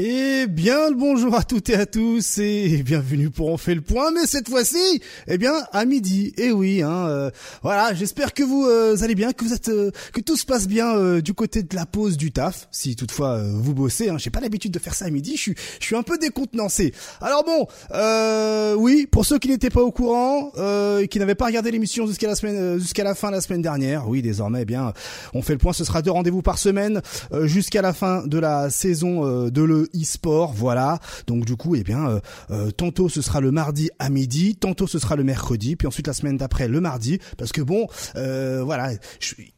Et bien le bonjour à toutes et à tous et bienvenue pour On fait le point, mais cette fois-ci, eh bien à midi. Et oui, hein, euh, voilà, j'espère que vous euh, allez bien, que vous êtes, euh, que tout se passe bien du côté de la pause du taf, si toutefois vous bossez. Hein, J'ai pas l'habitude de faire ça à midi, je suis, je suis un peu décontenancé. Alors bon, oui, pour ceux qui n'étaient pas au courant qui n'avaient pas regardé l'émission jusqu'à la semaine, jusqu'à la fin de la semaine dernière, oui, désormais, eh bien, on fait le point. Ce sera deux rendez-vous par semaine jusqu'à la fin de la saison de le e-sport, voilà. Donc du coup, eh bien, euh, euh, tantôt ce sera le mardi à midi, tantôt ce sera le mercredi, puis ensuite la semaine d'après le mardi, parce que bon, euh, voilà,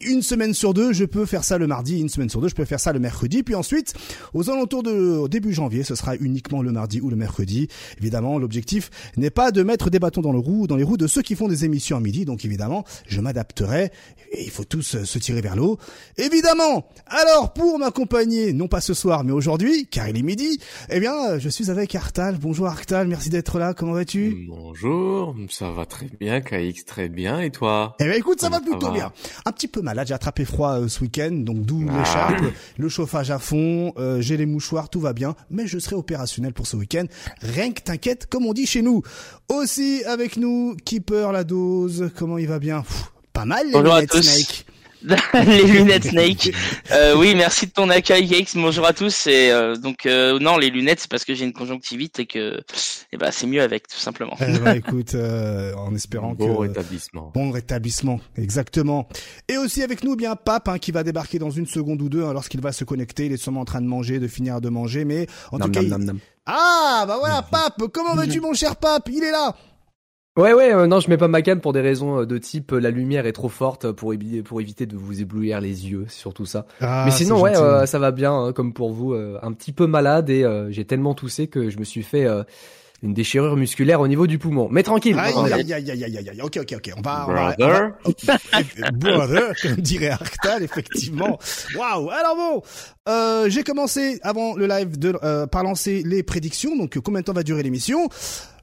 une semaine sur deux, je peux faire ça le mardi, une semaine sur deux, je peux faire ça le mercredi, puis ensuite, aux alentours de début janvier, ce sera uniquement le mardi ou le mercredi. Évidemment, l'objectif n'est pas de mettre des bâtons dans le roue, dans les roues de ceux qui font des émissions à midi, donc évidemment, je m'adapterai. Et il faut tous se tirer vers l'eau. Évidemment. Alors, pour m'accompagner, non pas ce soir, mais aujourd'hui, car il est midi, eh bien, je suis avec Artal. Bonjour Artal, merci d'être là. Comment vas-tu Bonjour, ça va très bien, KX, très bien. Et toi Eh bien, écoute, ça va plutôt bien. Un petit peu malade, j'ai attrapé froid euh, ce week-end, donc d'où ah. l'écharpe, le chauffage à fond, euh, j'ai les mouchoirs, tout va bien, mais je serai opérationnel pour ce week-end. Rien que t'inquiète, comme on dit chez nous. Aussi avec nous, Keeper la dose. Comment il va bien? Pas mal les Bonjour Snake. les lunettes Snake. Euh, oui, merci de ton accueil, X. Bonjour à tous. Et euh, donc euh, non, les lunettes, c'est parce que j'ai une conjonctivite et que eh ben c'est mieux avec, tout simplement. Eh ben, écoute, euh, en espérant bon que rétablissement. Bon rétablissement, exactement. Et aussi avec nous, eh bien Pape, hein, qui va débarquer dans une seconde ou deux hein, lorsqu'il va se connecter. Il est sûrement en train de manger, de finir de manger, mais en tout cas. Ah bah voilà, Pape. Comment vas-tu, mon cher Pape? Il est là. Ouais ouais euh, non je mets pas ma cam pour des raisons euh, de type euh, la lumière est trop forte pour éviter pour éviter de vous éblouir les yeux surtout ça. Ah, Mais sinon ouais ça va bien hein, comme pour vous un petit peu malade et j'ai tellement toussé que je me suis fait une déchirure musculaire au niveau du poumon. Mais tranquille. Aïe, aïe, aïe, aïe, aïe, aïe. Ok, ok, ok. On va, brother. brother, comme dirait Arctal, effectivement. Waouh. Alors bon, euh, j'ai commencé avant le live de, euh, par lancer les prédictions. Donc, combien de temps va durer l'émission?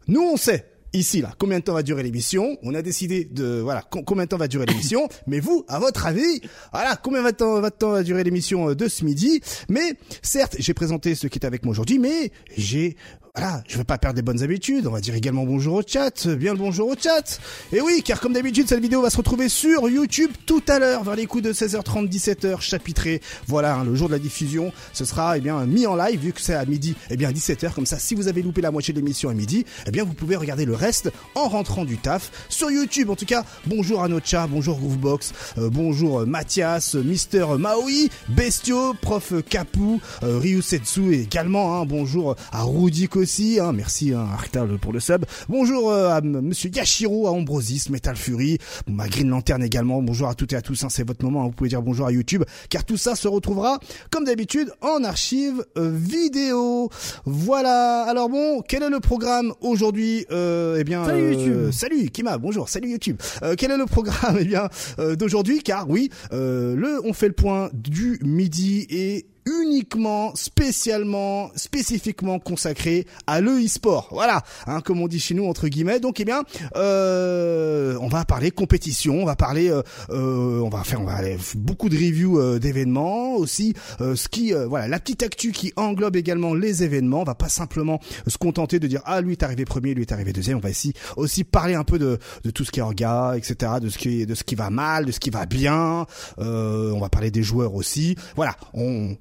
Nous, on sait ici là, combien de temps va durer l'émission On a décidé de voilà combien de temps va durer l'émission. mais vous, à votre avis, voilà combien de temps va, temps va durer l'émission euh, de ce midi? Mais certes, j'ai présenté ce qui est avec moi aujourd'hui, mais j'ai voilà, je veux pas perdre des bonnes habitudes. On va dire également bonjour au chat, bien le bonjour au chat. Et oui, car comme d'habitude, cette vidéo va se retrouver sur YouTube tout à l'heure, vers les coups de 16h30, 17h, chapitré. Voilà, hein, le jour de la diffusion, ce sera eh bien mis en live vu que c'est à midi, eh bien 17h. Comme ça, si vous avez loupé la moitié de l'émission à midi, eh bien vous pouvez regarder le reste en rentrant du taf sur YouTube. En tout cas, bonjour à notre chat, bonjour Groovebox, euh, bonjour euh, Mathias, euh, Mister Maui, Bestio, Prof Kapu, euh, Ryusetsu également. Hein, bonjour à Rudy Hein, merci hein, Arctal pour le sub. Bonjour euh, à Monsieur Yashiro, à Ambrosis, Metal Fury, ma Green Lantern également. Bonjour à toutes et à tous. Hein, c'est votre moment. vous pouvez dire bonjour à YouTube, car tout ça se retrouvera comme d'habitude en archive euh, vidéo. Voilà. Alors bon, quel est le programme aujourd'hui euh, Eh bien, salut YouTube. Salut Kima. Bonjour. Salut YouTube. quel est le programme Eh bien, d'aujourd'hui, car oui, le on fait le point du midi et uniquement, spécialement, spécifiquement consacré à le e-sport. Voilà, hein, comme on dit chez nous entre guillemets. Donc, eh bien, euh, on va parler compétition, on va parler, euh, euh on va faire, on va aller, beaucoup de reviews d'événements aussi. Ce qui, voilà, la petite actu qui englobe également les événements. On va pas simplement se contenter de dire ah lui est arrivé premier, lui est arrivé deuxième. On va ici aussi parler un peu de, de tout ce qui est orga, etc. De ce qui, de ce qui va mal, de ce qui va bien. on va parler des joueurs aussi. Voilà, on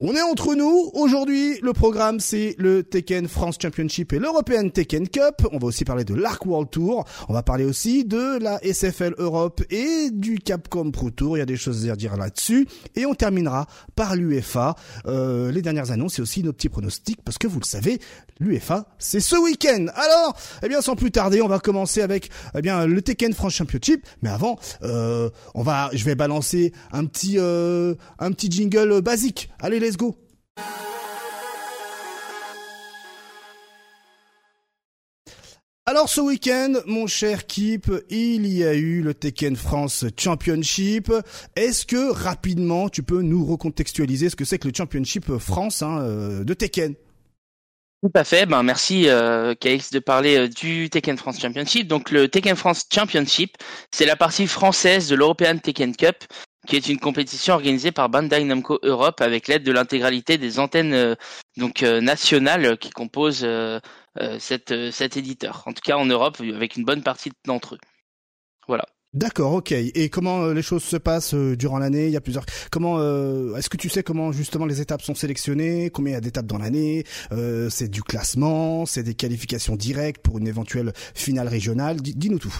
on est entre nous. Aujourd'hui, le programme, c'est le Tekken France Championship et l'European Tekken Cup. On va aussi parler de l'Arc World Tour. On va parler aussi de la SFL Europe et du Capcom Pro Tour. Il y a des choses à dire là-dessus. Et on terminera par l'UFA. Euh, les dernières annonces et aussi nos petits pronostics parce que vous le savez, l'UFA, c'est ce week-end. Alors, eh bien, sans plus tarder, on va commencer avec, eh bien, le Tekken France Championship. Mais avant, euh, on va, je vais balancer un petit, euh, un petit jingle basique. Allez, Alors ce week-end, mon cher Keep, il y a eu le Tekken France Championship. Est-ce que rapidement tu peux nous recontextualiser ce que c'est que le Championship France hein, euh, de Tekken? Tout à fait. Ben merci euh, de parler euh, du Tekken France Championship. Donc le Tekken France Championship, c'est la partie française de l'European Tekken Cup qui est une compétition organisée par Bandai Namco Europe avec l'aide de l'intégralité des antennes donc nationales qui composent cette, cet éditeur. En tout cas en Europe, avec une bonne partie d'entre eux. Voilà. D'accord, ok. Et comment euh, les choses se passent euh, durant l'année? Il y a plusieurs. Comment euh, Est-ce que tu sais comment justement les étapes sont sélectionnées? Combien il y a d'étapes dans l'année? C'est du classement? C'est des qualifications directes pour une éventuelle finale régionale? Dis-nous tout.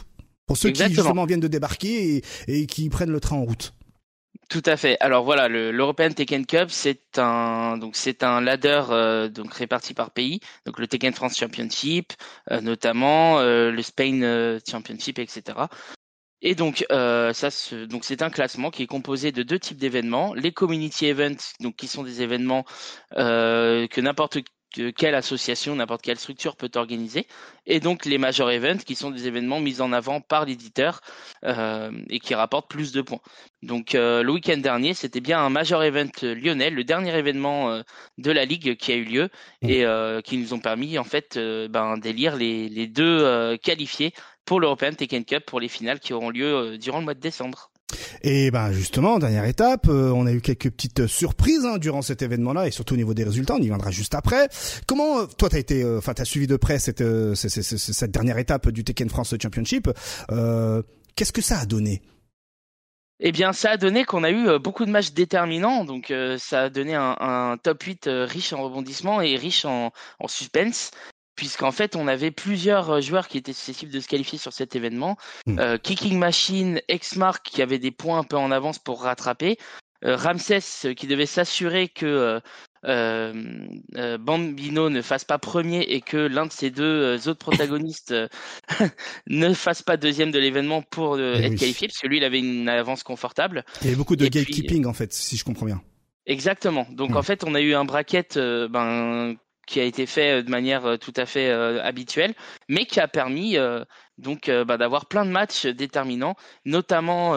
Pour ceux qui justement viennent de débarquer et, qui prennent le train en route. Tout à fait. Alors voilà, l'European Tekken Cup, c'est un donc c'est un ladder donc réparti par pays. Donc le Tekken France Championship, notamment le Spain Championship, etc. Et donc, euh, ça, donc c'est un classement qui est composé de deux types d'événements les community events, donc qui sont des événements euh, que n'importe quelle association, n'importe quelle structure peut organiser, et donc les major events, qui sont des événements mis en avant par l'éditeur euh, et qui rapportent plus de points. Donc euh, le week-end dernier, c'était bien un major event lyonnais, le dernier événement euh, de la ligue qui a eu lieu mmh. et qui nous ont permis en fait ben, d'élire les, les deux qualifiés pour l'European Tekken Cup pour les finales qui auront lieu euh, durant le mois de décembre. Et ben justement, dernière étape, euh, on a eu quelques petites surprises hein, durant cet événement-là et surtout au niveau des résultats, on y viendra juste après. Comment euh, toi t'as été, enfin t'as suivi de près cette cette dernière étape du Tekken France Championship Qu'est-ce que ça a donné? Eh bien, ça a donné qu'on a eu beaucoup de matchs déterminants, donc ça a donné un, top 8 riche en rebondissements et riche en, en suspense puisqu'en fait on avait plusieurs euh, joueurs qui étaient susceptibles de se qualifier sur cet événement. Hmm. Euh, Kicking Machine, X-Mark qui avait des points un peu en avance pour rattraper. Euh, Ramsès qui devait s'assurer que Bambino ne fasse pas premier et que l'un de ses deux autres protagonistes ne fasse pas deuxième de l'événement pour eh être qualifié, parce que lui il avait une avance confortable. Il y avait beaucoup de gatekeeping en fait, si je comprends bien. Exactement. Donc hmm. en fait, on a eu un bracket ben, qui a été fait euh, de manière euh, tout à fait euh, habituelle, mais qui a permis bah, d'avoir plein de matchs déterminants, notamment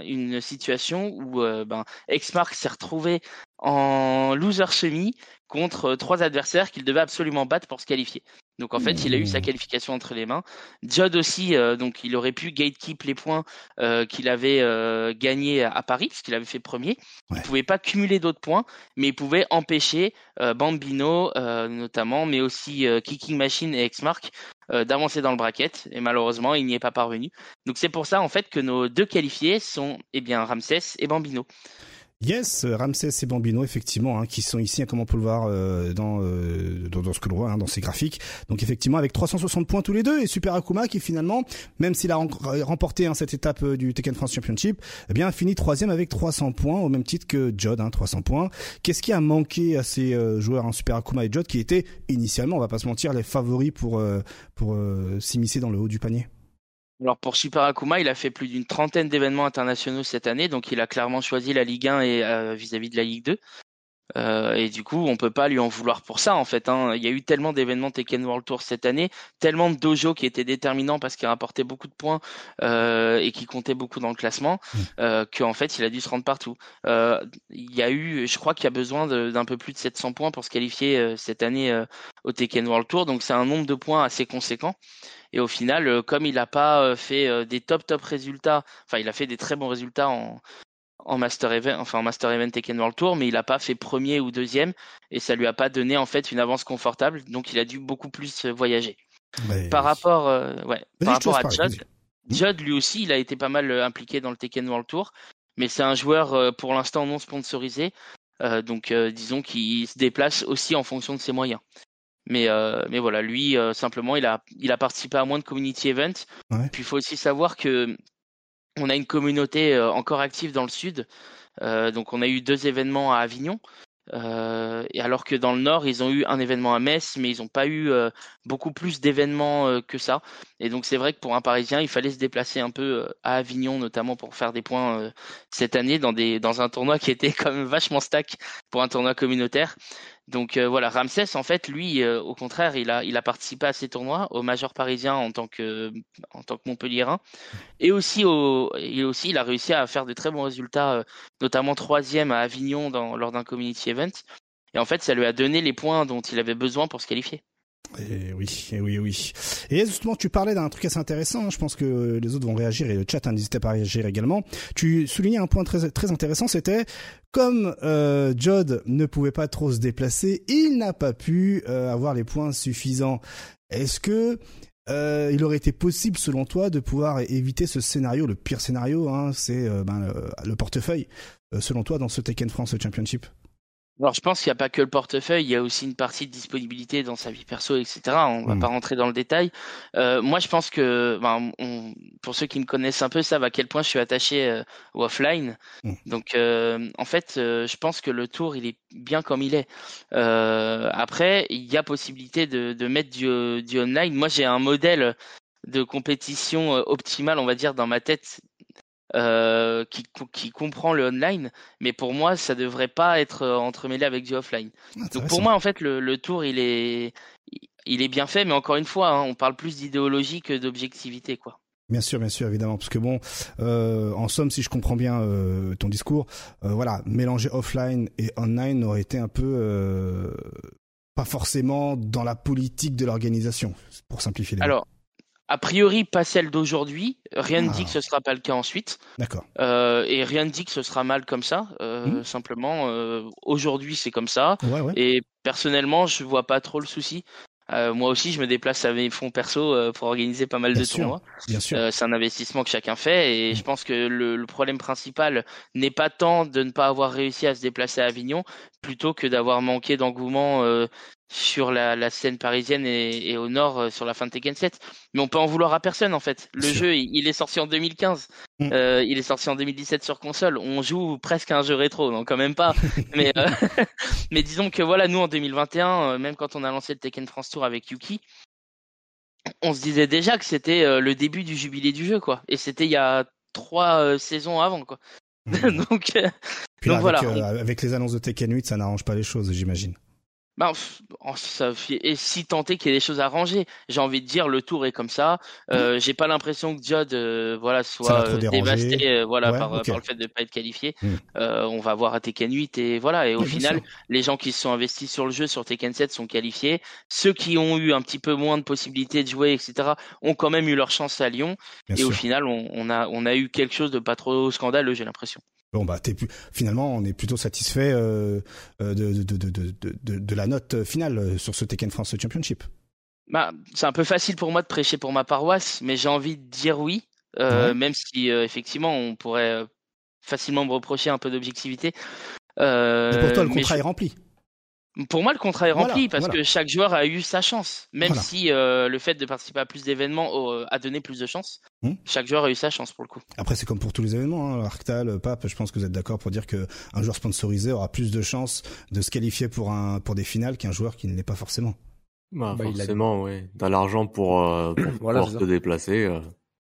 une situation où ben, Exmark s'est retrouvé en loser semi contre trois adversaires qu'il devait absolument battre pour se qualifier. Donc en fait, il a eu sa mmh. qualification entre les mains. Judd aussi, euh, donc il aurait pu gatekeep les points euh, qu'il avait euh, gagnés à Paris, parce qu'il avait fait premier. Il ne pouvait pas cumuler d'autres points, mais il pouvait empêcher Bambino notamment, mais aussi Kicking Machine et Xmark d'avancer dans le bracket. Et malheureusement, il n'y est pas parvenu. Donc c'est pour ça en fait que nos deux qualifiés sont eh bien Ramsès et Bambino. Yes, Ramsès et Bambino, effectivement, hein, qui sont ici, hein, comme on peut le voir euh, dans, euh, dans, ce que l'on voit, hein, dans ces graphiques. Donc effectivement, avec 360 points tous les deux, et Super Akuma qui finalement, même s'il a remporté hein, cette étape euh, du Tekken France Championship, eh bien finit troisième avec 300 points, au même titre que Jod, hein, 300 points. Qu'est-ce qui a manqué à ces joueurs, hein, Super Akuma et Jod, qui étaient initialement, on va pas se mentir, les favoris pour pour s'immiscer dans le haut du panier? Alors pour Super Akuma, il a fait plus d'une trentaine d'événements internationaux cette année, donc il a clairement choisi la Ligue 1 et euh, vis-à-vis de la Ligue 2. Euh, et du coup, on peut pas lui en vouloir pour ça en fait. Hein. Il y a eu tellement d'événements Tekken World Tour cette année, tellement de dojo qui étaient déterminants parce qu'il rapportait beaucoup de points euh, et qui comptait beaucoup dans le classement, euh, qu'en fait il a dû se rendre partout. Euh, il y a eu, je crois qu'il y a besoin d'un peu plus de 700 points pour se qualifier euh, cette année au Tekken World Tour, donc c'est un nombre de points assez conséquent. Et au final, euh, comme il n'a pas euh, fait euh, des top top résultats, enfin il a fait des très bons résultats en, en Master Event, enfin en Master Event Tekken World Tour, mais il n'a pas fait premier ou deuxième et ça lui a pas donné en fait une avance confortable, donc il a dû beaucoup plus voyager. par rapport, ouais, par rapport à Judd, Judd lui aussi, il a été pas mal impliqué dans le Tekken World Tour, mais c'est un joueur pour l'instant non sponsorisé, donc disons qu'il se déplace aussi en fonction de ses moyens. Mais, euh, mais voilà, lui, euh, simplement, il a, il a participé à moins de community events. Puis il faut aussi savoir que on a une communauté euh, encore active dans le sud. donc on a eu deux événements à Avignon. et alors que dans le nord, ils ont eu un événement à Metz, mais ils n'ont pas eu beaucoup plus d'événements que ça. Et donc c'est vrai que pour un Parisien, il fallait se déplacer un peu à Avignon, notamment pour faire des points cette année dans, des, dans un tournoi qui était quand même vachement stack pour un tournoi communautaire. Donc euh, voilà, Ramsès, en fait, lui, euh, au contraire, il a, participé à ces tournois au Major parisien en tant que, en Montpellierin, et aussi, au, aussi, il a réussi à faire de très bons résultats, euh, notamment troisième à Avignon lors d'un community event. Et en fait, ça lui a donné les points dont il avait besoin pour se qualifier. Et oui, et oui, oui. Et justement, tu parlais d'un truc assez intéressant. Hein. Je pense que les autres vont réagir et le chat hein, n'hésitait pas à réagir également. Tu soulignais un point très intéressant, c'était comme euh, Jod ne pouvait pas trop se déplacer, il n'a pas pu euh, avoir les points suffisants. Est-ce que euh, il aurait été possible, selon toi, de pouvoir éviter ce scénario, le pire scénario, hein, c'est euh, ben, le, portefeuille, euh, selon toi, dans ce Tekken France Championship? Alors je pense qu'il n'y a pas que le portefeuille, il y a aussi une partie de disponibilité dans sa vie perso, etc. On va hmm. pas rentrer dans le détail. Euh, moi je pense que, ben, pour ceux qui me connaissent un peu, savent à quel point je suis attaché euh, au offline. Hmm. Donc euh, en fait, je pense que le tour il est bien comme il est. après, il y a possibilité de, de mettre du, du online. Moi j'ai un modèle de compétition optimale, on va dire, dans ma tête euh, qui, qui, comprend le online, mais pour moi, ça devrait pas être euh, entremêlé avec du offline. Donc pour moi, en fait, le, le, tour, il est, il est bien fait, mais encore une fois, hein, on parle plus d'idéologie que d'objectivité, quoi. Bien sûr, bien sûr, évidemment, parce que bon, euh, en somme, si je comprends bien euh, ton discours, voilà, mélanger offline et online aurait été un peu pas forcément dans la politique de l'organisation, pour simplifier les. Alors, a priori, pas celle d'aujourd'hui. Rien ne dit que ce sera pas le cas ensuite. D'accord. Euh, et rien ne dit que ce sera mal comme ça. Euh, hmm. Simplement, euh, aujourd'hui, c'est comme ça. Ouais, ouais. Et personnellement, je vois pas trop le souci. Euh, moi aussi, je me déplace à mes fonds perso euh, pour organiser pas mal de tournois. Bien sûr. C'est un investissement que chacun fait et hmm. je pense que le, le problème principal n'est pas tant de ne pas avoir réussi à se déplacer à Avignon, plutôt que d'avoir manqué d'engouement sur la, la, scène parisienne et, et, au nord euh, sur la fin de Tekken 7. Mais on peut en vouloir à personne en fait. Le jeu, il, est sorti en 2015. Mm. Euh, il est sorti en 2017 sur console. On joue presque à un jeu rétro, non quand même pas. mais, euh, mais disons que voilà, nous en 2021, euh, même quand on a lancé le Tekken France Tour avec Yuki, on se disait déjà que c'était le début du jubilé du jeu, quoi. Et c'était il y a trois saisons avant, quoi. Mm. donc, donc avec, voilà. avec les annonces de Tekken 8, ça n'arrange pas les choses, j'imagine. Ben, ça et si tenté qu'il y ait des choses à ranger. J'ai envie de dire, le tour est comme ça. Euh, J'ai pas l'impression que Jod, euh, voilà, soit euh, dévasté, euh, voilà, par, par, le fait de pas être qualifié. Euh, on va voir à Tekken 8 et voilà. Et au final, les gens qui se sont investis sur le jeu, sur Tekken 7, sont qualifiés. Ceux qui ont eu un petit peu moins de possibilités de jouer, etc., ont quand même eu leur chance à Lyon. et au final, on, on, a, on a eu quelque chose de pas trop scandaleux, j'ai l'impression. Bon bah t'es plus finalement on est plutôt satisfait euh, euh de, de, de, de, de la note finale euh, sur ce Tekken France Championship. Bah c'est un peu facile pour moi de prêcher pour ma paroisse, mais j'ai envie de dire oui, même si effectivement on pourrait facilement me reprocher un peu d'objectivité. Euh, pour toi le contrat est rempli. Pour moi, le contrat est rempli parce que chaque joueur a eu sa chance. Même si euh, le fait de participer à plus d'événements euh, a donné plus de chance, hmm. chaque joueur a eu sa chance pour le coup. Après, c'est comme pour tous les événements. Hein. Arctal, Pape, je pense que vous êtes d'accord pour dire que un joueur sponsorisé aura plus de chances de se qualifier pour un pour des finales qu'un joueur qui ne l'est pas forcément. Bah, bah forcément, oui. T'as l'argent pour, euh, pour pouvoir se déplacer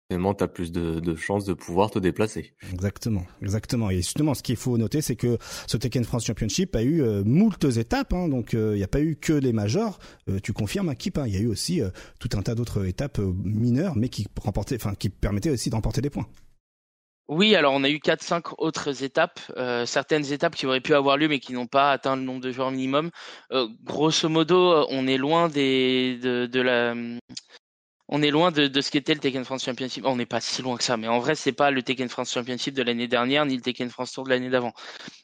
tu as plus de, de chances de pouvoir te déplacer. Exactement, exactement. Et justement, ce qu'il faut noter, c'est que ce Tekken France Championship a eu euh, moultes étapes. Hein, donc, euh, il n'y a pas eu que les majors. Euh, tu confirmes, Akip. Hein, il y a eu aussi euh, tout un tas d'autres étapes mineures, mais qui remportaient, enfin, qui permettaient aussi de remporter des points. Oui, alors on a eu quatre, cinq autres étapes, certaines étapes qui auraient pu avoir lieu mais qui n'ont pas atteint le nombre de joueurs minimum. grosso modo, on est loin des de, de la on est loin de, de ce qu'était le Tekken France Championship. On n'est pas si loin que ça, mais en vrai, c'est pas le Tekken France Championship de l'année dernière ni le Tekken France Tour de l'année d'avant.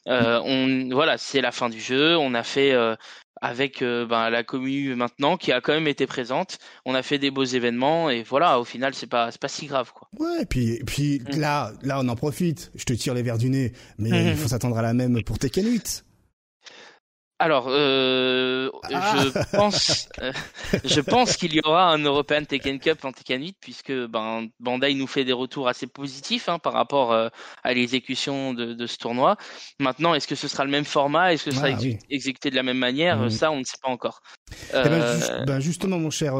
Euh, on, voilà, c'est la fin du jeu. On a fait euh, avec euh, ben, la commune maintenant qui a quand même été présente. On a fait des beaux événements et voilà, au final, c'est pas c'est pas si grave quoi. Ouais, et puis et puis mm. là là on en profite. Je te tire les verres du nez, mais il faut s'attendre à la même pour Tekken 8. Alors, euh, ah. je pense, euh, je pense qu'il y aura un European Tekken Cup en Tekken 8 puisque ben, Bandai nous fait des retours assez positifs hein, par rapport euh, à l'exécution de, de, ce tournoi. Maintenant, est-ce que ce sera le même format? Est-ce que ce sera ah, exécuté de la même manière? Mm. Ça, on ne sait pas encore. Eh ben, ben, justement, mon cher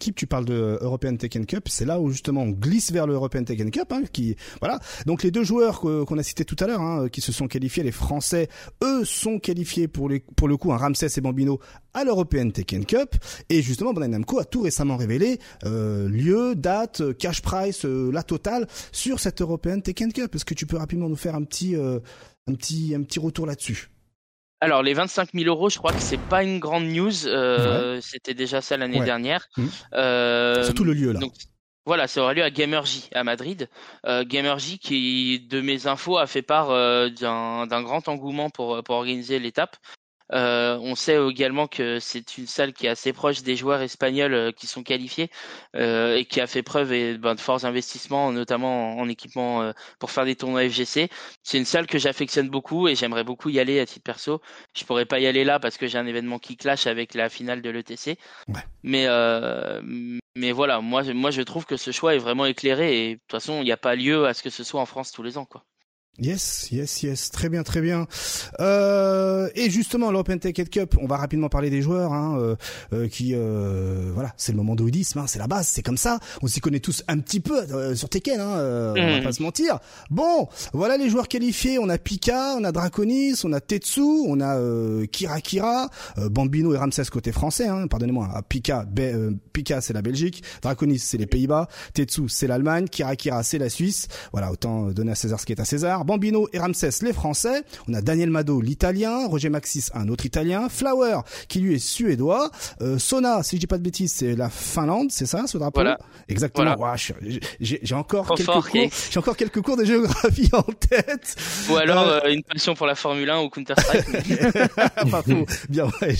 Kip, tu parles de European Tekken Cup. C'est là où justement on glisse vers le European Tekken Cup. Hein, qui, voilà. Donc les deux joueurs qu'on a cités tout à l'heure, hein, qui se sont qualifiés, les Français, eux, sont qualifiés pour les pour le coup un Ramsès et Bambino à l'European Tekken Cup et justement Bandai Namco a tout récemment révélé euh, lieu, date, cash price, euh, la totale sur cette European Tekken Cup. Est-ce que tu peux rapidement nous faire un petit euh, un petit un petit retour là-dessus? Alors les 25 000 euros, je crois que c'est pas une grande news. Euh, C'était déjà ça l'année dernière. Mmh. Euh, c'est tout le lieu là. Donc, voilà, ça aura lieu à Gamergy à Madrid. Euh, Gamergy qui, de mes infos, a fait part euh, d'un grand engouement pour, pour organiser l'étape. Euh, on sait également que c'est une salle qui est assez proche des joueurs espagnols euh, qui sont qualifiés euh, et qui a fait preuve ben, de forts investissements, notamment en, équipement pour faire des tournois FGC. C'est une salle que j'affectionne beaucoup et j'aimerais beaucoup y aller à titre perso. Je pourrais pas y aller là parce que j'ai un événement qui clash avec la finale de l'ETC. Mais mais voilà, moi moi je trouve que ce choix est vraiment éclairé et de toute façon il n'y a pas lieu à ce que ce soit en France tous les ans quoi. Yes, yes, yes, très bien, très bien. Euh, et justement, l'Open Tech Cup, on va rapidement parler des joueurs, hein, euh, euh qui, euh, voilà, c'est le moment de hein, c'est la base, c'est comme ça. On s'y connaît tous un petit peu euh, sur Tekken, hein, on va mm. pas se mentir. Bon, voilà les joueurs qualifiés. On a Pika, on a Draconis, on a Tetsu, on a Kira Kira, Bambino et Ramsès côté français. Hein, Pardonnez-moi. Ah, Pika, Pika, c'est la Belgique, Draconis, c'est les Pays-Bas, Tetsu, c'est l'Allemagne, Kira Kira, c'est la Suisse. Voilà, autant donner à César ce qui est à César. Bambino et Ramsès les Français. On a Daniel Mado l'italien, Roger Maxis un autre italien, Flower qui lui est suédois, euh, Sona si je dis pas de bêtises c'est la Finlande, c'est ça ce drapeau Voilà. Exactement. j'ai encore quelques cours, j'ai encore quelques cours de géographie en tête. Ou alors euh, euh, une passion pour la Formule 1 ou Counter Strike. pas faux. Bien ouais.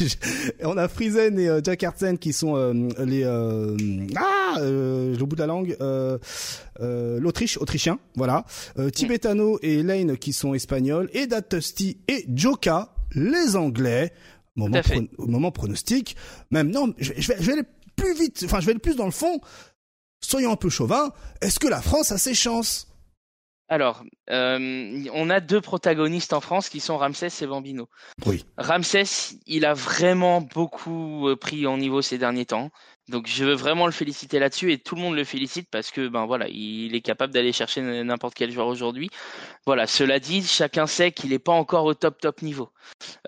On a Friesen et Jack Hartsen qui sont les ah le bout de la langue l'Autriche autrichien voilà Tibetano et Lane qui sont espagnols, et Datusti et Joka, les Anglais. Moment, moment pronostic. Même non, je, vais, je vais aller plus vite, enfin je vais aller plus dans le fond. Soyons un peu chauvin. Est-ce que la France a ses chances? Alors, euh, on a deux protagonistes en France qui sont Ramsès et Bambino. Oui. Ramsès, il a vraiment beaucoup euh, pris en niveau ces derniers temps. Donc je veux vraiment le féliciter là-dessus et tout le monde le félicite parce que ben voilà, il est capable d'aller chercher n'importe quel joueur aujourd'hui. Voilà, cela dit, chacun sait qu'il n'est pas encore au top top niveau.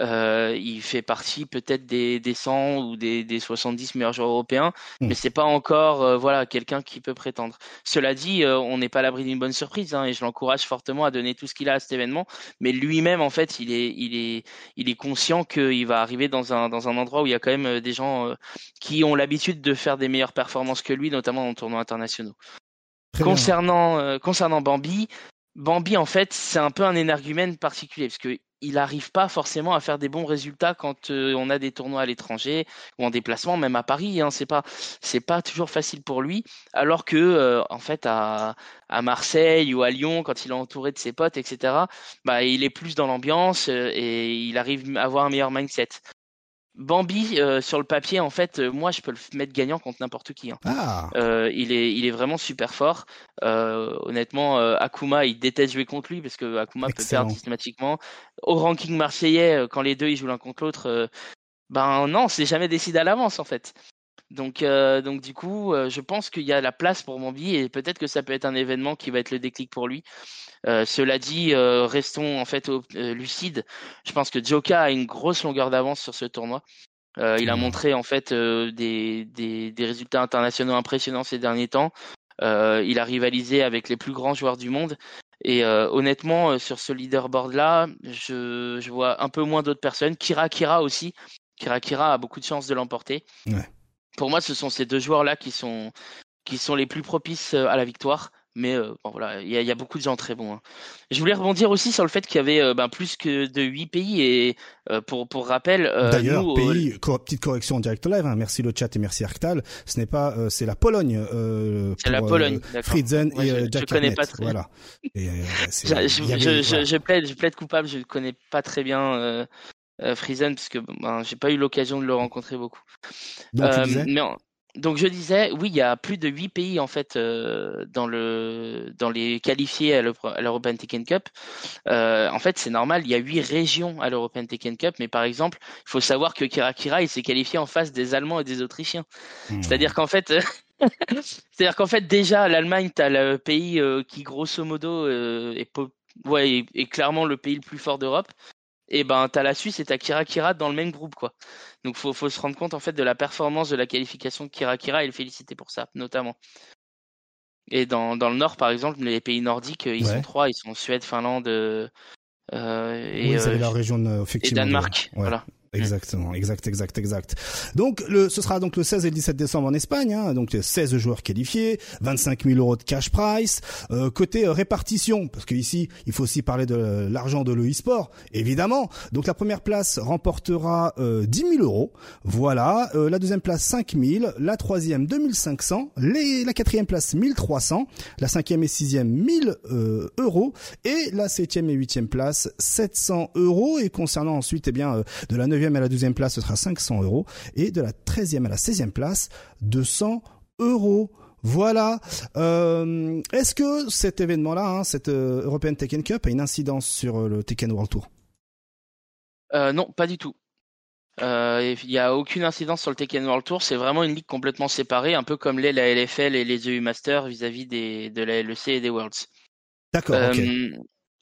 Euh, il fait partie peut-être des, des 100 ou des, des 70 meilleurs joueurs européens, mmh. mais c'est pas encore euh, voilà quelqu'un qui peut prétendre. Cela dit, euh, on n'est pas à l'abri d'une bonne surprise hein, et je l'encourage fortement à donner tout ce qu'il a à cet événement. Mais lui-même en fait, il est il est il est conscient qu'il va arriver dans un dans un endroit où il y a quand même des gens qui ont l'habitude de de faire des meilleures performances que lui, notamment dans tournois internationaux. concernant, euh, concernant Bambi, Bambi, en fait, c'est un peu un énergumène particulier, parce qu'il n'arrive pas forcément à faire des bons résultats quand euh, on a des tournois à l'étranger ou en déplacement, même à Paris. Hein, c'est pas, c'est pas toujours facile pour lui. Alors que, euh, en fait, à, à Marseille ou à Lyon, quand il est entouré de ses potes, etc., bah, il est plus dans l'ambiance et il arrive à avoir un meilleur mindset. Bambi euh, sur le papier en fait euh, moi je peux le mettre gagnant contre n'importe qui hein. ah. euh, il est il est vraiment super fort honnêtement Akuma il déteste jouer contre lui parce que Akuma peut perdre systématiquement au ranking marseillais quand les deux ils jouent l'un contre l'autre ben non c'est jamais décidé à l'avance en fait donc donc du coup je pense qu'il y a la place pour Bambi et peut-être que ça peut être un événement qui va être le déclic pour lui euh, cela dit, euh, restons en fait euh, lucides. Je pense que Joka a une grosse longueur d'avance sur ce tournoi. il a mmh. montré en fait des, des, des, résultats internationaux impressionnants ces derniers temps. il a rivalisé avec les plus grands joueurs du monde. Et honnêtement, sur ce leaderboard là, je, je vois un peu moins d'autres personnes. Kira Kira aussi. Kira Kira a beaucoup de chances de l'emporter. Ouais. Pour moi, ce sont ces deux joueurs là qui sont qui sont les plus propices à la victoire. Mais euh, bon, voilà, il y, y, a beaucoup de gens très bons. Hein. Je voulais rebondir aussi sur le fait qu'il y avait euh, ben, plus que de 8 pays et euh, pour pour rappel. D'ailleurs, pays, petite correction en direct live. Hein, merci le chat et merci Arctal. Ce n'est pas, c'est la Pologne. c'est la Pologne. Friedzen et je, Jack je connais pas très. Voilà. Et, je, je, je, je, plaide, je plaide coupable. Je connais pas très bien. Friesen parce que ben, j'ai pas eu l'occasion de le rencontrer beaucoup. Donc, tu disais mais donc je disais, oui, il y a plus de huit pays en fait euh, dans le dans les qualifiés à l'European Tekken Cup. Euh, en fait, c'est normal, il y a huit régions à l'European Tekken Cup, mais par exemple, il faut savoir que Kirakira il s'est qualifié en face des Allemands et des Autrichiens. Hmm. C'est-à-dire qu'en fait, c'est-à-dire qu'en fait déjà l'Allemagne, t'as le pays euh, qui grosso modo est, ouais, est clairement le pays le plus fort d'Europe et ben t'as la Suisse et t'as Kira Kira dans le même groupe quoi. Donc faut faut se rendre compte en fait de la performance de la qualification de Kira Kira et le féliciter pour ça notamment. Et dans, dans le nord par exemple les pays nordiques ils sont trois ils sont Suède, Finlande, euh, et, oui, la région effectivement. Et Danemark, voilà. Exactement, exact, exact, exact. Donc le, ce sera donc le 16 et le 17 décembre en Espagne, hein, donc 16 joueurs qualifiés, 25 000 euros de cash price. Euh, côté euh, répartition, parce que ici il faut aussi parler de l'argent de l'e-sport, évidemment. Donc la première place remportera euh, 10 000 euros, voilà. Euh, la deuxième place 5 000, la troisième 2500, les, la quatrième place 1300, la cinquième et sixième 1000 euh, euros et la septième et huitième place 700 euros. Et concernant ensuite, eh bien, de la 9 à la 12e place, ce sera 500 euros. Et de la 13e à la 16e place, 200 euros. Voilà. Euh, est-ce que cet événement-là, hein, cette euh, European Tekken Cup, a une incidence sur euh, le Tekken World Tour? Non, pas du tout. Il n'y a aucune incidence sur le Tekken World Tour. C'est vraiment une ligue complètement séparée, un peu comme l'est la LFL et les EU Masters vis-à-vis des, de la LEC et des Worlds. D'accord.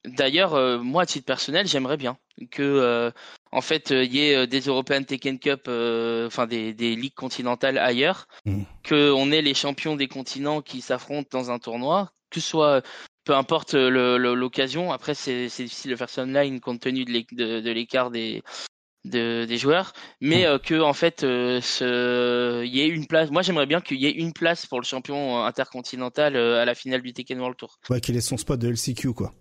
D'ailleurs, moi, à titre personnel, j'aimerais bien que en fait, il euh, y ait euh, des European Taken Cup, euh, enfin des, des, ligues continentales ailleurs, mmh. qu'on ait les champions des continents qui s'affrontent dans un tournoi, que ce soit peu importe l'occasion. Après, c'est difficile de faire ça online compte tenu de l'écart des, des joueurs, mais mmh. que en fait, il y ait une place. Moi, j'aimerais bien qu'il y ait une place pour le champion intercontinental à la finale du Tekken World Tour. Ouais, qu'il ait son spot de LCQ, quoi.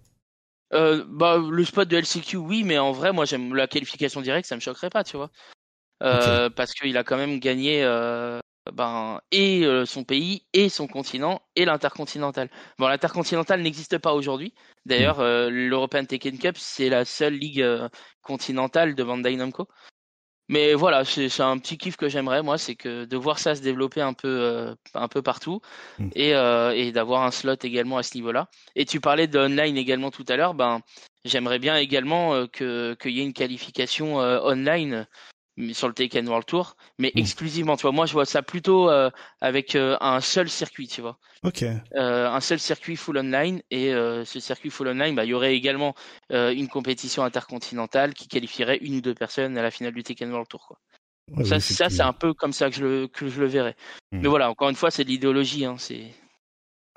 Euh, bah, le spot de LCQ, oui, mais en vrai, moi, j'aime la qualification directe, ça me choquerait pas, tu vois. Euh, Parce qu'il a quand même gagné euh, ben, et euh, son pays, et son continent, et l'intercontinental. Bon, l'intercontinental n'existe pas aujourd'hui. D'ailleurs, hmm. l'European Tekken Cup, c'est la seule ligue continentale de Bandai Namco. Mais voilà, c'est un petit kiff que j'aimerais, moi, c'est que de voir ça se développer un peu, euh, un peu partout mm. et, euh, et d'avoir un slot également à ce niveau-là. Et tu parlais de online également tout à l'heure, ben j'aimerais bien également euh, que qu'il y ait une qualification online sur le Tekken World Tour, mais mm. exclusivement. Tu vois, moi, je vois ça plutôt euh, avec euh, un seul circuit, tu vois. Ok. Euh, un seul circuit full online et ce circuit full online, bah, il y aurait également une compétition intercontinentale qui qualifierait une ou deux personnes à la finale du Tekken World Tour, quoi. ça, ça c'est un peu comme ça que je le que je le verrais. Mm. Mais voilà, encore une fois, c'est de l'idéologie, hein, c'est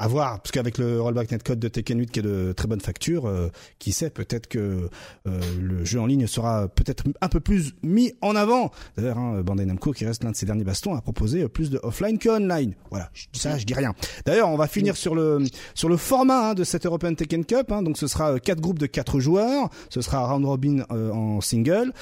à voir, parce qu'avec le rollback netcode de Tekken 8 qui est de très bonne facture, euh, qui sait, peut-être que euh, le jeu en ligne sera peut-être un peu plus mis en avant. D'ailleurs, hein, Bandai Namco, qui reste l'un de ses derniers bastons, a proposé plus de offline que online. Voilà, je dis ça, je dis rien. D'ailleurs, on va finir sur le sur le format hein, de cette European Tekken Cup. Hein, donc, ce sera euh, quatre groupes de quatre joueurs. Ce sera round robin en single.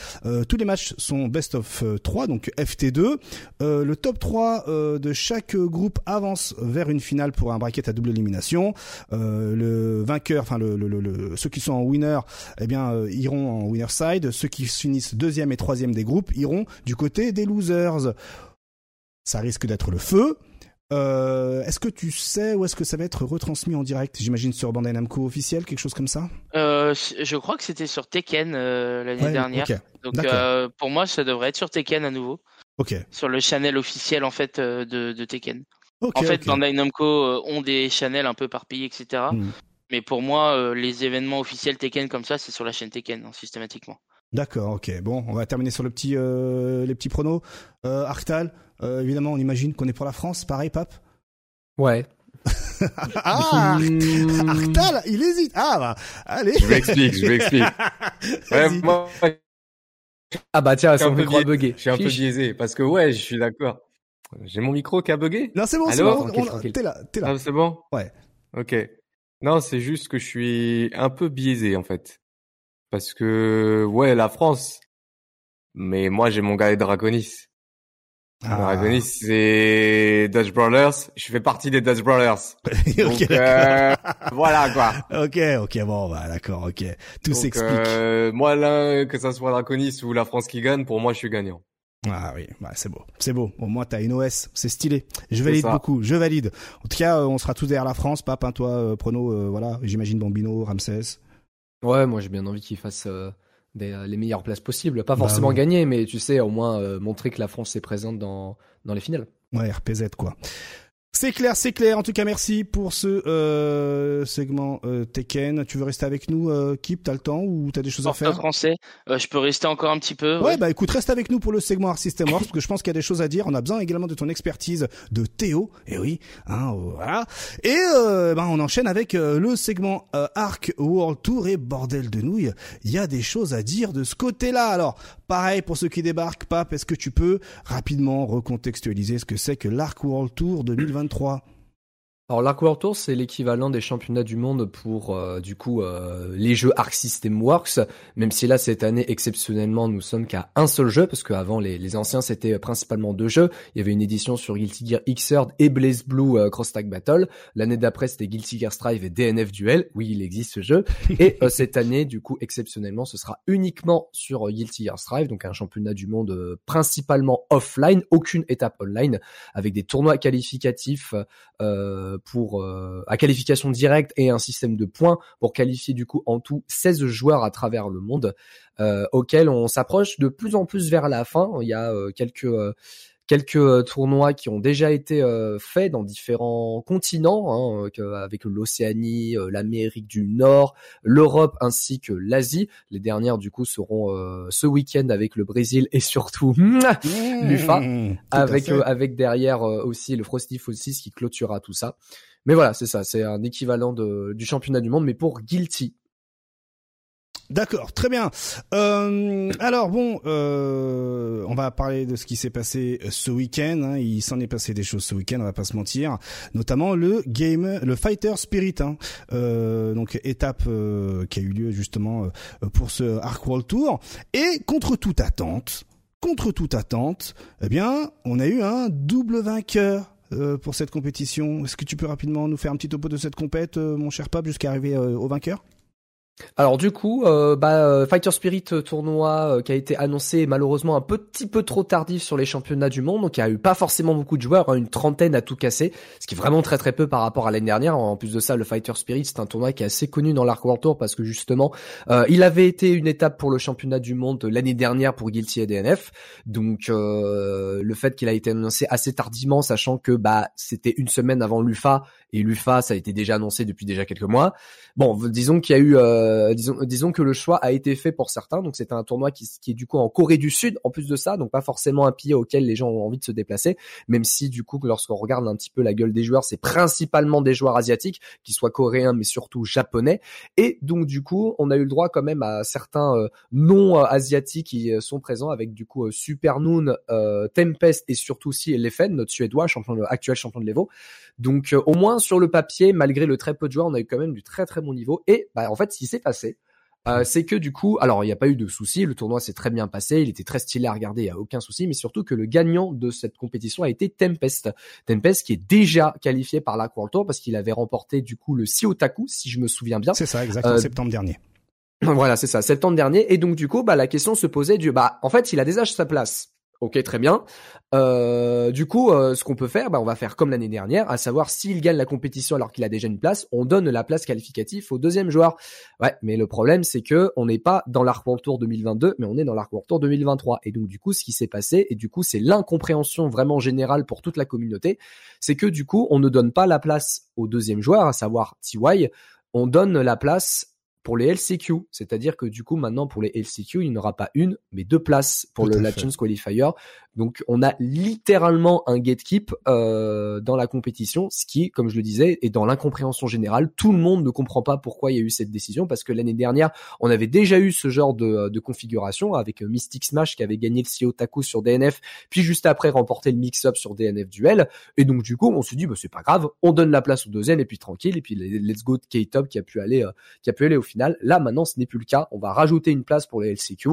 tous les matchs sont best of 3, donc FT2. le top 3 de chaque groupe avance vers une finale pour un bracket à double élimination. Euh, le vainqueur, enfin le, le, le, ceux qui sont en winner, eh bien euh, iront en winner side. Ceux qui finissent deuxième et troisième des groupes iront du côté des losers. Ça risque d'être le feu. Euh, est-ce que tu sais où est-ce que ça va être retransmis en direct J'imagine sur Bandai Namco officiel, quelque chose comme ça? Euh, Je crois que c'était sur Tekken euh, l'année dernière. Donc pour moi, ça devrait être sur Tekken à nouveau. Ok. Sur le channel officiel en fait de, de Tekken en fait, Bandai Namco euh, ont des channels un peu par pays, etc. Hmm. Mais pour moi, euh, les événements officiels Tekken comme ça, c'est sur la chaîne Tekken, hein, systématiquement. D'accord, ok. Bon, on va terminer sur le petit, euh, les petits pronos. Euh, Arctal, évidemment, on imagine qu'on est pour la France. Pareil, Pape? Ouais. ah, Arctal, il hésite. Ah, bah, allez. Je m'explique, je m'explique. ouais, moi... Ah bah tiens, son micro a bugué. Je suis un peu biaisé parce que ouais, je suis d'accord. J'ai mon micro qui a bugué? Non, c'est bon, c'est bon. T'es là, t'es là. Ah, c'est bon? Ouais. Ok. Non, c'est juste que je suis un peu biaisé en fait. Parce que, ouais, la France. Mais moi, j'ai mon gars Draconis. Ah. Draconis, c'est Dutch Brothers. Je fais partie des Dutch Brothers. Donc, euh, voilà quoi. Ok, ok, bon, bah d'accord, ok. Tout s'explique. Euh, moi, là, que ça soit Draconis ou la France qui gagne, pour moi, je suis gagnant. Ah oui, bah c'est beau, c'est beau. Au moins t'as une OS, c'est stylé. Je valide beaucoup, je valide. En tout cas, euh, on sera tous derrière la France, Pape, hein, toi, euh, Prono, euh, voilà. J'imagine Bambino, Ramsès. Ouais, moi j'ai bien envie qu'ils fassent les meilleures places possibles, pas bah forcément gagner, mais tu sais, au moins montrer que la France est présente dans dans les finales. Ouais, RPZ quoi. C'est clair, c'est clair. En tout cas, merci pour ce euh, segment euh, Tekken. Tu veux rester avec nous, euh, Kip T'as le temps ou t'as des choses à faire? français. Euh, je peux rester encore un petit peu. Ouais, bah écoute, reste avec nous pour le segment Art System Wars parce que je pense qu'il y a des choses à dire. On a besoin également de ton expertise de Théo. Et eh oui, hein, oh, voilà. Et euh, bah, on enchaîne avec le segment Arc World Tour et bordel de nouilles. Il y a des choses à dire de ce côté-là. Alors, pareil pour ceux qui débarquent, Pape, est-ce que tu peux rapidement recontextualiser ce que c'est que l'Arc World Tour 2020 2023 alors l'Arc World Tour c'est l'équivalent des championnats du monde pour euh, du coup euh, les jeux Arc System Works, même si là cette année exceptionnellement nous sommes qu'à un seul jeu parce qu'avant les, les anciens c'était principalement deux jeux. Il y avait une édition sur Guilty Gear Xrd et Blaze Blue euh, Cross Tag Battle. L'année d'après c'était Guilty Gear Strive et DNF Duel. Oui il existe ce jeu. Et cette année du coup exceptionnellement ce sera uniquement sur Guilty Gear Strive, donc un championnat du monde principalement offline, aucune étape online, avec des tournois qualificatifs. Pour euh, à qualification directe et un système de points pour qualifier du coup en tout 16 joueurs à travers le monde euh, auxquels on s'approche de plus en plus vers la fin. Il y a euh, quelques quelques tournois qui ont déjà été faits dans différents continents, hein, avec l'Océanie, l'Amérique du Nord, l'Europe ainsi que l'Asie. Les dernières du coup seront ce week-end avec le Brésil et surtout l'UFA, avec avec derrière aussi le Frosty Fossis qui clôturera tout ça. Mais voilà, c'est ça, c'est un équivalent de, du championnat du monde, mais pour Guilty. D'accord, très bien. Euh, alors bon, euh, on va parler de ce qui s'est passé ce week-end. Hein. Il s'en est passé des choses ce week-end, on va pas se mentir. Notamment le game, le Fighter Spirit, hein. euh, donc étape euh, qui a eu lieu justement euh, pour ce Arc World Tour. Et contre toute attente, contre toute attente, eh bien, on a eu un double vainqueur euh, pour cette compétition. Est-ce que tu peux rapidement nous faire un petit topo de cette compète, euh, mon cher Pape, jusqu'à arriver euh, au vainqueur? Alors du coup, euh, bah, euh, Fighter Spirit euh, tournoi qui a été annoncé malheureusement un petit peu trop tardif sur les championnats du monde, donc il y a eu pas forcément beaucoup de joueurs, hein, une trentaine à tout casser, ce qui est vraiment très très peu par rapport à l'année dernière. En plus de ça, le Fighter Spirit c'est un tournoi qui est assez connu dans l'Arc World Tour parce que justement, il avait été une étape pour le championnat du monde l'année dernière pour Guilty et DNF, donc le fait qu'il a été annoncé assez tardivement, sachant que bah c'était une semaine avant l'UFA et l'UFA ça a été déjà annoncé depuis déjà quelques mois. Bon, disons qu'il y a eu euh, disons, disons que le choix a été fait pour certains. Donc c'était un tournoi qui, qui est du coup en Corée du Sud en plus de ça, donc pas forcément un pays auquel les gens ont envie de se déplacer. Même si du coup lorsqu'on regarde un petit peu la gueule des joueurs, c'est principalement des joueurs asiatiques, qui soient coréens mais surtout japonais. Et donc du coup on a eu le droit quand même à certains euh, non asiatiques qui euh, sont présents avec du coup Super Noon, Tempest et surtout aussi Leffen, notre suédois, champion actuel champion de l'Evo. Donc au moins sur le papier, malgré le très peu de joueurs, on a eu quand même du très très bon niveau. Et bah, en fait, ce qui s'est passé, euh, c'est que du coup, alors il n'y a pas eu de souci, le tournoi s'est très bien passé, il était très stylé à regarder, il n'y a aucun souci, mais surtout que le gagnant de cette compétition a été Tempest. Tempest qui est déjà qualifié par la World Tour parce qu'il avait remporté du coup le Siotaku, si je me souviens bien. C'est ça, exactement, euh, septembre dernier. Voilà, c'est ça, septembre dernier. Et donc du coup, bah la question se posait du, bah en fait, il a déjà sa place Ok, très bien. Euh, du coup, euh, ce qu'on peut faire, bah, on va faire comme l'année dernière, à savoir s'il gagne la compétition alors qu'il a déjà une place, on donne la place qualificative au deuxième joueur. Ouais, mais le problème c'est que on n'est pas dans l'Arc World Tour 2022, mais on est dans l'Arc World Tour 2023. Et donc du coup, ce qui s'est passé, et du coup c'est l'incompréhension vraiment générale pour toute la communauté, c'est que du coup on ne donne pas la place au deuxième joueur, à savoir TY, on donne la place pour les LCQ. C'est-à-dire que du coup, maintenant, pour les LCQ, il n'y aura pas une, mais deux places pour le Legends Qualifier. Donc, on a littéralement un gatekeep euh, dans la compétition, ce qui, comme je le disais, est dans l'incompréhension générale. Tout le monde ne comprend pas pourquoi il y a eu cette décision, parce que l'année dernière, on avait déjà eu ce genre de, configuration avec Mystic Smash qui avait gagné le CEO Taku sur DNF, puis juste après remporté le mix-up sur DNF Duel. Et donc, du coup, on se dit, bah, c'est pas grave, on donne la place au deuxième et puis tranquille, et puis let's go de K-Top qui a pu aller, euh, qui a pu aller au final Là, maintenant, ce n'est plus le cas. On va rajouter une place pour les LCQ,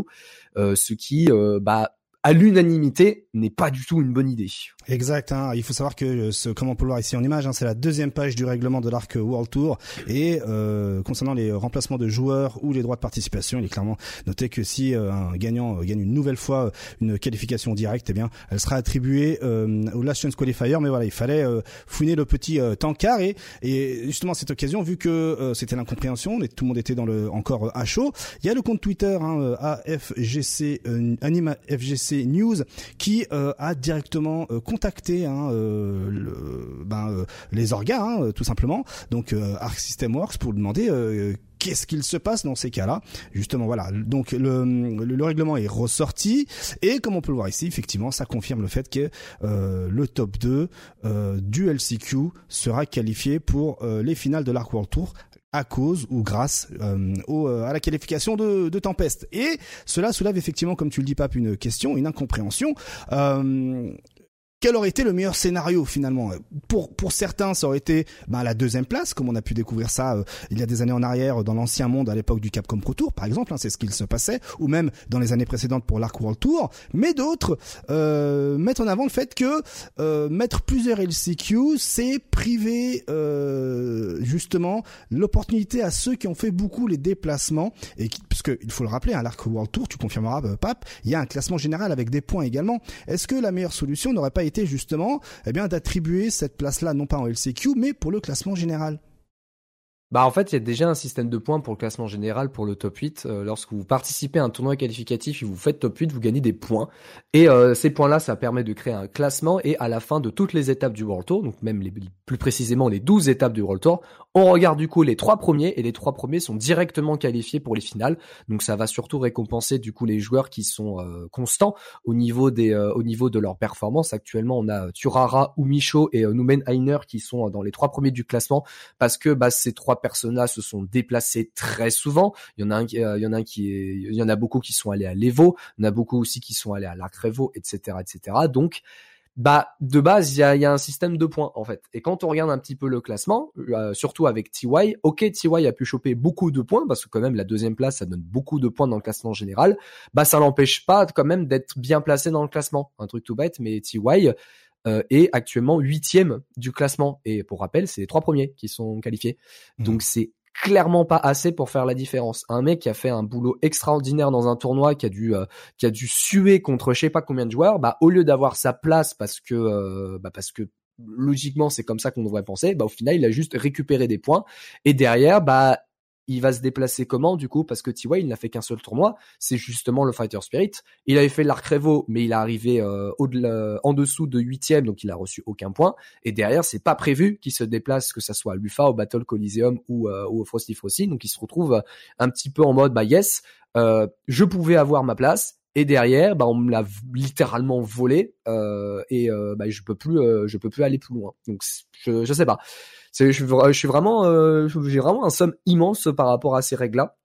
euh, ce qui, euh, bah, à l'unanimité, n'est pas du tout une bonne idée. Exact. Hein. Il faut savoir que euh, ce, comme on peut le voir ici en image, hein, c'est la deuxième page du règlement de l'Arc World Tour. Et euh, concernant les remplacements de joueurs ou les droits de participation, il est clairement noté que si euh, un gagnant gagne une nouvelle fois une qualification directe, eh bien, elle sera attribuée au Last Chance Qualifier. Mais voilà, il fallait fouiner le petit tankard. Et, et justement, cette occasion, vu que c'était l'incompréhension, tout le monde était dans le encore à chaud, il y a le compte Twitter hein, AFGC FGC News qui a directement contacté hein, euh, ben, les organes, hein, tout simplement. Donc Arc System Works pour demander qu'est-ce qu'il se passe dans ces cas-là Justement, voilà. Donc le, le, règlement est ressorti et comme on peut le voir ici, effectivement, ça confirme le fait que euh, le top 2 euh, du LCQ sera qualifié pour euh, les finales de l'Arc World Tour à cause ou grâce au, à la qualification de, de. Et cela soulève effectivement, comme tu le dis, Pape, une question, une incompréhension quel aurait été le meilleur scénario finalement? Pour pour certains, ça aurait été ben, la deuxième place, comme on a pu découvrir ça euh, il y a des années en arrière dans l'ancien monde à l'époque du Capcom Pro Tour, par exemple, hein, c'est ce qu'il se passait, ou même dans les années précédentes pour l'Arc World Tour. Mais d'autres euh, mettent en avant le fait que euh, mettre plusieurs LCQ, c'est priver euh, justement l'opportunité à ceux qui ont fait beaucoup les déplacements et qui, parce il faut le rappeler, hein, l'Arc World Tour, tu confirmeras, Pape, il y a un classement général avec des points également. Est-ce que la meilleure solution n'aurait pas été justement eh bien d'attribuer cette place-là non pas en LCQ mais pour le classement général. Bah en fait, il y a déjà un système de points pour le classement général pour le top 8. Euh, lorsque vous participez à un tournoi qualificatif et vous faites top 8, vous gagnez des points. Et euh, ces points-là, ça permet de créer un classement et à la fin de toutes les étapes du World Tour, donc même plus précisément les 12 étapes du World Tour, on regarde du coup les trois premiers et les trois premiers sont directement qualifiés pour les finales. Donc ça va surtout récompenser du coup les joueurs qui sont euh, constants au niveau des au niveau de leur performance. Actuellement, on a Turara, Umicho et Numen Heiner qui sont dans les trois premiers du classement parce que bah, ces trois personnes-là se sont déplacées très souvent. Il y en a un, euh, qui il y en a beaucoup qui sont allés à l'Evo, il y en a beaucoup aussi qui sont allés à l'Arcrevo, etc., etc. Donc, bah de base il y a, y a, un système de points en fait et quand on regarde un petit peu le classement euh, surtout avec TY ok TY a pu choper beaucoup de points parce que quand même la deuxième place ça donne beaucoup de points dans le classement général bah ça n'empêche pas quand même d'être bien placé dans le classement un truc tout bête mais TY euh, est actuellement huitième du classement. Et pour rappel, c'est les trois premiers qui sont qualifiés. Mmh. Donc c'est clairement pas assez pour faire la différence. Un mec qui a fait un boulot extraordinaire dans un tournoi, qui a dû euh, qui a dû suer contre je sais pas combien de joueurs, bah au lieu d'avoir sa place parce que euh, bah parce que logiquement c'est comme ça qu'on devrait penser, bah au final il a juste récupéré des points et derrière bah il va se déplacer comment du coup? Parce que T.Y. il n'a fait qu'un seul tournoi, c'est justement le Fighter Spirit. Il avait fait l'Arc Revo, mais il est arrivé euh, au-delà, en dessous de huitième, donc il a reçu aucun point. Et derrière, c'est pas prévu qu'il se déplace, que ça soit à l'UFA, au Battle Coliseum ou, euh, au Frosty Frosty. Donc il se retrouve un petit peu en mode bah yes, euh, je pouvais avoir ma place. Et derrière, bah on me l'a littéralement volé et bah je peux plus, je peux plus aller plus loin. Donc je, je sais pas je, je suis vraiment, euh, j'ai vraiment un somme immense par rapport à ces règles-là.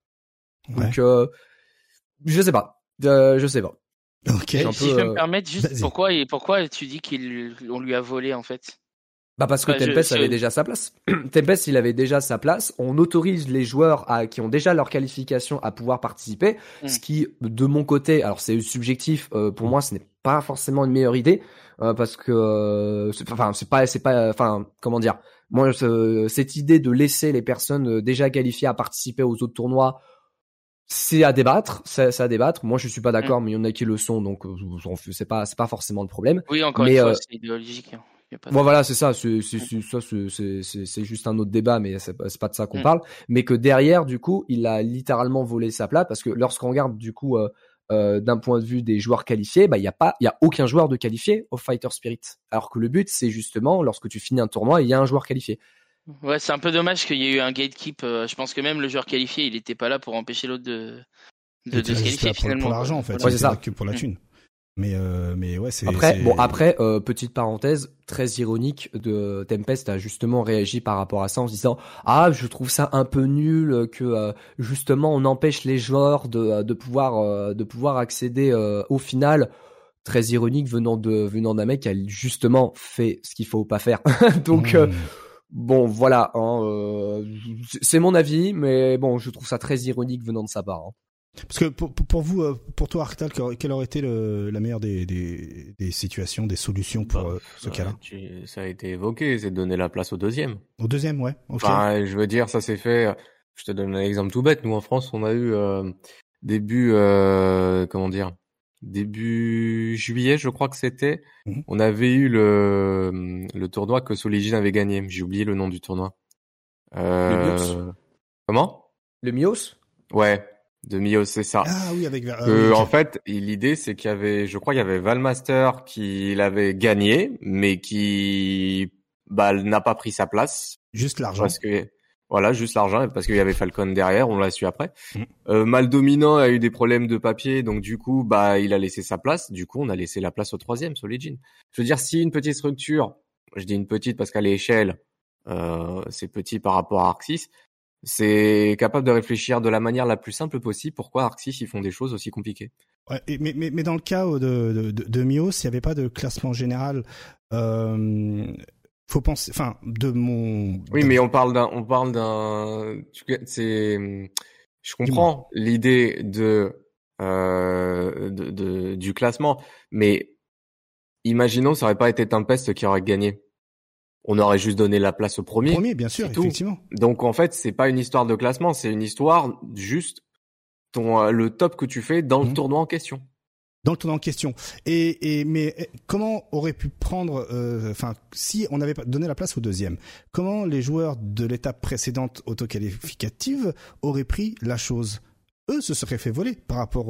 Donc, euh, je sais pas, euh, je sais pas. Ok. si je peux me permettre, juste pourquoi et pourquoi tu dis qu'on lui a volé en fait? Bah parce que Tempest avait déjà sa place. Tempest, il avait déjà sa place. On autorise les joueurs à, qui ont déjà leur qualification à pouvoir participer. Hmm. Ce qui, de mon côté, alors c'est subjectif. pour moi, ce n'est pas forcément une meilleure idée parce que, enfin, c'est pas, c'est pas, enfin, comment dire moi, cette idée de laisser les personnes euh, déjà qualifiées à participer aux autres tournois, c'est à débattre, c'est à débattre. Moi, je suis pas d'accord, mm. mais il y en a qui le sont, donc euh, c'est pas c'est pas forcément le problème. Oui, encore une fois, euh, c'est idéologique. Hein. Bon voilà, c'est ça, c'est c'est juste un autre débat, mais c'est pas de ça qu'on mm. parle. Mais que derrière, du coup, il a littéralement volé sa place parce que lorsqu'on regarde du coup euh, d'un point de vue des joueurs qualifiés, bah il y a pas, il y a aucun joueur de qualifié au Fighter Spirit. Alors que le but, c'est justement lorsque tu finis un tournoi, il y a un joueur qualifié. Ouais, c'est un peu dommage qu'il y ait eu un gatekeep. Euh, je pense que même le joueur qualifié, il n'était pas là pour empêcher l'autre de, de, se qualifier finalement. Pour l'argent en fait, ouais, c'est ça. Que pour la mm. thune. Mais euh, mais ouais, c'est après bon après euh, petite parenthèse très ironique de Tempest a justement réagi par rapport à ça en se disant ah je trouve ça un peu nul que euh, justement on empêche les joueurs de de pouvoir de pouvoir accéder au final très ironique venant de venant d'un mec qui a justement fait ce qu'il faut pas faire donc hmm. Bon, voilà, hein, c'est mon avis, mais bon, je trouve ça très ironique venant de sa part. Hein. Parce que pour, pour vous, euh, pour toi, Arctal, quelle aurait été le, la meilleure des, des, des, situations, des solutions pour bah, euh, ce cas-là? Ça a été évoqué, c'est de donner la place au deuxième. Au deuxième, ouais. Enfin, je veux dire, ça s'est fait. Je te donne un exemple tout bête. Nous, en France, on a eu euh, début, euh, comment dire, début juillet, je crois que c'était. Mhm. On avait eu le, le tournoi que Soligine avait gagné. J'ai oublié le nom du tournoi. Euh, le Mios. Comment? Le Mios? Ouais de Mio, c'est ça. Ah oui, avec. Euh, En fait, l'idée c'est qu'il y avait, je crois, il y avait Valmaster qui l'avait gagné, mais qui, bah, n'a pas pris sa place. Juste l'argent. Parce que voilà, juste l'argent, parce qu'il y avait Falcon derrière, on l'a su après. Mm. Euh, Mal Dominant a eu des problèmes de papier, donc du coup, bah, il a laissé sa place. Du coup, on a laissé la place au troisième, Solid Je veux dire, si une petite structure, je dis une petite parce qu'à l'échelle, euh, c'est petit par rapport à Arxis, c'est capable de réfléchir de la manière la plus simple possible pourquoi Arxis ils font des choses aussi compliquées. Ouais, mais, mais, mais dans le cas de, de, de, de Mios, il n'y avait pas de classement général. Euh, faut penser, enfin, de mon. Oui, mais on parle d'un, on parle d'un, c'est, je comprends l'idée de, euh, de, de, du classement, mais imaginons ça aurait pas été Tempest qui aurait gagné on aurait juste donné la place au premier. Premier, bien sûr, effectivement. Donc en fait, c'est pas une histoire de classement, c'est une histoire juste ton euh, le top que tu fais dans le mhm. tournoi en question. Dans le tournoi en question. Et, et mais eh, comment aurait pu prendre, euh, enfin, si on avait donné la place au deuxième, comment les joueurs de l'étape précédente autoqualificative auraient pris la chose? Eux se seraient fait voler par rapport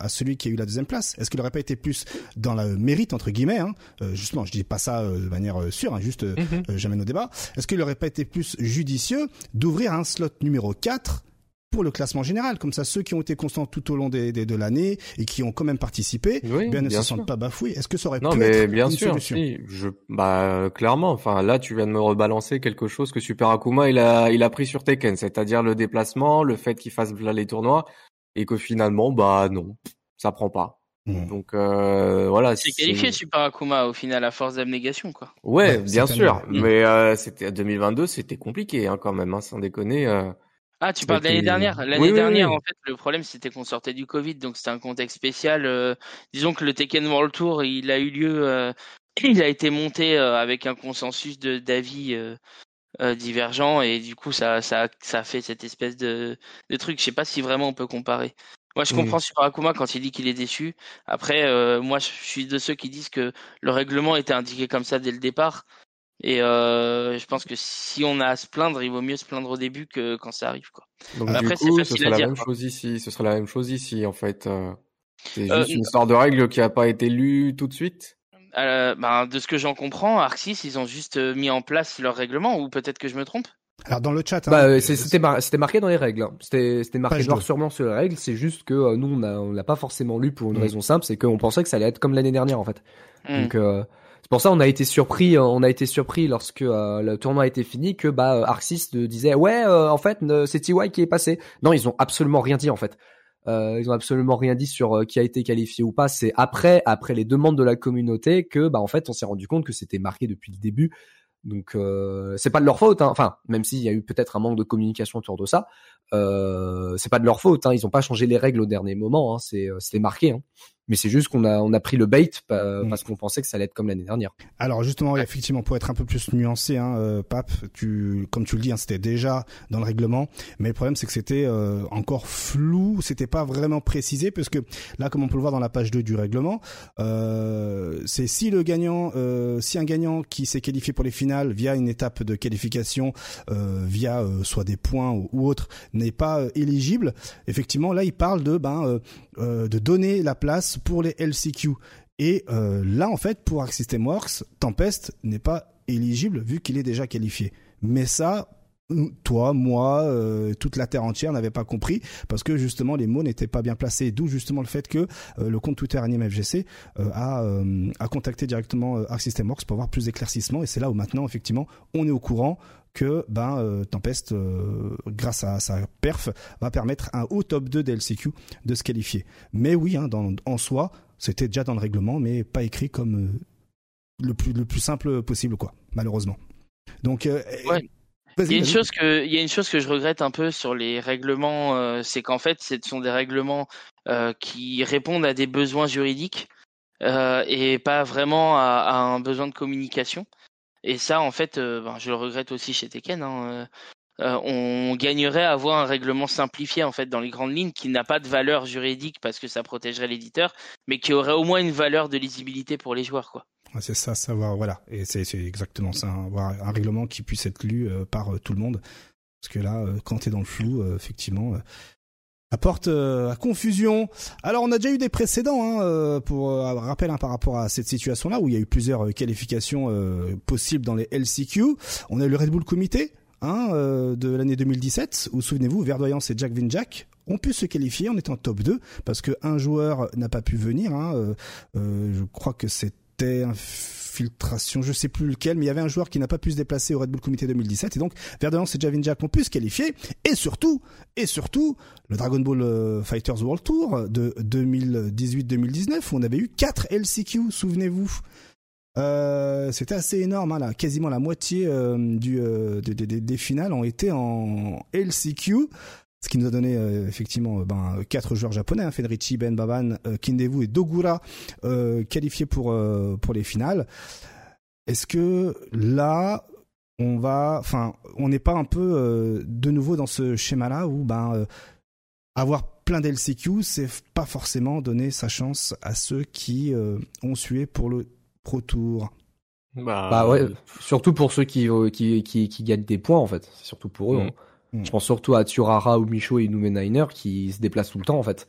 à celui qui a eu la deuxième place. Est-ce qu'il n'aurait pas été plus dans le mérite entre guillemets hein, euh, Justement, je dis pas ça euh, de manière euh, sûre, hein, juste mm j'amène au débat. Est-ce qu'il n'aurait pas été plus judicieux d'ouvrir un slot numéro 4 pour le classement général. Comme ça, ceux qui ont été constants tout au long des, de l'année et qui ont quand même participé, eh bien, ne se sentent pas bafoués. Est-ce que ça aurait non, pu mais être bien une sûr, solution? si. Je, bah, clairement. Enfin, là, tu viens de me rebalancer quelque chose que Super Akuma il a, il a pris sur Tekken, c'est-à-dire le déplacement, le fait qu'il fasse là les tournois et que finalement, bah non, ça prend pas. Hmm. Donc euh, voilà. C'est qualifié Super Akuma au final à force d'abnégation quoi. Ouais, bien sûr. Mais euh, c'était 2022, c'était compliqué hein, quand même, hein, sans déconner. Euh, ah, tu parles de l'année dernière. L'année dernière, en fait, le problème c'était qu'on sortait du Covid, donc c'était un contexte spécial. Euh, disons que le Tekken World Tour, il a eu lieu, euh, il a été monté euh, avec un consensus de d'avis divergent et du coup ça ça ça a fait cette espèce de de truc. Je sais pas si vraiment on peut comparer. Moi, je comprends Super Akuma quand il dit qu'il est déçu. Après, moi, je suis de ceux qui disent que le règlement était indiqué comme ça dès le départ. Et euh, je pense que si on a à se plaindre, il vaut mieux se plaindre au début que quand ça arrive, quoi. Donc Après, du coup, ce serait la même chose ici. Ce serait la même chose ici, en fait. Euh, c'est euh, juste une histoire de règle qui n'a pas été lue tout de suite? Euh, ben, de ce que j'en comprends, Arxis, ils ont juste mis en place leur règlement, ou peut-être que je me trompe? Alors dans le chat, hein, bah, c'était marqué dans les règles. Hein. C'était marqué noir sur blanc sur les règles. C'est juste que nous on a on l'a pas forcément lu pour une mm. raison simple, c'est qu'on pensait que ça allait être comme l'année dernière en fait. Mm. Donc c'est pour ça on a été surpris, euh, on a été surpris lorsque euh, le tournoi a été fini que bah euh, Arxis disait ouais en fait c'est TY qui est passé. Non ils ont absolument rien dit en fait. Ils ont absolument rien dit sur qui a été qualifié ou pas. C'est après, après les demandes de la communauté que, bah, en fait, on s'est rendu compte que c'était marqué depuis le début. Donc, c'est pas de leur faute. Hein. Enfin, même s'il y a eu peut-être un manque de communication autour de ça, c'est pas de leur faute. Hein. Ils ont pas changé les règles au dernier moment. Hein. C'est, c'était marqué. Hein mais c'est juste qu'on a on a pris le bait mm. parce qu'on pensait que ça allait être comme l'année dernière. Alors justement, effectivement, pour être un peu plus nuancé, hein, euh, Pape, tu comme tu le dis, hein, c'était déjà dans le règlement, mais le problème c'est que c'était euh, encore flou, c'était pas vraiment précisé parce que là, comme on peut le voir dans la page 2 du règlement, euh, c'est si le gagnant, euh, si un gagnant qui s'est qualifié pour les finales via une étape de qualification, via soit des points ou, ou autre, n'est pas éligible, effectivement, là, il parle de ben de donner la place pour les LCQ. Et euh, là, en fait, pour Arc System Works, Tempest n'est pas éligible vu qu'il est déjà qualifié. Mais ça, toi, moi, euh, toute la terre entière n'avait pas compris parce que justement les mots n'étaient pas bien placés. D'où justement le fait que euh, le compte Twitter Anime FGC a, a contacté directement Arc System Works pour avoir plus d'éclaircissements. Et c'est là où maintenant, effectivement, on est au courant que ben euh, Tempest, euh, grâce à sa perf, va permettre un haut top 2 LCQ de se qualifier. Mais oui, hein, en soi, c'était déjà dans le règlement, mais pas écrit comme euh, le plus le plus simple possible, quoi. Malheureusement. Donc. Il y a une chose que il y a une chose que je regrette un peu sur les règlements, c'est qu'en fait, ce sont des règlements qui répondent à des besoins juridiques et pas vraiment à, un besoin de communication. Et ça, en fait, euh, ben, je le regrette aussi chez Tekken. Hein, euh, euh, on gagnerait à avoir un règlement simplifié en fait dans les grandes lignes qui n'a pas de valeur juridique parce que ça protégerait l'éditeur, mais qui aurait au moins une valeur de lisibilité pour les joueurs, quoi. C'est ça, savoir voilà, et c'est exactement ça, hein, avoir un règlement qui puisse être lu par tout le monde, parce que là, quand t'es dans le flou, effectivement, apporte à confusion. Alors on a déjà eu des précédents hein, pour rappel hein, par rapport à cette situation-là où il y a eu plusieurs qualifications possibles dans les LCQ. On a eu le Red Bull Comité hein, de l'année 2017 où souvenez-vous Verdoyance et Jack Vinjack ont pu se qualifier en étant top 2 parce que un joueur n'a pas pu venir. Hein, je crois que c'était un filtration, je sais plus lequel, mais il y avait un joueur qui n'a pas pu se déplacer au Red Bull Comité 2017 et donc Verdance et Javin Jack ont pu se qualifier et surtout et surtout le Dragon Ball euh, Fighters World Tour de 2018-2019 où on avait eu 4 LCQ, souvenez-vous. Euh, c'était assez énorme, hein, là. quasiment la moitié euh, des finales ont été en LCQ. Ce qui nous a donné euh, effectivement euh, ben, quatre joueurs japonais, hein, Federici, Ben Baban, euh, Kindevu et Dogura, qualifiés pour, pour les finales. Est-ce que là, on va, enfin, on n'est pas un peu de nouveau dans ce schéma-là où ben avoir plein d'LCQ, c'est pas forcément donner sa chance à ceux qui ont sué pour le Pro Tour? Bah, bah ouais, surtout pour ceux qui, qui, qui, gagnent des points en fait, c'est surtout pour eux. Mm. Hein. Hmm. Je pense surtout à Turara ou Micho et Numenainer qui se déplacent tout le temps en fait.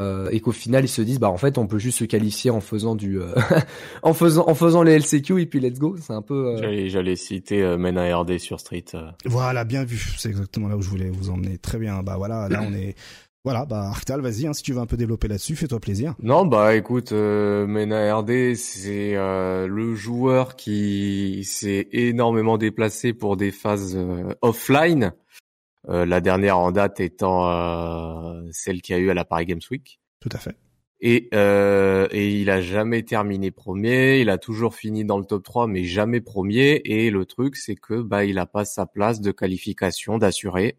Euh, et qu'au final ils se disent bah en fait on peut juste se qualifier en faisant du euh, en faisant en faisant les LCQ et puis let's go c'est un peu euh... j'allais citer euh, Mena RD sur Street euh. voilà bien vu c'est exactement là où je voulais vous emmener très bien bah voilà là on est voilà bah Arctal vas-y hein, si tu veux un peu développer là-dessus fais-toi plaisir non bah écoute Mena RD c'est le joueur qui s'est énormément déplacé pour des phases offline euh, la dernière en date étant euh, celle qu'il y a eu à la Paris Games Week. Tout à fait. Et, euh, et il a jamais terminé premier, il a toujours fini dans le top 3 mais jamais premier et le truc c'est que bah il a pas sa place de qualification d'assuré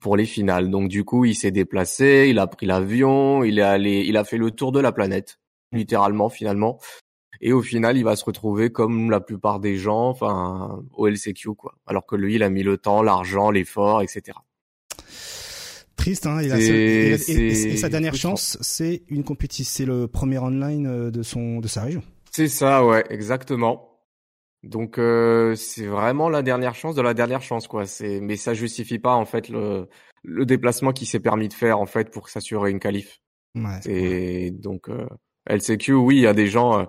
pour les finales. Donc du coup, il s'est déplacé, il a pris l'avion, il est allé il a fait le tour de la planète littéralement finalement et au final il va se retrouver comme la plupart des gens enfin au LCQ quoi. Alors que lui il a mis le temps l'argent l'effort etc triste hein il a et, sa dernière chance c'est une compétition c'est le premier online euh, de son de sa région. C'est ça ouais exactement. Donc euh, c'est vraiment la dernière chance de la dernière chance quoi. C'est mais ça justifie pas en fait le le déplacement qu'il s'est permis de faire en fait pour s'assurer une qualif. Ouais, et donc euh, LCQ oui il y a des gens euh,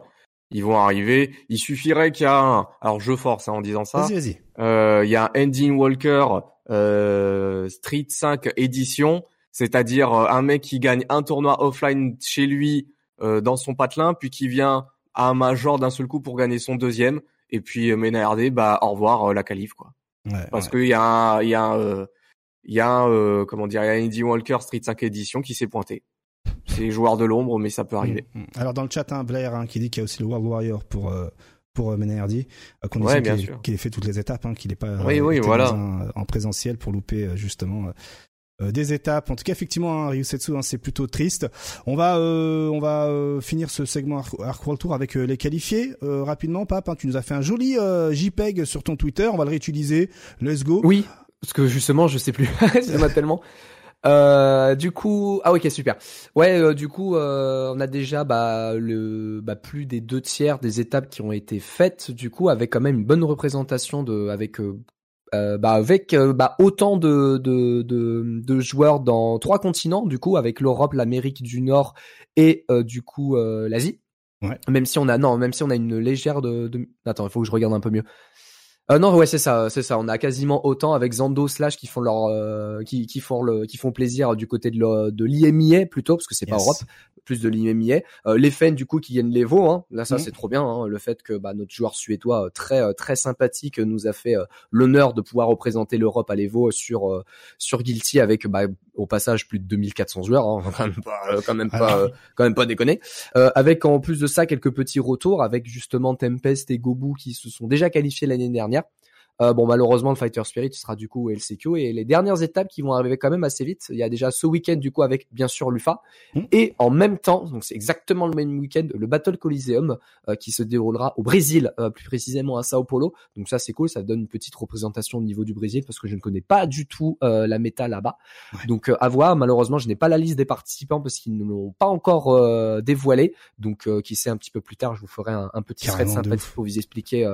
ils vont arriver. Il suffirait qu'il y a un, alors je force hein, en disant ça. Vas-y, vas-y. Euh, il y a Ending Walker euh, Street 5 édition, c'est-à-dire euh, un mec qui gagne un tournoi offline chez lui euh, dans son patelin, puis qui vient à un major d'un seul coup pour gagner son deuxième, et puis euh, Mena RD, bah au revoir la qualif quoi. Ouais, Parce qu'il y a un, il y a un, il y a un, comment dire, il y a Ending Walker Street 5 édition qui s'est pointé c'est joueur de l'ombre, mais ça peut arriver. Mm, mm. Alors dans le chat, hein, Blair hein, qui dit qu'il y a aussi le World Warrior pour euh, pour euh, Menardi, à condition qu'il ait, fait toutes les étapes, hein, qu'il n'ait pas oui, oui, voilà. en présentiel pour louper euh, justement des étapes. En tout cas, effectivement, hein, Ryusetsu, hein, c'est plutôt triste. On va, on va finir ce segment Arc, World Tour avec les qualifiés rapidement. Pape, tu nous as fait un joli JPEG sur ton Twitter. On va le réutiliser. Let's go. Oui, parce que justement, je sais plus. C'est tellement. Euh, du coup, ah ok super. Ouais, euh, du coup, euh, on a déjà bah, le bah, plus des deux tiers des étapes qui ont été faites. Du coup, avec quand même une bonne représentation de, avec euh, euh, bah, avec bah, autant de, de, de, de, joueurs dans trois continents. Du coup, avec l'Europe, l'Amérique du Nord et du coup l'Asie. Ouais. Même si on a non, même si on a une légère de, de... attends, il faut que je regarde un peu mieux. Euh, non, ouais, c'est ça, c'est ça. On a quasiment autant avec Zando Slash qui font leur, euh, qui, qui font le, qui font plaisir du côté de, de l'IMIA plutôt parce que c'est pas Europe, plus de l'IMIA. Euh, les fans du coup qui viennent les veaux, hein. Là, ça mhm. c'est trop bien. Hein. Le fait que bah, notre joueur suédois euh, très euh, très sympathique nous a fait l'honneur de pouvoir représenter l'Europe à l'Evo sur sur Guilty avec bah, au passage plus de 2400 joueurs, hein. quand même pas, quand même pas, quand même pas déconner. avec en plus de ça quelques petits retours avec justement Tempest et Gobu qui se sont déjà qualifiés l'année dernière euh, bon, malheureusement, le Fighter Spirit sera du coup LCQ et les dernières étapes qui vont arriver quand même assez vite. Il y a déjà ce week-end du coup avec bien sûr l'UFA mmh. et en même temps, donc c'est exactement le même week-end, le Battle Coliseum euh, qui se déroulera au Brésil, euh, plus précisément à Sao Paulo. Donc ça c'est cool, ça donne une petite représentation au niveau du Brésil parce que je ne connais pas du tout la méta là-bas. Donc à voir. Malheureusement, je n'ai pas la liste des participants parce qu'ils ne l'ont pas encore dévoilé. Donc qui sait un petit peu plus tard, je vous ferai un, petit thread sympathique pour vous expliquer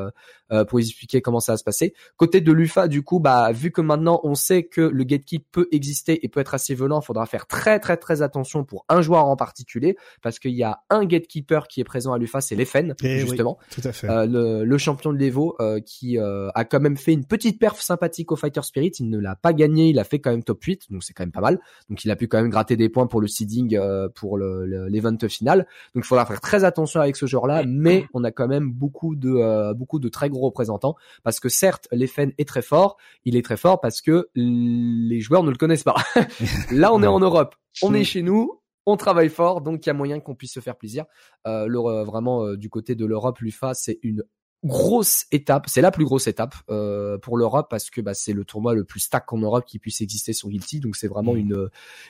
pour vous expliquer comment ça va se passer. Côté de l'UFA, du coup, bah vu que maintenant on sait que le gatekeep peut exister et peut être assez violent, il faudra faire très très très attention pour un joueur en particulier, parce qu'il y a un gatekeeper qui est présent à l'UFA, c'est l'Efen, eh justement, tout à fait. Euh, le, le, champion de l'Evo euh, qui euh, a quand même fait une petite perf sympathique au Fighter Spirit. Il ne l'a pas gagné, il a fait quand même top 8, donc c'est quand même pas mal. Donc il a pu quand même gratter des points pour le seeding pour l'event final. Donc il faudra faire très attention avec ce joueur-là, mais on a quand même beaucoup de beaucoup de très gros représentants parce que certes l'Efen est très fort, il est très fort parce que les joueurs ne le connaissent pas. Là on est en Europe, on est chez nous, on travaille fort, donc il y a moyen qu'on puisse se faire plaisir. Euh, le, vraiment euh, du côté de l'Europe, l'UFA, c'est une grosse étape, c'est la plus grosse étape euh, pour l'Europe parce que bah, c'est le tournoi le plus stack en Europe qui puisse exister sur Guilty, donc c'est vraiment une,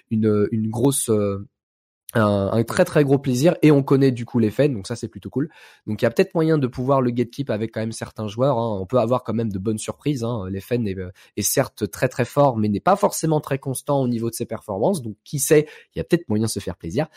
une, une grosse un, très très gros plaisir et on connaît du coup les fans donc ça c'est plutôt cool. Donc il y a peut-être moyen de pouvoir le gatekeep avec quand même certains joueurs hein. on peut avoir quand même de bonnes surprises hein. les fans est, est, certes très très fort mais n'est pas forcément très constant au niveau de ses performances. Donc qui sait? Il y a peut-être moyen de se faire plaisir.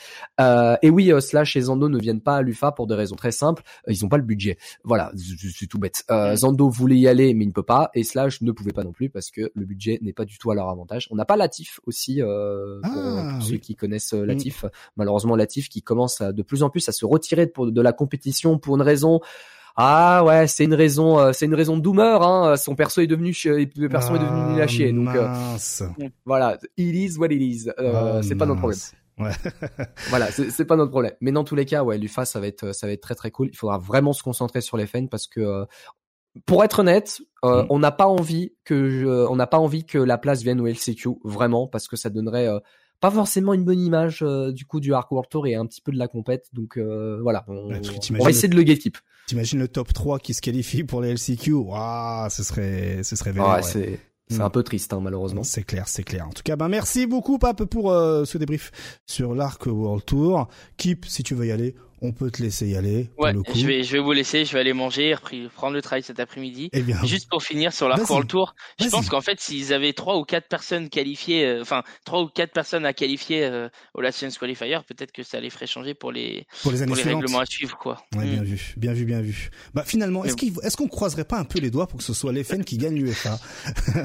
Euh, et oui euh, Slash et Zando ne viennent pas à l'UFA pour des raisons très simples. Euh, ils ont pas le budget. Voilà c'est tout bête. Euh, Zando voulait y aller mais il ne peut pas. Et Slash ne pouvait pas non plus parce que le budget n'est pas du tout à leur avantage. On n'a pas Latif aussi euh, pour, ah, ceux qui connaissent mm. Latif malheureusement Latif qui commence à, de plus en plus à se retirer de, de la compétition pour une raison ah ouais, c'est une raison, euh, c'est une raison de doomer. Hein. Son perso est devenu, le perso est devenu nul à chier. Donc euh, voilà, it is what it is. Euh, oh, c'est pas notre problème. Ouais. voilà, c'est pas notre problème. Mais dans tous les cas, ouais, l'UFA, ça va être, ça va être très très cool. Il faudra vraiment se concentrer sur les fans parce que, pour être honnête, mm. on n'a pas envie que, on n'a pas envie que la place vienne au LCQ vraiment parce que ça donnerait pas forcément une bonne image euh, du coup du Arc World Tour et un petit peu de la compète. Donc euh, voilà, on, va essayer de le gatekeep. T'imagines le top 3 qui se qualifie pour les LCQ Waouh, ce serait ce serait ouais, c'est c'est un peu triste, hein, malheureusement. C'est clair, c'est clair. En tout cas, ben merci beaucoup, Pape, pour euh, ce débrief sur l'Arc World Tour. Keep, si tu veux y aller, on peut te laisser y aller. Ouais, je vais, je vais vous laisser, je vais aller manger, prendre le travail cet après-midi. Eh Juste pour finir sur la le Tour, je pense qu'en fait, s'ils avaient trois ou quatre personnes qualifiées, euh, enfin trois ou quatre personnes à qualifier euh, au Last Chance Qualifier, peut-être que ça les ferait changer pour les pour les, règlements à suivre, quoi. Ouais, bien mm. vu, bien vu, bien vu. Bah finalement, est-ce qu'on est qu'on croiserait pas un peu les doigts pour que ce soit l'FN qui gagne l'UFA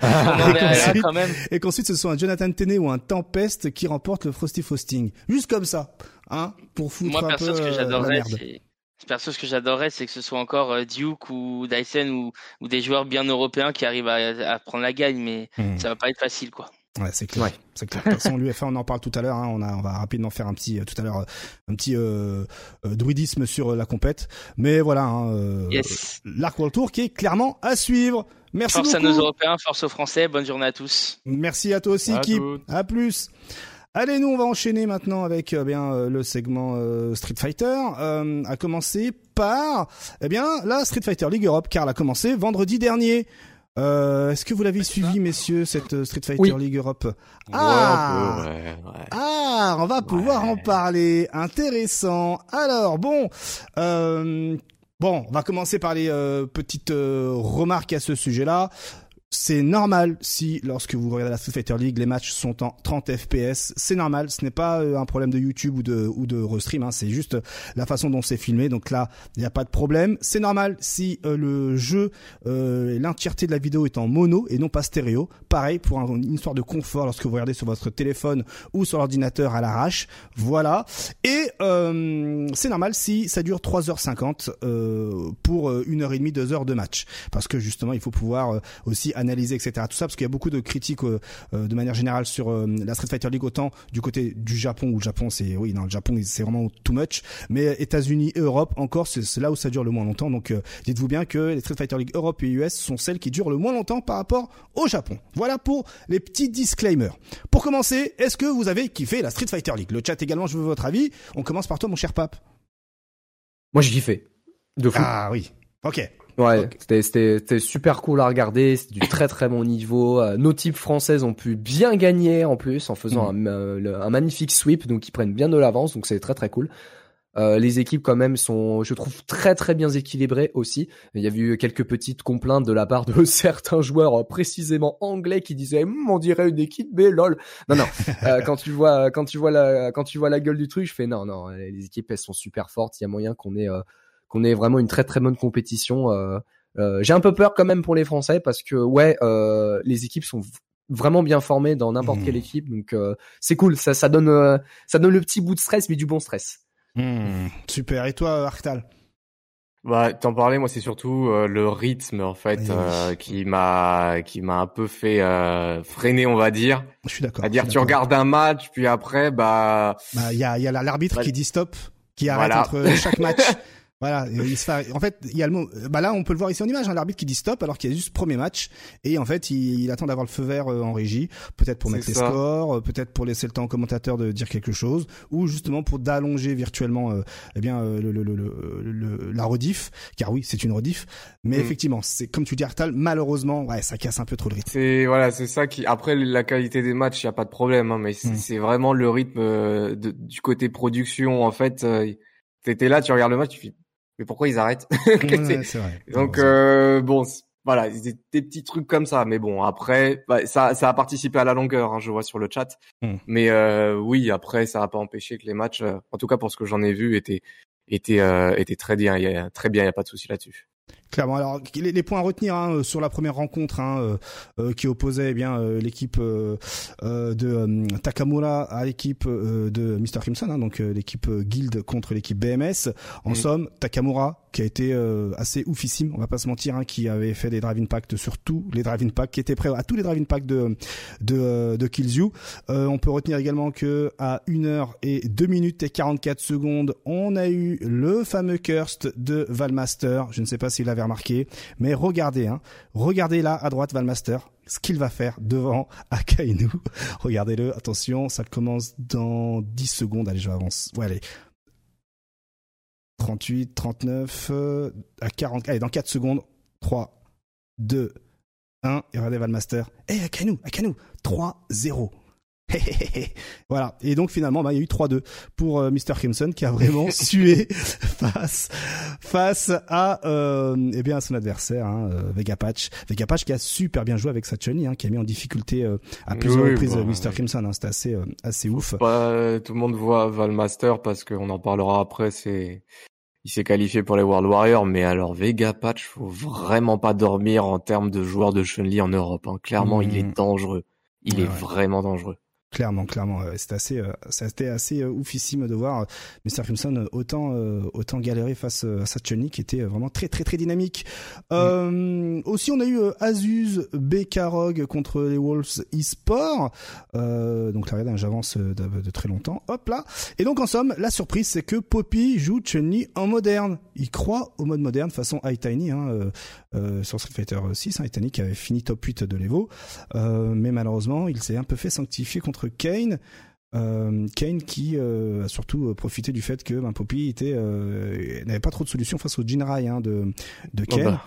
et qu'ensuite ce soit un Jonathan Tenney ou un Tempest qui remporte le Frosty Frosting, juste comme ça. Hein, pour foutre Moi, un peu ce que euh, j'adorerais, c'est perso ce que j'adorerais c'est que ce soit encore euh, Duke ou Dyson ou, ou des joueurs bien européens qui arrivent à, à prendre la gagne mais hmm. ça va pas être facile quoi Ouais, c'est clair. C'est clair. De toute façon, l'UFA, on en parle tout à l'heure. Hein. On, a, on va rapidement faire un petit, euh, tout à l'heure, un petit euh, druidisme sur la compète. Mais voilà, hein, yes. l'Arc World Tour qui est clairement à suivre. Merci force beaucoup. à nos Européens, force aux Français. Bonne journée à tous. Merci à toi aussi, Kip. À plus. Allez, nous on va enchaîner maintenant avec euh, bien euh, le segment euh, Street Fighter. à commencer par, eh bien, la Street Fighter League Europe, car elle a commencé vendredi dernier. Est-ce que vous l'avez suivi, messieurs, cette Street Fighter League Europe? Ah, ah, on va pouvoir en parler. Intéressant. Alors bon, bon, on va commencer par les petites remarques à ce sujet-là c'est normal si lorsque vous regardez la Street Fighter League, les matchs sont en 30 FPS. C'est normal, ce n'est pas euh, un problème de YouTube ou de ou de restream, hein, c'est juste la façon dont c'est filmé. Donc là, il n'y a pas de problème. C'est normal si euh, le jeu, euh, l'entièreté de la vidéo est en mono et non pas stéréo. Pareil pour une histoire de confort lorsque vous regardez sur votre téléphone ou sur l'ordinateur à l'arrache. Voilà. Et euh, c'est normal si ça dure 3h50 pour une heure et demie, deux heures de match, parce que justement, il faut pouvoir aussi analyser, etc. Tout ça, parce qu'il y a beaucoup de critiques euh, euh, de manière générale sur euh, la Street Fighter League, autant du côté du Japon, où le Japon, c'est, oui, dans le Japon, c'est vraiment too much, mais États-Unis et Europe, encore, c'est là où ça dure le moins longtemps. Donc, dites-vous bien que les Street Fighter League Europe et US sont celles qui durent le moins longtemps par rapport au Japon. Voilà pour les petits disclaimers. Pour commencer, est-ce que vous avez kiffé la Street Fighter League? Le chat également, je veux votre avis. On commence par toi, mon cher Pape. Moi, j'ai kiffé. De fou. Ah oui. Ok. Ouais, c'était super cool à regarder, c'était du très très bon niveau. Euh, nos types françaises ont pu bien gagner en plus en faisant un, euh, un, magnifique sweep, donc ils prennent bien de l'avance, donc c'est très très cool. Euh, les équipes quand même sont, je trouve, très très bien équilibrées aussi. Il y a eu quelques petites complaintes de la part de certains joueurs précisément anglais qui disaient hm, on dirait une équipe B lol. Non non, quand tu vois quand tu vois la quand tu vois la gueule du truc, je fais non non, les équipes elles sont super fortes. Il y a moyen qu'on ait qu'on ait vraiment une très très bonne compétition. Euh, j'ai un peu peur quand même pour les Français parce que ouais, les équipes sont vraiment bien formées dans n'importe quelle mmh. équipe, donc c'est cool. Ça, ça donne, ça donne le petit bout de stress, mais du bon stress. Mmh. super. Et toi, Arctal? Bah, t'en parlais, moi, c'est surtout euh, le rythme en fait euh, qui m'a qui m'a un peu fait euh, freiner, on va dire. Je suis d'accord. C'est-à-dire, tu regardes un match, puis après, bah, bah, il y a il y a l'arbitre bah, qui dit stop, qui arrête entre chaque match. Voilà, il se fait... en fait, il y a le mot. Bah là, on peut le voir ici en image, hein, l'arbitre qui dit stop alors qu'il y a juste premier match et en fait, il, attend d'avoir le feu vert euh, en régie, peut-être pour mettre les scores, euh, peut-être pour laisser le temps au commentateur de dire quelque chose, ou justement pour d'allonger virtuellement, euh, eh bien, le, le, le, la rediff, car oui, c'est une rediff. Mais mm. effectivement, c'est comme tu dis, Artal, malheureusement, ouais, ça casse un peu trop le rythme. C'est voilà, c'est ça qui. Après, la qualité des matchs, il y a pas de problème, hein, mais c'est mm. vraiment le rythme du côté production. En fait, t'étais là, tu regardes le match, tu fais mais pourquoi ils arrêtent vrai. Donc euh, bon, voilà, des, des, petits trucs comme ça. Mais bon, après, bah, ça, ça a participé à la longueur, hein, je vois sur le chat. Hmm. Mais euh, oui, après, ça n'a pas empêché que les matchs, euh, en tout cas pour ce que j'en ai vu, étaient étaient euh, étaient très bien. Il y a, très bien, il y a pas de souci là-dessus. Clairement. Alors les, les, points à retenir hein, euh, sur la première rencontre hein, euh, euh qui opposait eh bien euh, l'équipe euh, de Takamura à l'équipe de Mr Crimson, hein, donc l'équipe Guild contre l'équipe BMS. En somme, Takamura qui a été assez oufissime, on va pas se mentir, hein, qui avait fait des drive packs sur tous les drive packs, qui était prêt à tous les drive packs de de, de Kills You. on peut retenir également que à 1 heure et 2 minutes et 44 secondes, on a eu le fameux Cursed de Valmaster. Je ne sais pas s'il avait remarqué. Mais regardez, hein, regardez là à droite Valmaster, ce qu'il va faire devant Akainu. Regardez-le, attention, ça commence dans 10 secondes. Allez, je avance. Ouais, allez. 38, 39, euh, à 40. Allez, dans 4 secondes. 3, 2, 1. Et regardez Valmaster. Eh, hey, Akainu, Akainu. 3, 0. Voilà. Et donc finalement, bah, il y a eu 3-2 pour euh, Mr. Crimson qui a vraiment sué face face à euh, eh bien à son adversaire, hein, euh, Vegapatch. Vegapatch qui a super bien joué avec sa hein, qui a mis en difficulté euh, à plusieurs reprises bah, Mr. Crimson. Hein, C'était assez assez ouf. Pas, tout le monde voit Valmaster parce qu'on en parlera après. C'est il s'est qualifié pour les World Warriors, mais alors Vegapatch, faut vraiment pas dormir en termes de joueur de Chun-Li en Europe. Hein. Clairement, il est mmh. dangereux. Il est vraiment dangereux. Clairement, clairement, c'était assez, euh, c'était assez euh, oufissime de voir euh, Mr. Crimson autant, autant galérer face à sa qui était vraiment très, très, très dynamique. Mm. aussi, on a eu Azus Bekarog contre les Wolves eSport. donc là, regardez, j'avance de, très longtemps. Hop là. Et donc, en somme, la surprise, c'est que Poppy joue chun en moderne. Il croit au mode moderne façon High Tiny hein, sur Street Fighter 6. Hein, qui avait fini top 8 de l'Evo, mais malheureusement, il s'est un peu fait sanctifier contre Kane. Euh, Kane qui euh, a surtout profité du fait que ben, Poppy était euh, n'avait pas trop de solutions face au Jinrai hein, de de oh, Kane.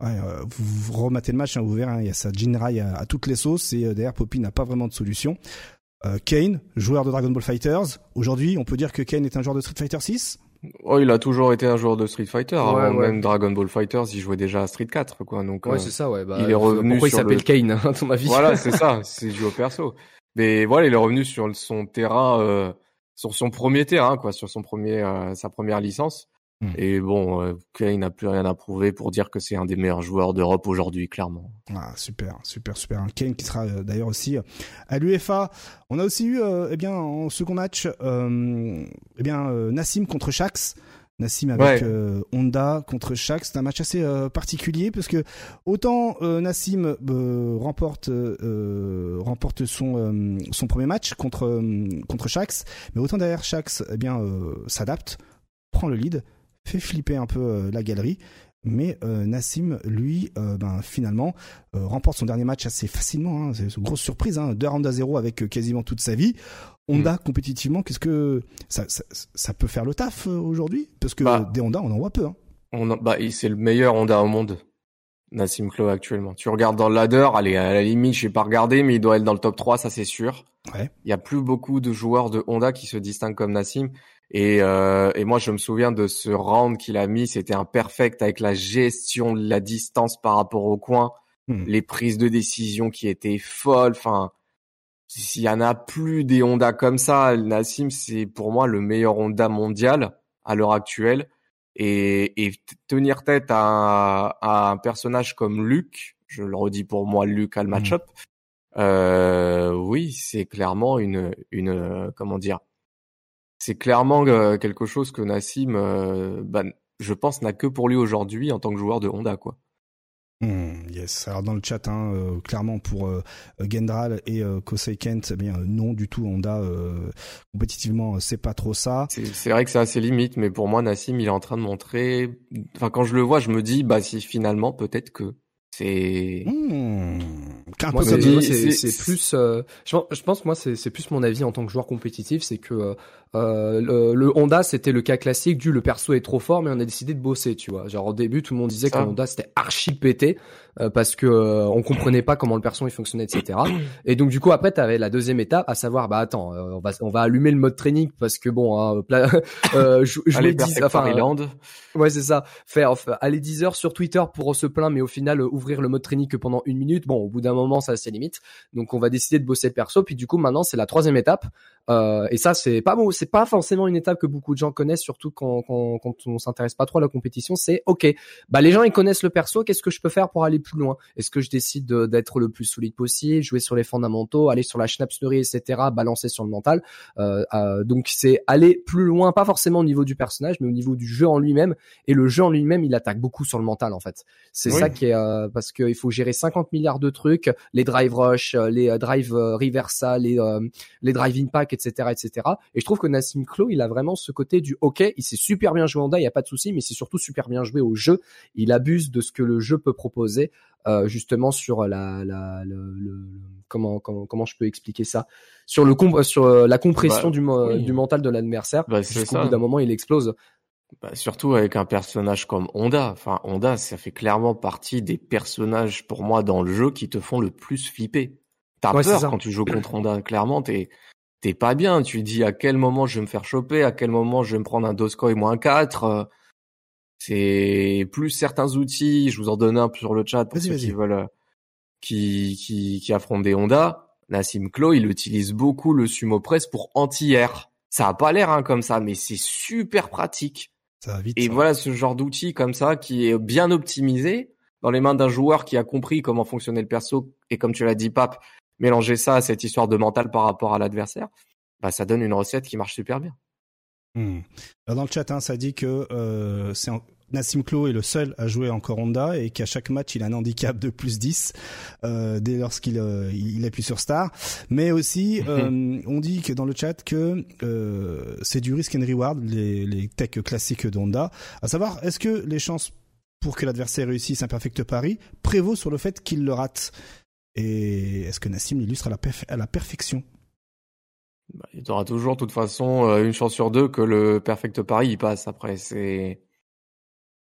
Bah. vous, rematez le match, hein, vous verrez, hein, il y a sa Jinrai à, toutes les sauces et derrière Poppy n'a pas vraiment de solution. Kane, joueur de Dragon Ball Fighters. Aujourd'hui, on peut dire que Kane est un joueur de Street Fighter 6 Oh, il a toujours été un joueur de Street Fighter. Avant même Dragon Ball Fighters, il jouait déjà à Street 4, quoi. Donc, ouais, c'est ça, ouais. Bah, il est revenu pourquoi il s'appelle Kane, à ton avis? Voilà, c'est ça. C'est du au perso. Mais voilà, il est revenu sur son terrain, euh, sur son premier terrain, quoi, sur son premier, euh, sa première licence. Hmm. Et bon, euh, Kane n'a plus rien à prouver pour dire que c'est un des meilleurs joueurs d'Europe aujourd'hui, clairement. Ah, super, super, super. Un Kane qui sera d'ailleurs aussi à l'UFA. On a aussi eu, eh bien, en second match, eh bien, Nassim contre Shax. Nassim avec euh, Honda contre Shaq. C'est un match assez euh, particulier parce que autant euh, Nassim remporte remporte son son premier match contre contre Shax, mais autant derrière Shax eh bien s'adapte, prend le lead, fait flipper un peu la galerie. Mais Nassim, lui, ben, finalement, remporte son dernier match assez facilement. Hein. C'est une grosse surprise, hein, 2 rounds à 0 avec quasiment toute sa vie. Honda mm. compétitivement, qu'est-ce que ça, ça, ça, peut faire le taf euh, aujourd'hui? Parce que bah, des Honda, on en voit peu. Hein. On bah, c'est le meilleur Honda au monde, Nassim Klo actuellement. Tu regardes dans le ladder, allez, à la limite, je n'ai pas regardé, mais il doit être dans le top 3, ça c'est sûr. Ouais. Il y a plus beaucoup de joueurs de Honda qui se distinguent comme Nassim. Et, euh, et moi, je me souviens de ce round qu'il a mis, c'était un perfect avec la gestion de la distance par rapport au coin, hmm. les prises de décision qui étaient folles. Enfin, s'il y en a plus des Honda comme ça, Nassim, c'est pour moi le meilleur Honda mondial à l'heure actuelle. et, et tenir tête à, à, un personnage comme Luke, je le redis pour moi, Luke à le mmh. match-up, euh, oui, c'est clairement une, une, comment dire, c'est clairement euh, quelque chose que Nassim, euh, bah, je pense, n'a que pour lui aujourd'hui en tant que joueur de Honda, quoi. Hmm, yes. Alors dans le chat, hein, euh, clairement pour euh, Gendral et euh, Kosei Kent, eh bien non du tout. Honda compétitivement, c'est pas trop ça. C'est vrai que c'est assez limite, mais pour moi, Nassim, il est en train de montrer. Enfin, quand je le vois, je me dis, bah si finalement, peut-être que c'est. Mmh. c'est plus. Euh, je, je, pense moi c'est plus mon avis en tant que joueur compétitif, c'est que euh, euh, le, le, Honda c'était le cas classique du le perso est trop fort mais on a décidé de bosser tu vois. Genre au début tout le monde disait que le Honda c'était archi pété euh, parce que euh, on comprenait pas comment le perso il fonctionnait etc et donc du coup après t'avais la deuxième étape à savoir bah attends on va on va allumer le mode training parce que bon hein, jouer 10 enfin ouais c'est ça. Faire aller 10 heures sur Twitter pour se plaindre mais au final ouvrir le mode training que pendant une minute bon au bout d'un moment ça c'est limite donc on va décider de bosser le perso puis du coup maintenant c'est la troisième étape. Et ça c'est pas bon c'est pas forcément une étape que beaucoup de gens connaissent, surtout quand, quand, quand on s'intéresse pas trop à la compétition. C'est ok, bah les gens ils connaissent le perso, qu'est-ce que je peux faire pour aller plus loin? Est-ce que je décide d'être le plus solide possible, jouer sur les fondamentaux, aller sur la schnapsnerie, etc., balancer sur le mental? Euh, euh, Donc c'est aller plus loin, pas forcément au niveau du personnage, mais au niveau du jeu en lui-même. Et le jeu en lui-même, il attaque beaucoup sur le mental en fait. C'est ça qui est euh, parce qu'il faut gérer 50 milliards de trucs, les drive rush, les drive reversal, les les drive impact, etc., etc. Et je trouve que Nassim Klo, il a vraiment ce côté du OK, il s'est super bien joué en DA, il y a pas de souci, mais c'est surtout super bien joué au jeu. Il abuse de ce que le jeu peut proposer euh, justement sur la, la le, comment, comment comment je peux expliquer ça? Sur le sur euh, la compression bah, du, du mental de l'adversaire bah, jusqu'au bout d'un moment il explose. Bah, surtout avec un personnage comme Honda. Enfin, Honda, ça fait clairement partie des personnages pour moi dans le jeu qui te font le plus flipper. T'as peur quand tu joues contre Honda. Clairement, t'es t'es pas bien. Tu dis à quel moment je vais me faire choper, à quel moment je vais me prendre un Doscoy moins 4. Euh, c'est plus certains outils, je vous en donne un sur le chat pour ceux qui veulent, euh, qui, qui, qui affrontent des Honda. Nassim Klo, il utilise beaucoup le sumo press pour anti-air. Ça a pas l'air hein, comme ça, mais c'est super pratique. Ça va vite, Et voilà ce genre d'outil comme ça qui est bien optimisé dans les mains d'un joueur qui a compris comment fonctionnait le perso et comme tu l'as dit, Pape, mélanger ça à cette histoire de mental par rapport à l'adversaire, bah, ça donne une recette qui marche super bien. Hmm. dans le chat, hein, ça dit que euh, c'est Nassim Klo est le seul à jouer encore Honda et qu'à chaque match il a un handicap de plus 10 euh, dès lorsqu'il euh, il appuie sur Star. Mais aussi, euh, on dit que dans le chat que c'est du risk and reward, les, les techs classiques d'Honda. À savoir, est-ce que les chances pour que l'adversaire réussisse un perfect pari prévaut sur le fait qu'il le rate? Et est-ce que Nassim l'illustre à la, à la perfection? Bah, Il y aura toujours, de toute façon, euh, une chance sur deux que le perfect pari il passe. Après, c'est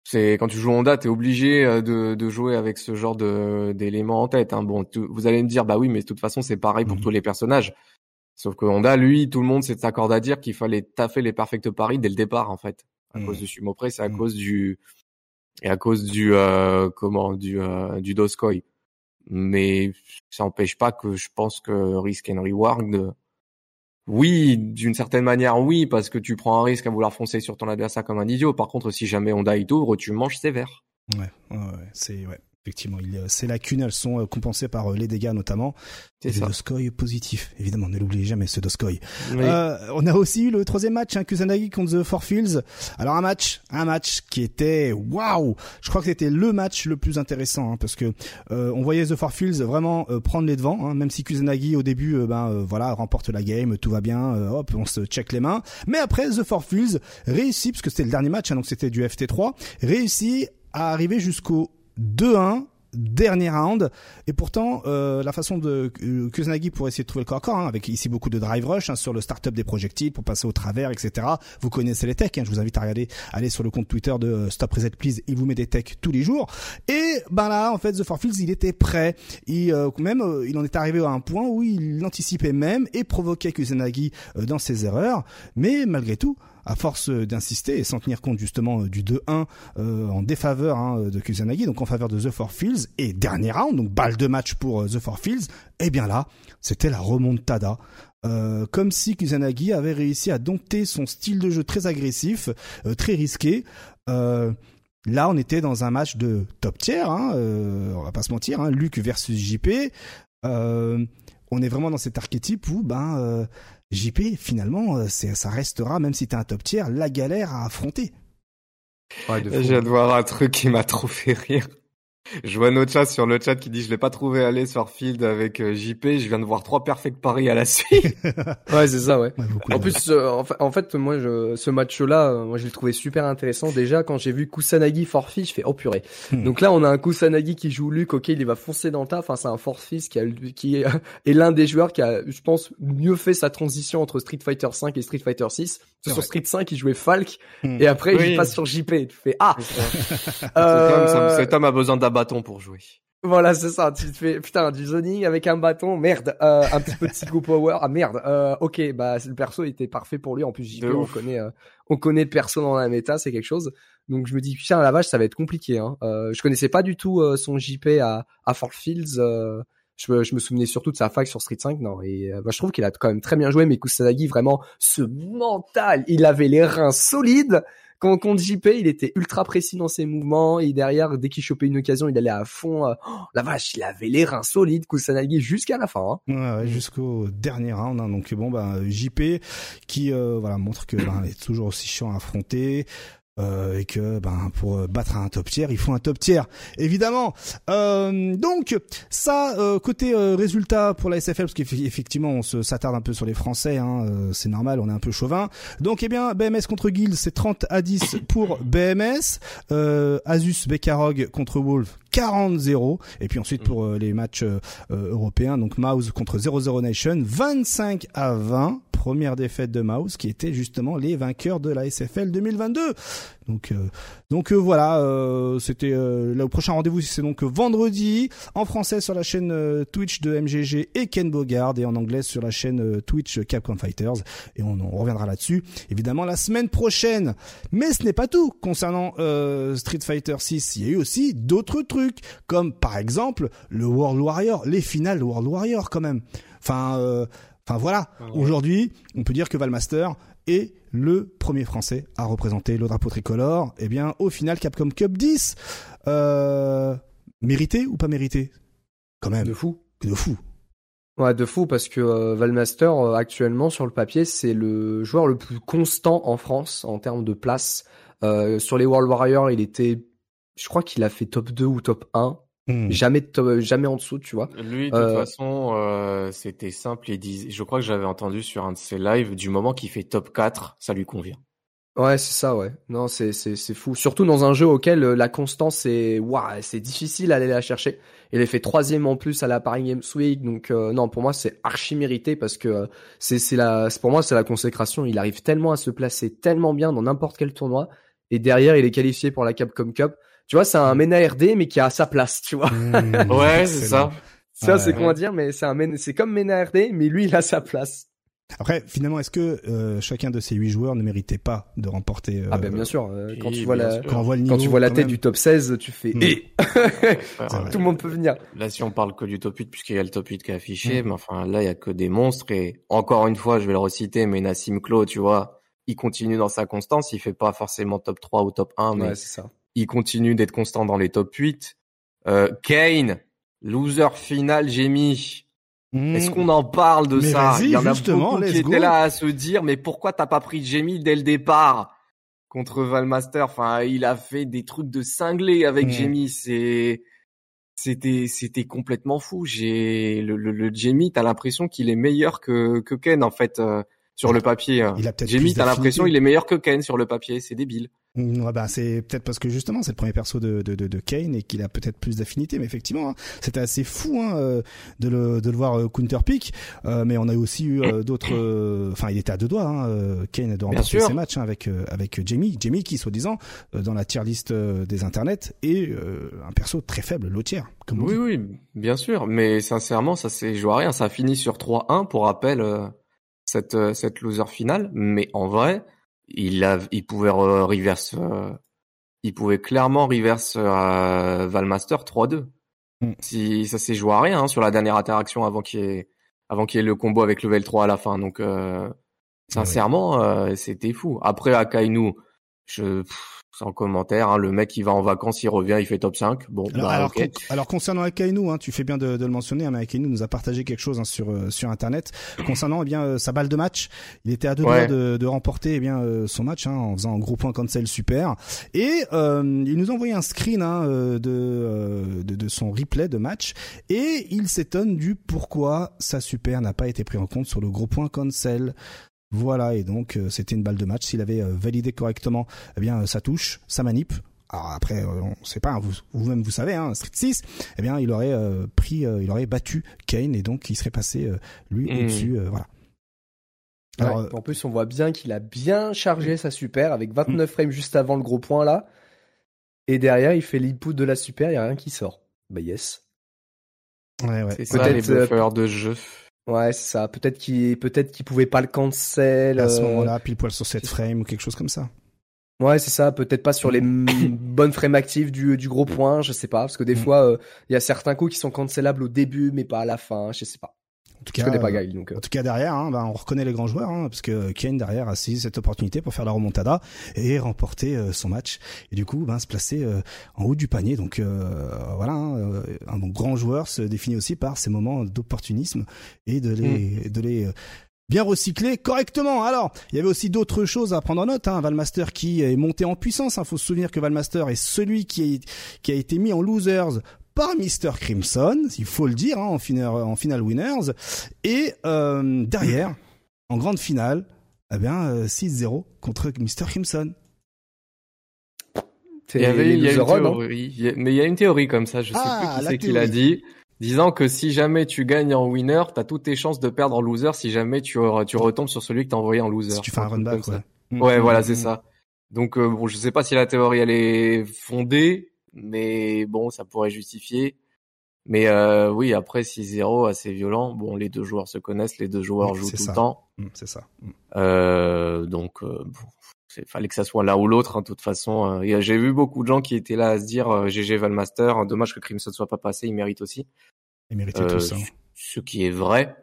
c'est quand tu joues Honda, t'es obligé euh, de, de jouer avec ce genre de d'éléments en tête. Hein. Bon, vous allez me dire, bah oui, mais de toute façon, c'est pareil pour mmh tous les personnages. Sauf que Honda, lui, tout le monde s'est accordé à dire qu'il fallait taffer les perfect paris dès le départ, en fait, à mmh. cause du sumo press, à mmh. cause du et à cause du euh, comment du euh, du Doskoi mais ça n'empêche pas que je pense que risk and reward, oui, d'une certaine manière, oui, parce que tu prends un risque à vouloir foncer sur ton adversaire comme un idiot. Par contre, si jamais on die t'ouvre, tu manges sévère. Ouais, ouais c'est ouais. Effectivement, il, ces lacunes, elles sont euh, compensées par euh, les dégâts notamment. C'est le Doskoy positif, évidemment, ne l'oubliez jamais ce Doskoy. Euh, on a aussi eu le troisième match, hein, Kusanagi contre The Four Fields. Alors un match, un match qui était waouh. Je crois que c'était le match le plus intéressant hein, parce que euh, on voyait The Four Fields vraiment prendre les devants, hein, même si Kusanagi au début, ben voilà, remporte la game, tout va bien, hop, on se check les mains. Mais après The Four Fields réussit, parce que c'était le dernier match, hein, donc c'était du FT3, réussit à arriver jusqu'au 2-1 dernier round. Et pourtant euh, la façon de euh, Kuznagi pour essayer de trouver le corps à corps hein, avec ici beaucoup de drive rush hein, sur le startup des projectiles pour passer au travers etc vous connaissez les techs hein, je vous invite à regarder aller sur le compte Twitter de euh, Stop Reset Please il vous met des techs tous les jours. Et ben là en fait The Four il était prêt. Il euh, même il en est arrivé à un point où il anticipait même et provoquait Kuznagi dans ses erreurs. Mais malgré tout à force d'insister et sans tenir compte justement euh, du 2-1 euh, en défaveur hein, de Kusanagi, donc en faveur de The Four Fields, et dernier round, donc balle de match pour euh, The Four Fields, et eh bien là, c'était la remontada comme si Kusanagi avait réussi à dompter son style de jeu très agressif, très risqué. Là, on était dans un match de top tier, hein, on va pas se mentir, hein, Luc versus JP. on est vraiment dans cet archétype où ben JP finalement ça restera même si t'es un top tier la galère à affronter. Ouais, je viens de voir un truc qui m'a trop fait rire. Je vois notre chat sur le chat qui dit je l'ai pas trouvé aller sur Field avec euh, JP. Je viens de voir trois perfect paris à la suite. ouais, c'est ça, ouais. en plus, euh, en, fait, moi, je, ce match-là, euh, moi, je l'ai trouvé super intéressant. Déjà, quand j'ai vu Kusanagi forfeit, je fais oh purée. Hmm. Donc là, on a un Kusanagi qui joue Luke. Ok, il va foncer dans le tas. Enfin, c'est un forfeit qui a, qui est, est l'un des joueurs qui a, je pense, mieux fait sa transition entre Street Fighter 5 et Street Fighter 6. Sur Street 5, il jouait Falk, hmm. et après, il passe sur JP. Tu fais ah. Cet homme a besoin d'un bâton pour jouer. Voilà, c'est ça. Tu te fais putain du zoning avec un bâton, merde, euh, un petit peu de psycho power. Ah merde. Euh, ok, bah le perso était parfait pour lui. En plus, JP, on connaît, euh, on connaît le perso dans la méta, c'est quelque chose. Donc je me dis putain la vache, ça va être compliqué. Hein. Euh, je connaissais pas du tout euh, son JP à à Fort Fields. Euh, je me, souvenais surtout de sa fac sur Street 5, non. Et bah, je trouve qu'il a quand même très bien joué. Mais Kusanagi, vraiment, ce mental, il avait les reins solides. Quand contre JP, il était ultra précis dans ses mouvements et derrière, dès qu'il chopait une occasion, il allait à fond. Euh, oh, la vache, il avait les reins solides, Kusanagi jusqu'à la fin. Hein. Jusqu'au dernier round. Hein. Donc bon, bah JP qui euh, voilà montre que bah, est toujours aussi chiant à affronter. Euh, et que ben pour battre un top tier, il faut un top tier, évidemment. Euh, donc ça euh, côté résultat pour la SFL parce qu'effectivement on se s'attarde un peu sur les Français, hein, c'est normal, on est un peu chauvin. Donc eh bien BMS contre Guild c'est 30 à 10 pour BMS, Asus Bekarog contre Wolf 40-0 et puis ensuite pour les matchs européens donc Mouse contre 0-0 Nation 25 à 20 première défaite de Mouse qui était justement les vainqueurs de la SFL 2022. Donc, euh, donc euh, voilà, euh, c'était le prochain rendez-vous, c'est donc vendredi en français sur la chaîne Twitch de MGG et Ken Bogard et en anglais sur la chaîne Twitch Capcom Fighters et on, on reviendra là-dessus évidemment la semaine prochaine. Mais ce n'est pas tout concernant Street Fighter 6. Il y a eu aussi d'autres trucs comme par exemple le World Warrior, les finales World Warrior quand même. Enfin Enfin voilà, ah aujourd'hui, on peut dire que Valmaster est le premier français à représenter le drapeau tricolore. Eh bien, au final, Capcom Cup 10, euh, mérité ou pas mérité? Quand même. De fou. De fou. Ouais, de fou parce que euh, Valmaster euh, actuellement sur le papier c'est le joueur le plus constant en France en termes de place. sur les World Warriors, il était, je crois qu'il a fait top 2 ou top 1 Hmm. Jamais, jamais en dessous, tu vois. Lui, de toute euh, façon, euh, c'était simple. Il disait, je crois que j'avais entendu sur un de ses lives, du moment qu'il fait top 4, ça lui convient. Ouais, c'est ça, ouais. Non, c'est c'est c'est fou. Surtout dans un jeu auquel euh, la constance c'est waouh, c'est difficile d'aller la chercher. Il a fait troisième en plus à la Paris Games Week, donc non, pour moi c'est archi mérité parce que c'est c'est la, pour moi c'est la consécration. Il arrive tellement à se placer tellement bien dans n'importe quel tournoi et derrière il est qualifié pour la Capcom Cup. Tu vois, c'est un MENA RD, mais qui a sa place, tu vois. Mmh. ouais, c'est ça. Ça, c'est comment dire, mais c'est un c'est comme MENA RD, mais lui, il a sa place. Après, finalement, est-ce que euh, chacun de ces huit joueurs ne méritait pas de remporter Ah ben bien sûr. Euh, quand, tu vois la, quand, tu vois la tête du top 16, tu fais mmh. et tout le monde peut venir. Là, si on parle que du top 8, puisqu'il y a le top 8 qui est affiché, mmh. mais enfin là, il y a que des monstres. Et encore une fois, je vais le reciter, mais Nassim Klo, tu vois, il continue dans sa constance. Il fait pas forcément top 3 ou top 1, mais c'est ça il continue d'être constant dans les top 8. Euh, Kane, loser final, j'ai mis. Hmm. Est-ce qu'on en parle de ça Il y en a beaucoup qui étaient là à se dire, mais pourquoi t'as pas pris Jamie dès le départ contre Valmaster? Enfin, il a fait des trucs de cinglé avec mmh. Jamie. C'est c'était c'était complètement fou. J'ai le, le, le Jamie, t'as l'impression qu'il est meilleur que que Ken en fait euh, sur le papier. Il a peut-être Jamie, t'as l'impression il est meilleur que Ken sur le papier. C'est débile. Mm, ouais, bah, c'est peut-être parce que justement c'est le premier perso de, de, de, de Kane et qu'il a peut-être plus d'affinité mais effectivement hein, c'était assez fou hein, euh, de, le, de le voir euh, counter pick. Euh, mais on a aussi eu d'autres enfin il était à deux doigts hein, Kane de remporter ses matchs hein, avec avec Jamie. Jamie qui soi-disant dans la tier list des internets est un perso très faible lotière comme oui oui bien sûr. Mais sincèrement ça c'est joué à rien. Ça a fini sur 3-1 pour rappel cette cette loser finale mais en vrai il, a, il pouvait reverse, euh, il pouvait clairement reverse euh, Valmaster 3-2. Mm. Si ça s'est joué à rien hein, sur la dernière interaction avant qu'il ait, avant qu'il y ait le combo avec level 3 à la fin. Donc sincèrement, c'était fou. Après Akainu, je sans commentaire. Hein, le mec, il va en vacances, il revient, il fait top 5. Bon, alors, bah, alors, concernant Akainu, hein, tu fais bien de, de le mentionner, hein, mais Akainu nous a partagé quelque chose hein, sur euh, sur internet concernant eh bien euh, sa balle de match. Il était à deux doigts de, de, remporter eh bien euh, son match hein, en faisant un gros point cancel super. Et il nous a envoyé un screen hein, de, de, de son replay de match et il s'étonne du pourquoi sa super n'a pas été pris en compte sur le gros point cancel. Voilà, et donc euh, c'était une balle de match. S'il avait euh, validé correctement, eh bien ça touche, ça manip. Alors après, euh, on sait pas, hein, vous, vous-même vous savez, hein, Street 6, eh bien il aurait pris, il aurait battu Kane et donc il serait passé lui mmh. au-dessus, voilà. Alors, en plus, on voit bien qu'il a bien chargé sa super avec 29 mmh. frames juste avant le gros point là. Et derrière, il fait l'input de la super, il y a rien qui sort. Bah yes. Ouais, ouais. C'est ça les buffers de jeu. Ouais, c'est ça. Peut-être qu'il peut-être qu'il pouvait pas le cancel. À ce euh, moment-là, pile poil sur cette frame ou quelque chose comme ça. Ouais, c'est ça. Peut-être pas sur les bonnes frames actives du, du gros point, je sais pas. Parce que des mm. fois, euh, il y a certains coups qui sont cancellables au début, mais pas à la fin. Je sais pas. En tout cas, pas donc. Euh. En tout cas derrière, hein, ben, on reconnaît les grands joueurs, hein, parce que Kane derrière a saisi cette opportunité pour faire la remontada et remporter euh, son match et du coup ben, se placer euh, en haut du panier. Donc voilà, hein, un grand joueur se définit aussi par ces moments d'opportunisme et de les, mm. de les bien recycler correctement. Alors, il y avait aussi d'autres choses à prendre en note. Hein. Valmaster qui est monté en puissance. Il faut se souvenir que Valmaster est celui qui, est, qui a été mis en losers par Mr. Crimson, il faut le dire, hein, en, final, en final winners. Et euh, derrière, en grande finale, eh bien, 6-0 euh, contre Mr. Crimson. Il y avait une théorie, mais il y a une théorie comme ça, je sais ah, plus qui c'est qui l'a dit, disant que si jamais tu gagnes en winner, t'as toutes tes chances de perdre en loser si jamais tu, tu retombes sur celui que t'as envoyé en loser. Si tu fais un run back, ouais. Ouais, voilà, c'est ça. Donc euh, bon, je sais pas si la théorie elle est fondée, mais bon, ça pourrait justifier. Mais euh, oui, après 6-0, assez violent. Bon, les deux joueurs se connaissent, les deux joueurs jouent tout le temps. Mmh, c'est ça. Mmh. Euh, donc, euh, bon, fallait que ça soit l'un ou l'autre. Hein, de toute façon, euh, j'ai vu beaucoup de gens qui étaient là à se dire GG Valmaster, dommage que Crimson soit pas passé, il mérite aussi. Il méritait tout ça. Ce qui est vrai,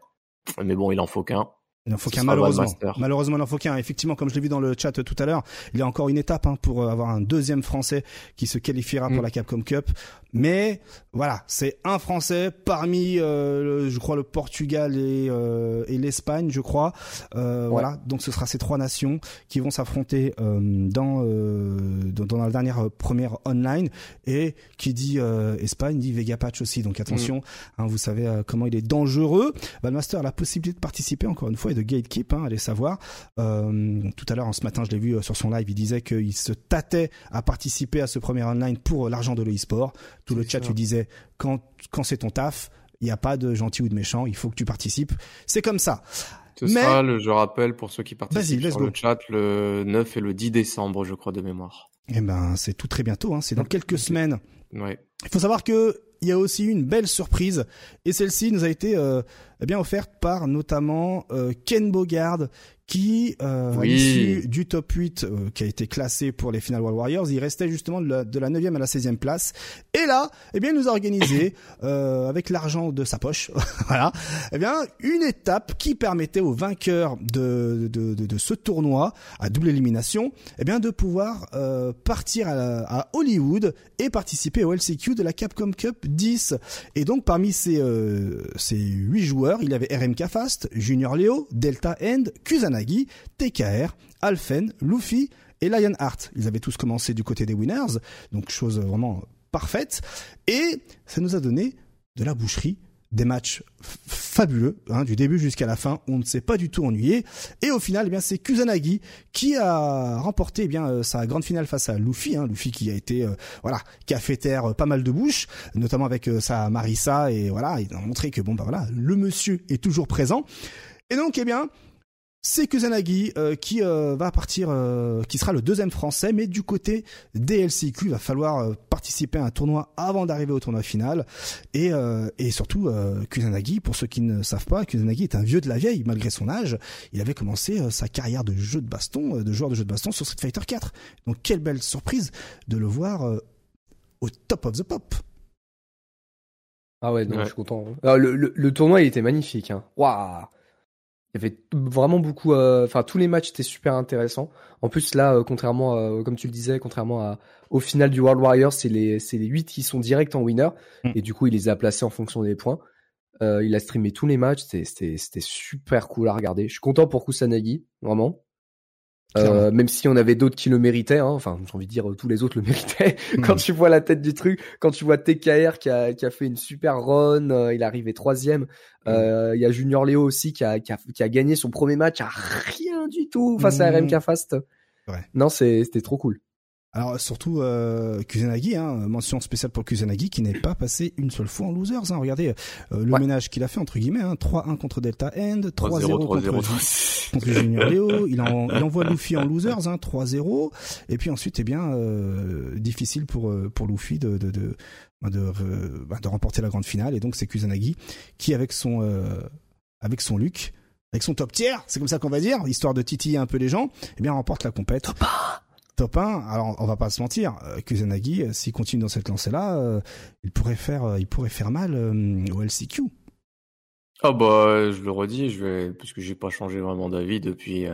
mais bon, il en faut qu'un. Il en faut qu'un malheureusement. Malheureusement, il en faut qu'un. Effectivement, comme je l'ai vu dans le chat tout à l'heure, il y a encore une étape hein, pour avoir un deuxième Français qui se qualifiera pour mm. la Capcom Cup. Mais voilà, c'est un Français parmi, euh, je crois, le Portugal et, euh, et l'Espagne, je crois. Euh, Voilà, donc ce sera ces trois nations qui vont s'affronter euh, dans, dans, dans la dernière première online. Et qui dit Espagne dit Vega Patch aussi. Donc attention, mm. hein, vous savez comment il est dangereux. Valmaster a la possibilité de participer encore une fois de gatekeep, hein, allez savoir. Euh, tout à l'heure, ce matin, je l'ai vu euh, sur son live, il disait qu'il se tâtait à participer à ce premier online pour l'argent de l'e-sport. Tout le chat lui disait quand quand c'est ton taf, il n'y a pas de gentil ou de méchant, il faut que tu participes. C'est comme ça. Ce sera, le, je rappelle, pour ceux qui participent sur le chat, le 9 et le 10 décembre, je crois, de mémoire. Eh ben, c'est tout très bientôt, hein. c'est dans quelques semaines. Ouais. Il faut savoir que il y a aussi une belle surprise et celle-ci nous a été euh, eh bien offerte par notamment euh, Ken Bogard qui, euh, à l'issue du top 8 euh, qui a été classé pour les Final World Warriors, il restait justement de la, de la 9e à la 16e place. Et là, eh bien, il nous a organisé, euh, avec l'argent de sa poche, voilà, eh bien, une étape qui permettait aux vainqueurs de, de, de, de ce tournoi à double élimination, eh bien, de pouvoir euh, partir à, à, Hollywood et participer au LCQ de la Capcom Cup 10. Et donc, parmi ces, euh, ces 8 joueurs, il y avait RMK Fast, Junior Leo, Delta End, Kusanagi, TKR, Alphen, Luffy et Lionheart. Ils avaient tous commencé du côté des winners, donc chose vraiment parfaite. Et ça nous a donné de la boucherie, des matchs fabuleux, hein, du début jusqu'à la fin. On ne s'est pas du tout ennuyé. Et au final, eh bien, c'est Kusanagi qui a remporté eh bien euh, sa grande finale face à Luffy. Hein, Luffy qui a été, euh, voilà, qui a fait taire euh, pas mal de bouches, notamment avec sa Marissa. Et voilà, il a montré que bon, bah voilà, le monsieur est toujours présent. Et donc, eh bien, c'est Kusanagi euh, qui euh, va partir, euh, qui sera le deuxième français, mais du côté des LCQ, il va falloir participer à un tournoi avant d'arriver au tournoi final. Et, et surtout, Kusanagi, pour ceux qui ne savent pas, Kusanagi est un vieux de la vieille, malgré son âge. Il avait commencé sa carrière de jeu de baston, de joueur de jeu de baston sur Street Fighter 4. Donc quelle belle surprise de le voir au top of the pop. Ah ouais, non, je suis content. le, le, tournoi, il était magnifique. Hein. Waouh il y avait vraiment beaucoup, euh, enfin tous les matchs étaient super intéressants. En plus là, euh, contrairement, à, comme tu le disais, contrairement à, au final du World Warriors, c'est les c'est les 8 qui sont directs en winner mm. et du coup il les a placés en fonction des points. Euh, il a streamé tous les matchs, c'était c'était super cool à regarder. Je suis content pour Kusanagi, vraiment. Euh, même si on avait d'autres qui le méritaient, hein. enfin j'ai envie de dire tous les autres le méritaient. quand hmm. tu vois la tête du truc, quand tu vois TKR qui a, qui a fait une super run, euh, il est arrivé troisième. Hmm. Euh, il y a Junior Léo aussi qui a, qui a, qui a gagné son premier match à rien du tout face à RMK hmm. Fast. Ouais. Non, c'était trop cool. Alors surtout euh, Kusanagi, hein, mention spéciale pour Kusanagi qui n'est pas passé une seule fois en losers. Hein. Regardez euh, le ménage qu'il a fait entre guillemets, hein, 3-1 contre Delta End, 3-0 contre, contre Junior Léo. Il, en, il envoie Luffy en losers, hein, 3-0. Et puis ensuite, eh bien, euh, difficile pour euh, pour Luffy de de de, bah, de, bah, de remporter la grande finale. Et donc c'est Kusanagi qui avec son avec son Luc, avec son top tier, c'est comme ça qu'on va dire, histoire de titiller un peu les gens, eh bien remporte la compète top 1. Alors on va pas se mentir, euh, Kusanagi, euh, s'il continue dans cette lancée-là, euh, il pourrait faire, il pourrait faire mal au LCQ. Ah bah je le redis, je vais parce que j'ai pas changé vraiment d'avis depuis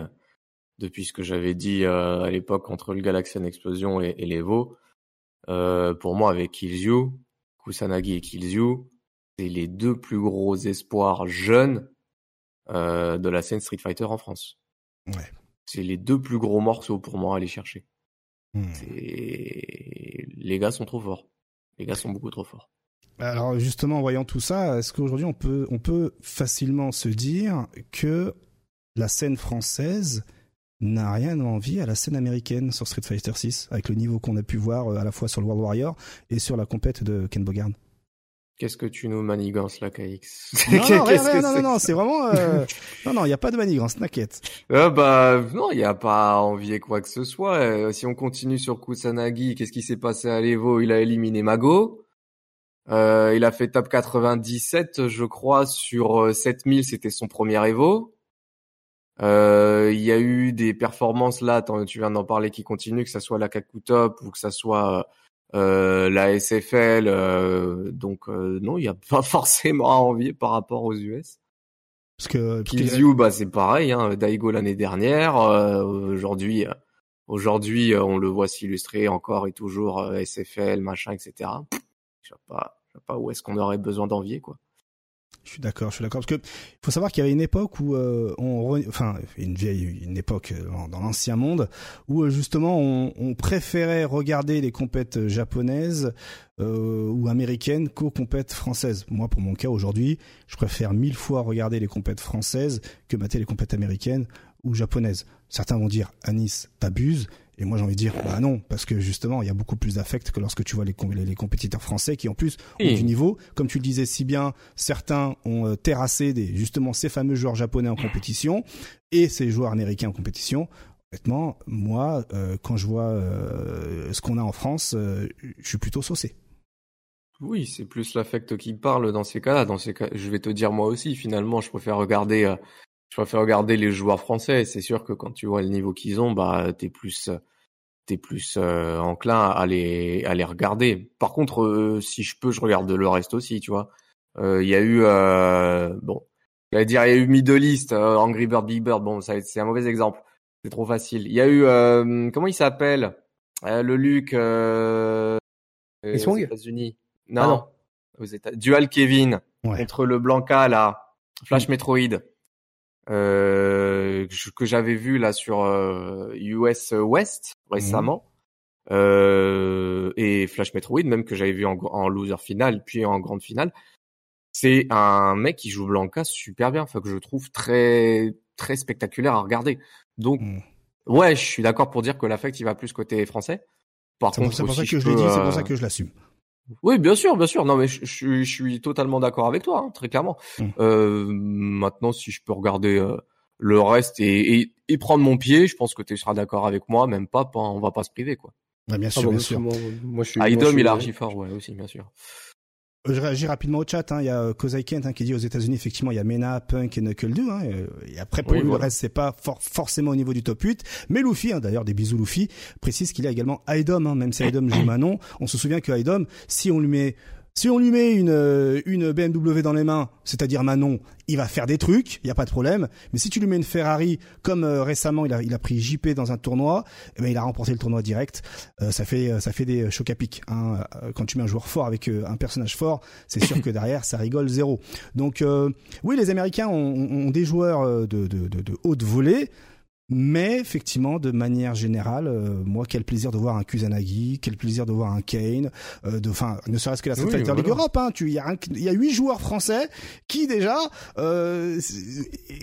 depuis ce que j'avais dit à l'époque entre le Galaxian Explosion et, et l'Evo. pour moi, avec Killzyu, Kusanagi et Killzyu, c'est les deux plus gros espoirs jeunes de la scène Street Fighter en France. Ouais. C'est les deux plus gros morceaux pour moi à aller chercher. Hmm. Les gars sont trop forts. Les gars sont beaucoup trop forts. Alors justement, en voyant tout ça, est-ce qu'aujourd'hui on peut, on peut facilement se dire que la scène française n'a rien à envier à la scène américaine sur Street Fighter 6, avec le niveau qu'on a pu voir euh, à la fois sur le World Warrior et sur la compète de Ken Bogard? Qu'est-ce que tu nous manigances là, KX Non, non, non, non, non, c'est vraiment... Euh... non, non, il n'y a pas de manigance, t'inquiète. Euh, bah, non, il n'y a pas à envier quoi que ce soit. Euh, si on continue sur Kusanagi, qu'est-ce qui s'est passé à l'Evo? Il a éliminé Mago. Euh, il a fait top 97, je crois, sur 7000, euh, c'était son premier Evo. Euh, il y a eu des performances là, tu viens d'en parler, qui continuent, que ça soit la Kaku Top ou que ça soit euh, la SFL, euh, donc euh, non, il n'y a pas forcément à envier par rapport aux US. Parce que Killzyu, bah c'est pareil, hein, Daigo l'année dernière. aujourd'hui, aujourd'hui, on le voit s'illustrer encore et toujours SFL, machin, etc. Je sais pas, je sais pas où est-ce qu'on aurait besoin d'envier quoi. Je suis d'accord, je suis d'accord parce que faut savoir qu'il y avait une époque où euh, on, enfin une vieille, une époque euh, dans, l'ancien monde où euh, justement on, préférait regarder les compètes japonaises ou américaines qu'aux compètes françaises. Moi, pour mon cas aujourd'hui, je préfère mille fois regarder les compètes françaises que mater les compètes américaines ou japonaises. Certains vont dire Anis, t'abuses. Et moi, j'ai envie de dire, bah non, parce que justement, il y a beaucoup plus d'affect que lorsque tu vois les, les, compétiteurs français qui, en plus, ont du niveau. Comme tu le disais si bien, certains ont euh, terrassé des, justement ces fameux joueurs japonais en compétition et ces joueurs américains en compétition. Honnêtement, moi, euh, quand je vois euh, ce qu'on a en France, je suis plutôt saucé. Oui, c'est plus l'affect qui parle dans ces cas-là. Dans ces cas, je vais te dire moi aussi. Finalement, je préfère regarder je préfère regarder les joueurs français. C'est sûr que quand tu vois le niveau qu'ils ont, bah t'es plus t'es plus euh, enclin à les à les regarder. Par contre, euh, si je peux, je regarde le reste aussi, tu vois. Euh, il y a eu bon, j'allais dire il y a eu Middle East, Angry Bird, Big Bird. Bon, ça c'est un mauvais exemple. C'est trop facile. Il y a eu comment il s'appelle le Luc euh, aux États-Unis. Non, ah non. Aux États Dual Kevin contre le Blanca là, Flash Metroid euh, que j'avais vu là sur US euh, West récemment. Euh, et Flash Metroid, même que j'avais vu en, en, loser final puis en grande finale. C'est un mec qui joue Blanca super bien, enfin que je trouve très très spectaculaire à regarder. Donc mmh. ouais, je suis d'accord pour dire que l'affect il va plus côté français. Par contre, c'est pour ça que je l'ai dit, c'est pour ça que je l'assume. Oui, bien sûr, bien sûr. Non, mais je, je, je suis totalement d'accord avec toi, hein, très clairement. Mmh. Euh, maintenant, si je peux regarder euh, le reste et, et, et, prendre mon pied, je pense que tu seras d'accord avec moi. Même pas, pas, on va pas se priver, quoi. bien sûr, bien sûr. Moi, je suis, Idom, il a archi fort, ouais, aussi, bien sûr. Euh, je réagis rapidement au chat. Hein. Il y a euh, Kozai Kent hein, qui dit aux États-Unis effectivement il y a Mena, Punk et Knuckle 2. Hein. Et après pour lui le reste c'est pas forcément au niveau du top 8. Mais Luffy, hein, d'ailleurs des bisous Luffy, précise qu'il a également Idom. Hein, même si Idom joue Manon, on se souvient que Idom, si on lui met Si on lui met une, euh, une BMW dans les mains, c'est-à-dire Manon, il va faire des trucs, il y a pas de problème. Mais si tu lui mets une Ferrari, comme euh, récemment il a, il a pris JP dans un tournoi, eh ben il a remporté le tournoi direct. Euh, ça fait ça fait des chocs à pic. Hein. Quand tu mets un joueur fort avec un personnage fort, c'est sûr que derrière ça rigole zéro. Donc oui, les Américains ont, ont des joueurs de, de, de, de haute volée. Mais effectivement, de manière générale, euh, moi, quel plaisir de voir un Kusanagi, quel plaisir de voir un Kane, euh, de, enfin, ne serait-ce que la Street Fighter League Europe. Hein, tu, il y a, il y a huit joueurs français qui déjà euh,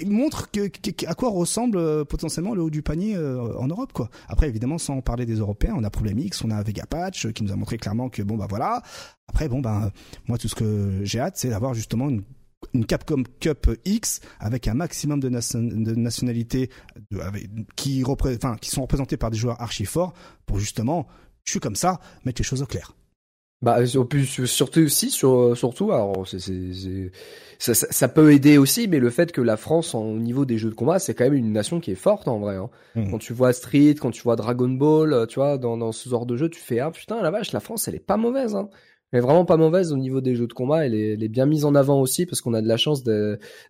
montrent que, à quoi ressemble euh, potentiellement le haut du panier en Europe, quoi. Après, évidemment, sans parler des Européens, on a Problem X, on a Vega Patch qui nous a montré clairement que bon, bah voilà. Après, bon, ben, moi, tout ce que j'ai hâte, c'est d'avoir justement une une Capcom Cup X avec un maximum de, nationalités qui, qui sont représentées par des joueurs archi forts pour justement, je suis comme ça, mettre les choses au clair. Bah surtout aussi sur, surtout alors c'est, ça, ça, peut aider aussi mais le fait que la France au niveau des jeux de combat c'est quand même une nation qui est forte en vrai hein. mmh. quand tu vois Street quand tu vois Dragon Ball tu vois dans, dans ce genre de jeu tu fais ah putain la vache la France elle est pas mauvaise hein est vraiment pas mauvaise au niveau des jeux de combat. Elle est, elle est bien mise en avant aussi parce qu'on a de la chance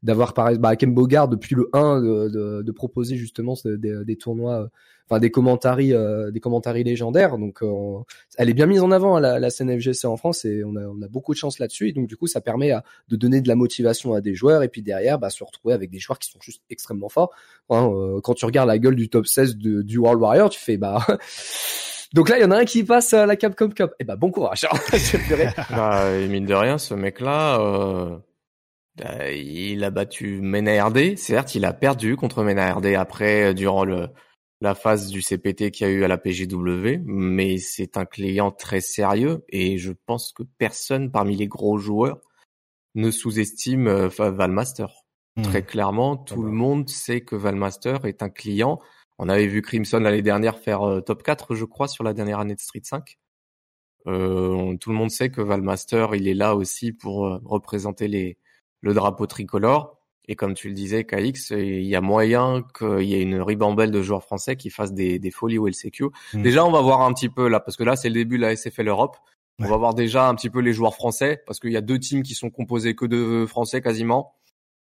d'avoir par bah, Ken Bogard depuis le 1 de, de, de proposer justement des, des, tournois, enfin des commentaries, euh, des commentaries légendaires. Donc euh, elle est bien mise en avant la, la scène FGC en France et on a, on a beaucoup de chance là-dessus. Et donc du coup ça permet à, de donner de la motivation à des joueurs et puis derrière bah, se retrouver avec des joueurs qui sont juste extrêmement forts. Hein, euh, quand tu regardes la gueule du top 16 de, du World Warrior, tu fais bah Donc là, il y en a un qui passe à la Capcom Cup. Eh ben, bon courage. bah, mine de rien, ce mec-là, euh, bah, il a battu Mena RD. Certes, il a perdu contre Mena RD après, euh, durant le, la phase du CPT qu'il y a eu à la PGW, mais c'est un client très sérieux et je pense que personne parmi les gros joueurs ne sous-estime euh, Valmaster. Hmm. Très clairement, tout ah le monde sait que Valmaster est un client on avait vu Crimson l'année dernière faire euh, top 4, je crois, sur la dernière année de Street 5. Euh, tout le monde sait que Valmaster, il est là aussi pour euh, représenter les, le drapeau tricolore. Et comme tu le disais, KX, il y a moyen qu'il y ait une ribambelle de joueurs français qui fassent des, des folies au LCQ. Hmm. Déjà, on va voir un petit peu là, parce que là, c'est le début de la SFL Europe. On va voir déjà un petit peu les joueurs français, parce qu'il y a deux teams qui sont composés que de français quasiment.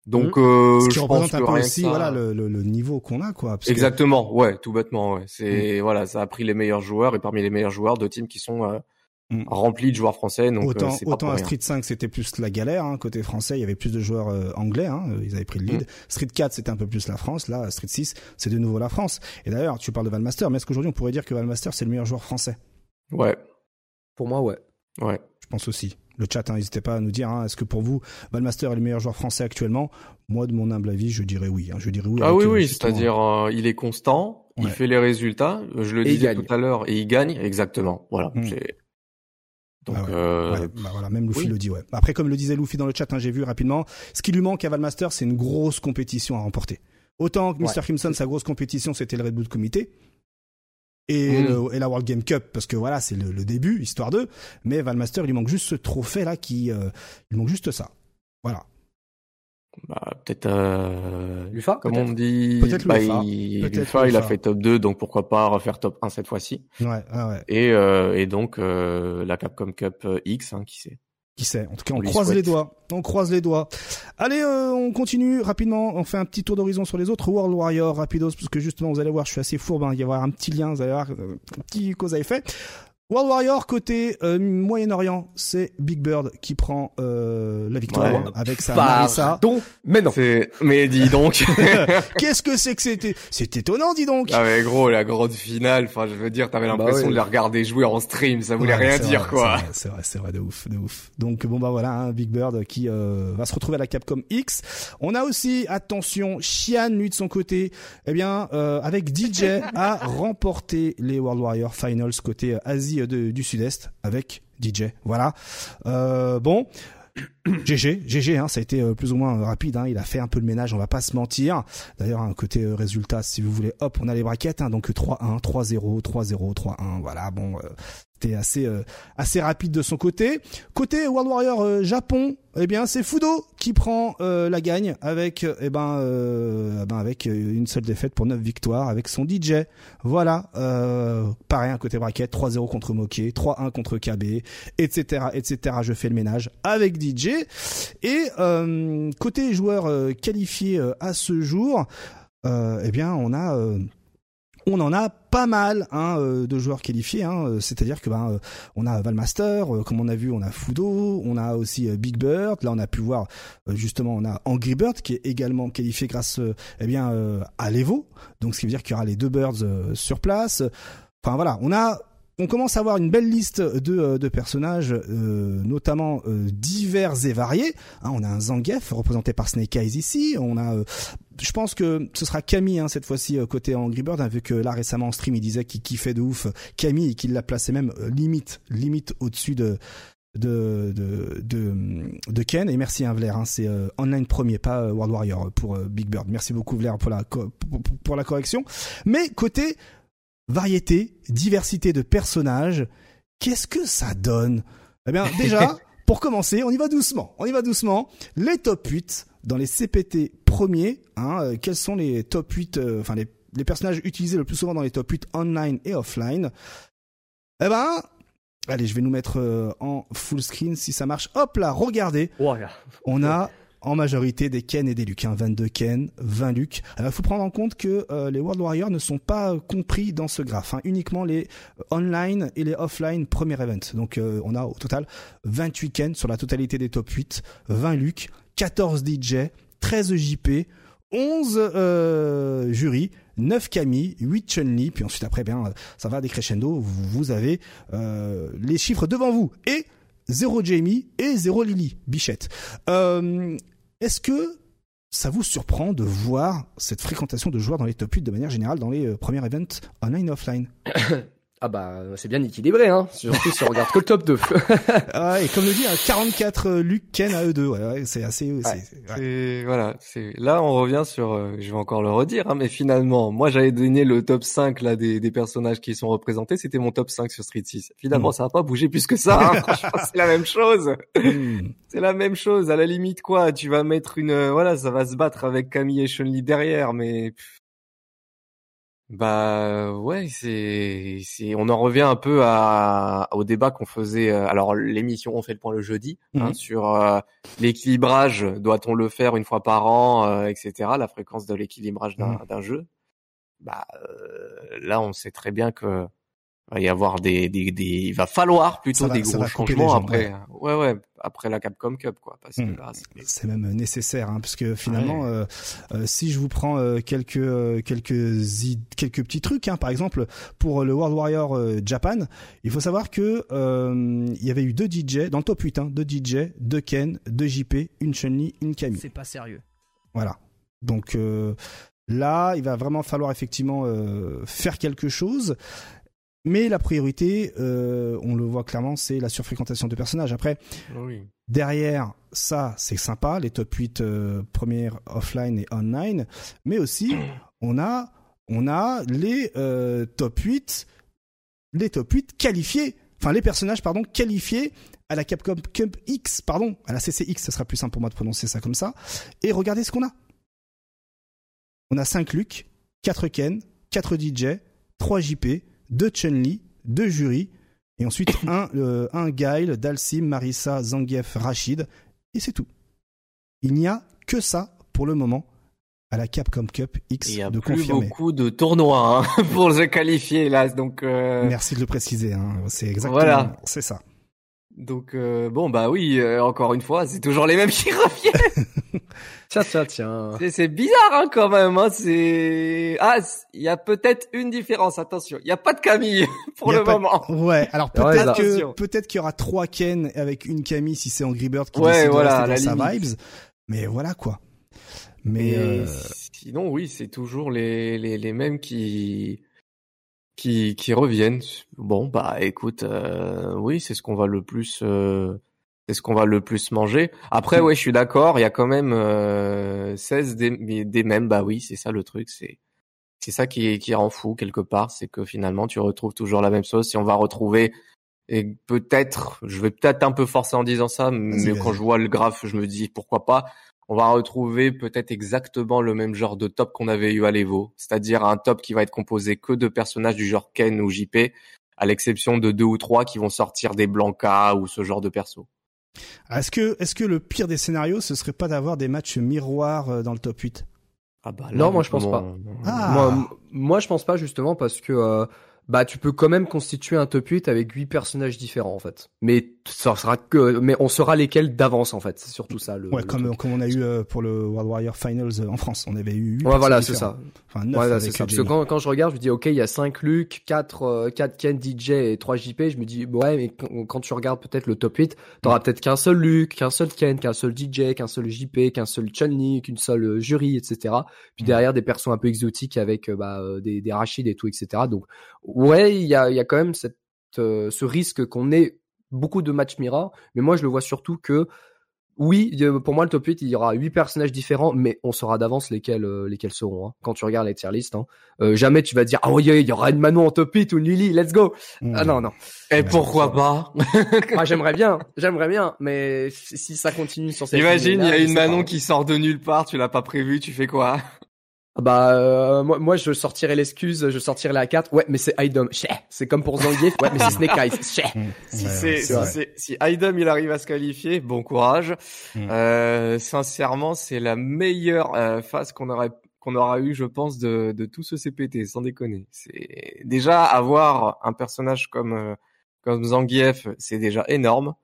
Donc, mmh. euh, ce qui représente un peu aussi, voilà, le, le, le niveau qu'on a, quoi. Exactement, ouais, tout bêtement, ouais. C'est mmh. voilà, ça a pris les meilleurs joueurs et parmi les meilleurs joueurs de teams qui sont euh, mmh. remplis de joueurs français. Donc, autant euh, autant à Street 5 c'était plus la galère, hein, côté français, il y avait plus de joueurs euh, anglais, hein, ils avaient pris le lead. Street 4 c'était un peu plus la France, là Street 6 c'est de nouveau la France. Et d'ailleurs, tu parles de Valmaster, mais est-ce qu'aujourd'hui on pourrait dire que Valmaster c'est le meilleur joueur français? Ouais. Pour moi, ouais. Ouais. Je pense aussi le chat, hein, n'hésitez pas à nous dire, hein, est-ce que pour vous, Valmaster est le meilleur joueur français actuellement? Moi, de mon humble avis, je dirais oui. Hein, je dirais oui. Ah oui, oui, c'est-à-dire euh, il est constant, il fait les résultats. Je le disais tout à l'heure, et il gagne exactement. Voilà. Hmm. Donc, ah euh... bah voilà, même Luffy le dit, ouais. Après, comme le disait Luffy dans le chat, hein, j'ai vu rapidement, ce qui lui manque à Valmaster, c'est une grosse compétition à remporter. Autant que Mr. Crimson, sa grosse compétition, c'était le Red Bull Comité et, mmh. et, la World Game Cup parce que voilà c'est le, le, début histoire d'eux mais Valmaster il lui manque juste ce trophée là qui euh, il manque juste ça. Voilà. Bah, peut-être euh, Lufa comme on dit peut-être bah, il, Lufa, il a fait top 2 donc pourquoi pas refaire top 1 cette fois-ci. Ouais, ouais. et euh, et donc euh, la Capcom Cup X hein, qui sait qui sait En tout cas, on, croise les doigts. On croise les doigts. Allez, euh, on continue rapidement. On fait un petit tour d'horizon sur les autres World Warrior rapidos, parce que justement, vous allez voir, je suis assez fourbe. Hein. Il va y avoir un petit lien, vous allez voir, euh, un petit cause à effet. World Warrior côté euh, Moyen-Orient, c'est Big Bird qui prend euh, la victoire avec sa Marissa. mais non. Mais dis donc. Qu'est-ce que c'est que c'était? C'est étonnant, dis donc. Ah mais gros, la grande finale. Enfin, je veux dire, t'avais bah l'impression de les regarder jouer en stream. Ça voulait rien dire, quoi. C'est vrai, c'est vrai, de ouf, de ouf. Donc bon bah voilà, hein, Big Bird qui euh, va se retrouver à la Capcom X. On a aussi, attention, Xian lui de son côté, eh bien euh, avec DJ a remporté les World Warrior Finals côté Asie du Sud-Est avec DJ. Voilà. Euh, bon. GG, GG, hein, ça a été euh, plus ou moins rapide. Hein, il a fait un peu le ménage, on va pas se mentir. D'ailleurs, un côté euh, résultat, si vous voulez, hop, on a les braquettes. Hein, donc 3-1, 3-0, 3-0, 3-1. Voilà, bon, c'était assez assez rapide de son côté. Côté World Warrior Japon, eh bien c'est Fudo qui prend la gagne avec eh ben, eh ben avec une seule défaite pour 9 victoires avec son DJ. Voilà, pareil un côté bracket 3-0 contre Moquet, 3-1 contre KB, etc. etc. Je fais le ménage avec DJ et côté joueurs qualifiés à ce jour, eh bien on a on en a pas mal hein, euh, de joueurs qualifiés. Hein, C'est-à-dire que ben, euh, on a Valmaster, euh, comme on a vu, on a Fudo, on a aussi Big Bird. Là, on a pu voir justement, on a Angry Bird qui est également qualifié grâce eh bien à l'Evo. Donc, ce qui veut dire qu'il y aura les deux Birds sur place. Enfin voilà, on a on commence à avoir une belle liste de, de personnages, notamment divers et variés. Hein, on a un Zangief représenté par Snake Eyes ici. On a je pense que ce sera Camille hein, cette fois-ci euh, côté Angry Bird, hein, vu que là récemment en stream il disait qu'il kiffait de ouf Camille et qu'il l'a placé même euh, limite limite au-dessus de de, de, Ken et merci hein, Vlair, hein, c'est euh, online premier pas World Warrior pour Big Bird. Merci beaucoup Vlair pour la pour, la correction. Mais côté variété, diversité de personnages, qu'est-ce que ça donne? Eh bien déjà pour commencer, on y va doucement. On y va doucement. Les top 8 dans les CPT premiers, hein, euh, quels sont les top 8, euh, enfin les, les, personnages utilisés le plus souvent dans les top 8 online et offline? Eh ben, allez, je vais nous mettre euh, en full screen si ça marche. Hop là, regardez. On a en majorité des Ken et des Luke, hein, 22 Ken, 20 Luke. Alors il faut prendre en compte que les World Warriors ne sont pas compris dans ce graphe, hein, uniquement les online et les offline premier event. Donc on a au total 28 Ken sur la totalité des top 8, 20 Luke, 14 DJ, 13 JP, 11 euh, jurys, 9 Camille, 8 Chun-Li, puis ensuite après bien ça va décrescendo, vous avez euh, les chiffres devant vous et 0 Jamie et 0 Lily Bichette. Euh, est-ce que ça vous surprend de voir cette fréquentation de joueurs dans les top 8 de manière générale dans les premiers events online et offline? Ah bah c'est bien équilibré hein, surtout si on regarde que le top 2. ah, et comme le dit, 44 euh, Luke Ken à eux deux, ouais, c'est assez ouais. voilà, c'est là on revient sur euh, je vais encore le redire hein, mais finalement, moi j'avais donné le top 5 là des, des personnages qui sont représentés, c'était mon top 5 sur Street 6. Finalement, mm. ça a pas bougé plus que ça, hein. c'est la même chose. Mm. c'est la même chose à la limite quoi, tu vas mettre une euh, voilà, ça va se battre avec Camille et Chun-Li derrière mais bah ouais, c'est c'est on en revient un peu à au débat qu'on faisait. Euh, alors l'émission on fait le point le jeudi hein, mmh sur euh, l'équilibrage. Doit-on le faire une fois par an, euh, etc. La fréquence de l'équilibrage d'un mmh. d'un jeu. Bah là on sait très bien que va y avoir des, des, des, il va falloir plutôt des gros changements après. Ouais. ouais, après la Capcom Cup quoi. Parce que hmm. c'est même nécessaire, hein, parce que finalement, euh, euh, si je vous prends euh, quelques euh, quelques quelques petits trucs, hein, par exemple pour le World Warrior Japan, il faut savoir que il y avait eu deux DJ dans le top 8, hein, deux DJ, deux Ken, deux JP, une Chun-Li, une Camille. C'est pas sérieux. Voilà. Donc là, il va vraiment falloir effectivement faire quelque chose. Mais la priorité, euh, on le voit clairement, c'est la surfréquentation de personnages. Après, derrière ça, c'est sympa, les top 8 euh, premières offline et online, mais aussi on a on a les euh, top 8 les top 8 qualifiés, enfin les personnages pardon qualifiés à la Capcom Cup X, pardon, à la CCX, ça sera plus simple pour moi de prononcer ça comme ça. Et regardez ce qu'on a. On a 5 Luke, 4 Ken, 4 DJ, 3 JP, deux Chun-Li, deux jurys, et ensuite un, euh, un Gail, Dalsim, Marissa, Zangief, Rachid, et c'est tout. Il n'y a que ça pour le moment à la Capcom Cup X Il y a de plus beaucoup de tournois hein, pour se qualifier là, donc. Euh... Merci de le préciser. Hein. C'est exactement. Voilà. C'est ça. Donc euh, bon bah oui, euh, encore une fois, c'est toujours les mêmes qui reviennent. tiens tiens tiens. C'est bizarre hein, quand même. Hein, c'est ah il y a peut-être une différence. Attention, il y a pas de Camille pour le moment. Ouais. Alors peut-être que peut-être qu'il y aura trois Ken avec une Camille si c'est Angry Bird qui ouais, voilà, de sa vibes. Mais voilà quoi. Mais, euh, sinon oui, c'est toujours les, les les mêmes qui qui, qui reviennent. Bon, bah écoute, euh, oui, c'est ce qu'on va le plus, euh, c'est ce qu'on va le plus manger. Après, mm. ouais, je suis d'accord. Il y a quand même euh, 16 des, des mêmes. Bah oui, c'est ça le truc. C'est c'est ça qui qui rend fou quelque part, c'est que finalement tu retrouves toujours la même chose. Si on va retrouver Et peut-être, je vais peut-être un peu forcer en disant ça, mais quand je vois le graphe, je me dis pourquoi pas. On va retrouver peut-être exactement le même genre de top qu'on avait eu à l'Evo, c'est-à-dire un top qui va être composé que de personnages du genre Ken ou JP, à l'exception de deux ou trois qui vont sortir des Blanca ou ce genre de perso. Est-ce que, est-ce que le pire des scénarios, ce serait pas d'avoir des matchs miroirs euh, dans le top 8 ah bah non, moi je pense pas. Ah. Moi, moi je pense pas justement parce que euh, bah tu peux quand même constituer un top 8 avec huit personnages différents en fait. Mais ça sera que mais on saura lesquels d'avance en fait, c'est surtout ça le Ouais, comme comme on a eu euh, pour le World Warrior Finals euh, en France, on avait eu Ouais, voilà, c'est ça. Enfin 9 ouais, c'est ça. Parce que quand, quand je regarde, je me dis OK, il y a 5 Luke, 4 4 Ken DJ et 3 JP, je me dis ouais, mais quand tu regardes peut-être le top 8, t'auras peut-être qu'un seul Luke, qu'un seul Ken, qu'un seul DJ, qu'un seul JP, qu'un seul Chun-Li, qu'une seule euh, jury, etc. Puis derrière des persos un peu exotiques avec bah des des Rachid et tout etc. Donc ouais, il y a il y a quand même cette ce risque qu'on ait beaucoup de matchs Mira, mais moi je le vois surtout que oui, pour moi le top 8, il y aura 8 personnages différents, mais on saura d'avance lesquels euh, lesquels seront. Hein. Quand tu regardes les tier list, hein. euh, jamais tu vas dire ah oui, il y aura une Manon en top 8 ou une Lily, let's go. Mmh. Ah non non. Et pourquoi pas? Ah, J'aimerais bien, j'aimerais bien, mais si ça continue sur cette Imagine, il y a une Manon qui sort de nulle part, tu l'as pas prévu, tu fais quoi? Bah euh, moi, moi je sortirais l'excuse, je sortirais la carte. Ouais, mais c'est Idom. C'est comme pour Zangief. Ouais, mais c'est Snake Eyes. Mm. si c'est si, si Idom il arrive à se qualifier, bon courage. Mm. Euh, sincèrement, c'est la meilleure euh, phase qu'on aurait qu'on aura eu, je pense, de, de tout ce CPT, sans déconner. C'est déjà avoir un personnage comme euh, comme Zangief, c'est déjà énorme.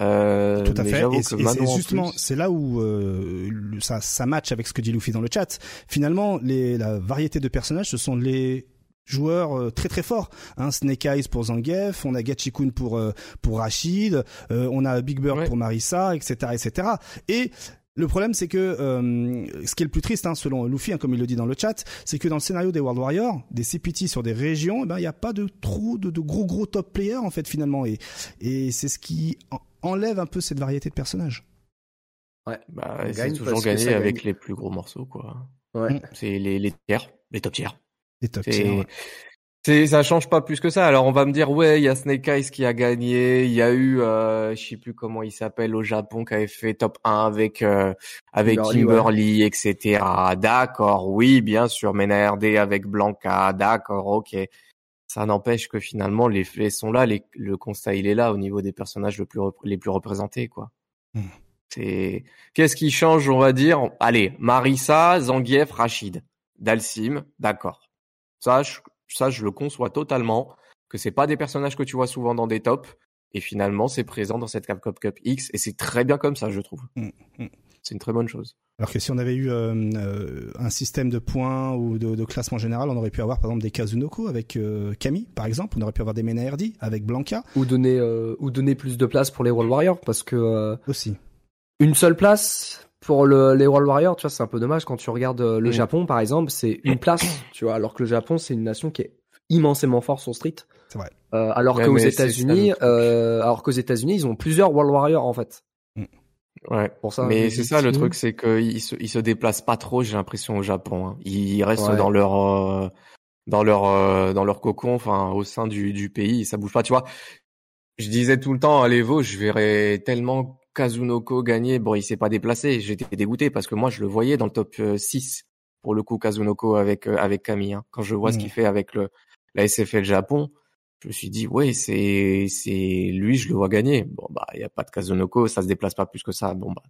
Euh, Tout à fait. Et, c'est justement, c'est là où euh, ça, ça match avec ce que dit Luffy dans le chat. Finalement, les, la variété de personnages, ce sont les joueurs euh, très très forts. Hein, Snake Eyes pour Zangief, on a Gachikun pour euh, pour Rachid, on a Big Bird pour Marissa, etc., etc. Et le problème, c'est que euh, ce qui est le plus triste, hein, selon Luffy, hein, comme il le dit dans le chat, c'est que dans le scénario des World Warriors, des CPT sur des régions, eh ben il n'y a pas de trop de, de, gros gros top players en fait finalement, et et c'est ce qui enlève un peu cette variété de personnages. Ouais, bah, c'est toujours gagné avec les plus gros morceaux, quoi. Ouais. C'est les, les tiers, les top tiers. Les top tiers. C'est ça change pas plus que ça. Alors on va me dire ouais, il y a Snake Eyes qui a gagné, il y a eu euh, je sais plus comment il s'appelle au Japon qui avait fait top 1 avec euh, avec Kimberly, etc. D'accord, oui, bien sûr, Mena RD avec Blanca, d'accord, OK. Ça n'empêche que finalement les faits sont là, les, le constat il est là au niveau des personnages le plus les plus représentés quoi. Hmm. C'est qu'est-ce qui change, on va dire? Allez, Marissa, Zangief, Rachid, Dalsim, d'accord. Ça je ça je le conçois totalement que c'est pas des personnages que tu vois souvent dans des tops et finalement c'est présent dans cette Capcom Cup X et c'est très bien comme ça je trouve. Mm, mm. C'est une très bonne chose. Alors que si on avait eu euh, euh, un système de points ou de, de, classement général, on aurait pu avoir par exemple des Kazunoko avec euh, Camille par exemple, on aurait pu avoir des Menaerdi avec Blanca. Ou donner ou donner plus de place pour les World Warriors parce que aussi une seule place pour le, les World Warriors, tu vois, c'est un peu dommage quand tu regardes euh, le mm. Japon, par exemple, c'est une place, tu vois, alors que le Japon, c'est une nation qui est immensément fort sur Street. C'est vrai. Euh, alors qu'aux États-Unis, euh, alors qu'aux États-Unis, ils ont plusieurs World Warriors en fait. Ouais. Pour ça. Mais c'est ça le truc, c'est qu'ils se, ils se déplacent pas trop. J'ai l'impression au Japon. Hein. Ils restent dans leur euh, dans leur euh, dans leur cocon, enfin au sein du, du pays, ça bouge pas. Tu vois, je disais tout le temps à l'Evo, je verrais tellement Kazunoko gagner, bon, il s'est pas déplacé. J'étais dégoûté parce que moi, je le voyais dans le top 6 euh, pour le coup Kazunoko avec euh, avec Camille. Hein. Quand je vois ce qu'il mmh. fait avec le la SFL Japon, je me suis dit ouais, c'est c'est lui, je le vois gagner. Bon bah, il y a pas de Kazunoko, ça se déplace pas plus que ça. Bon bah,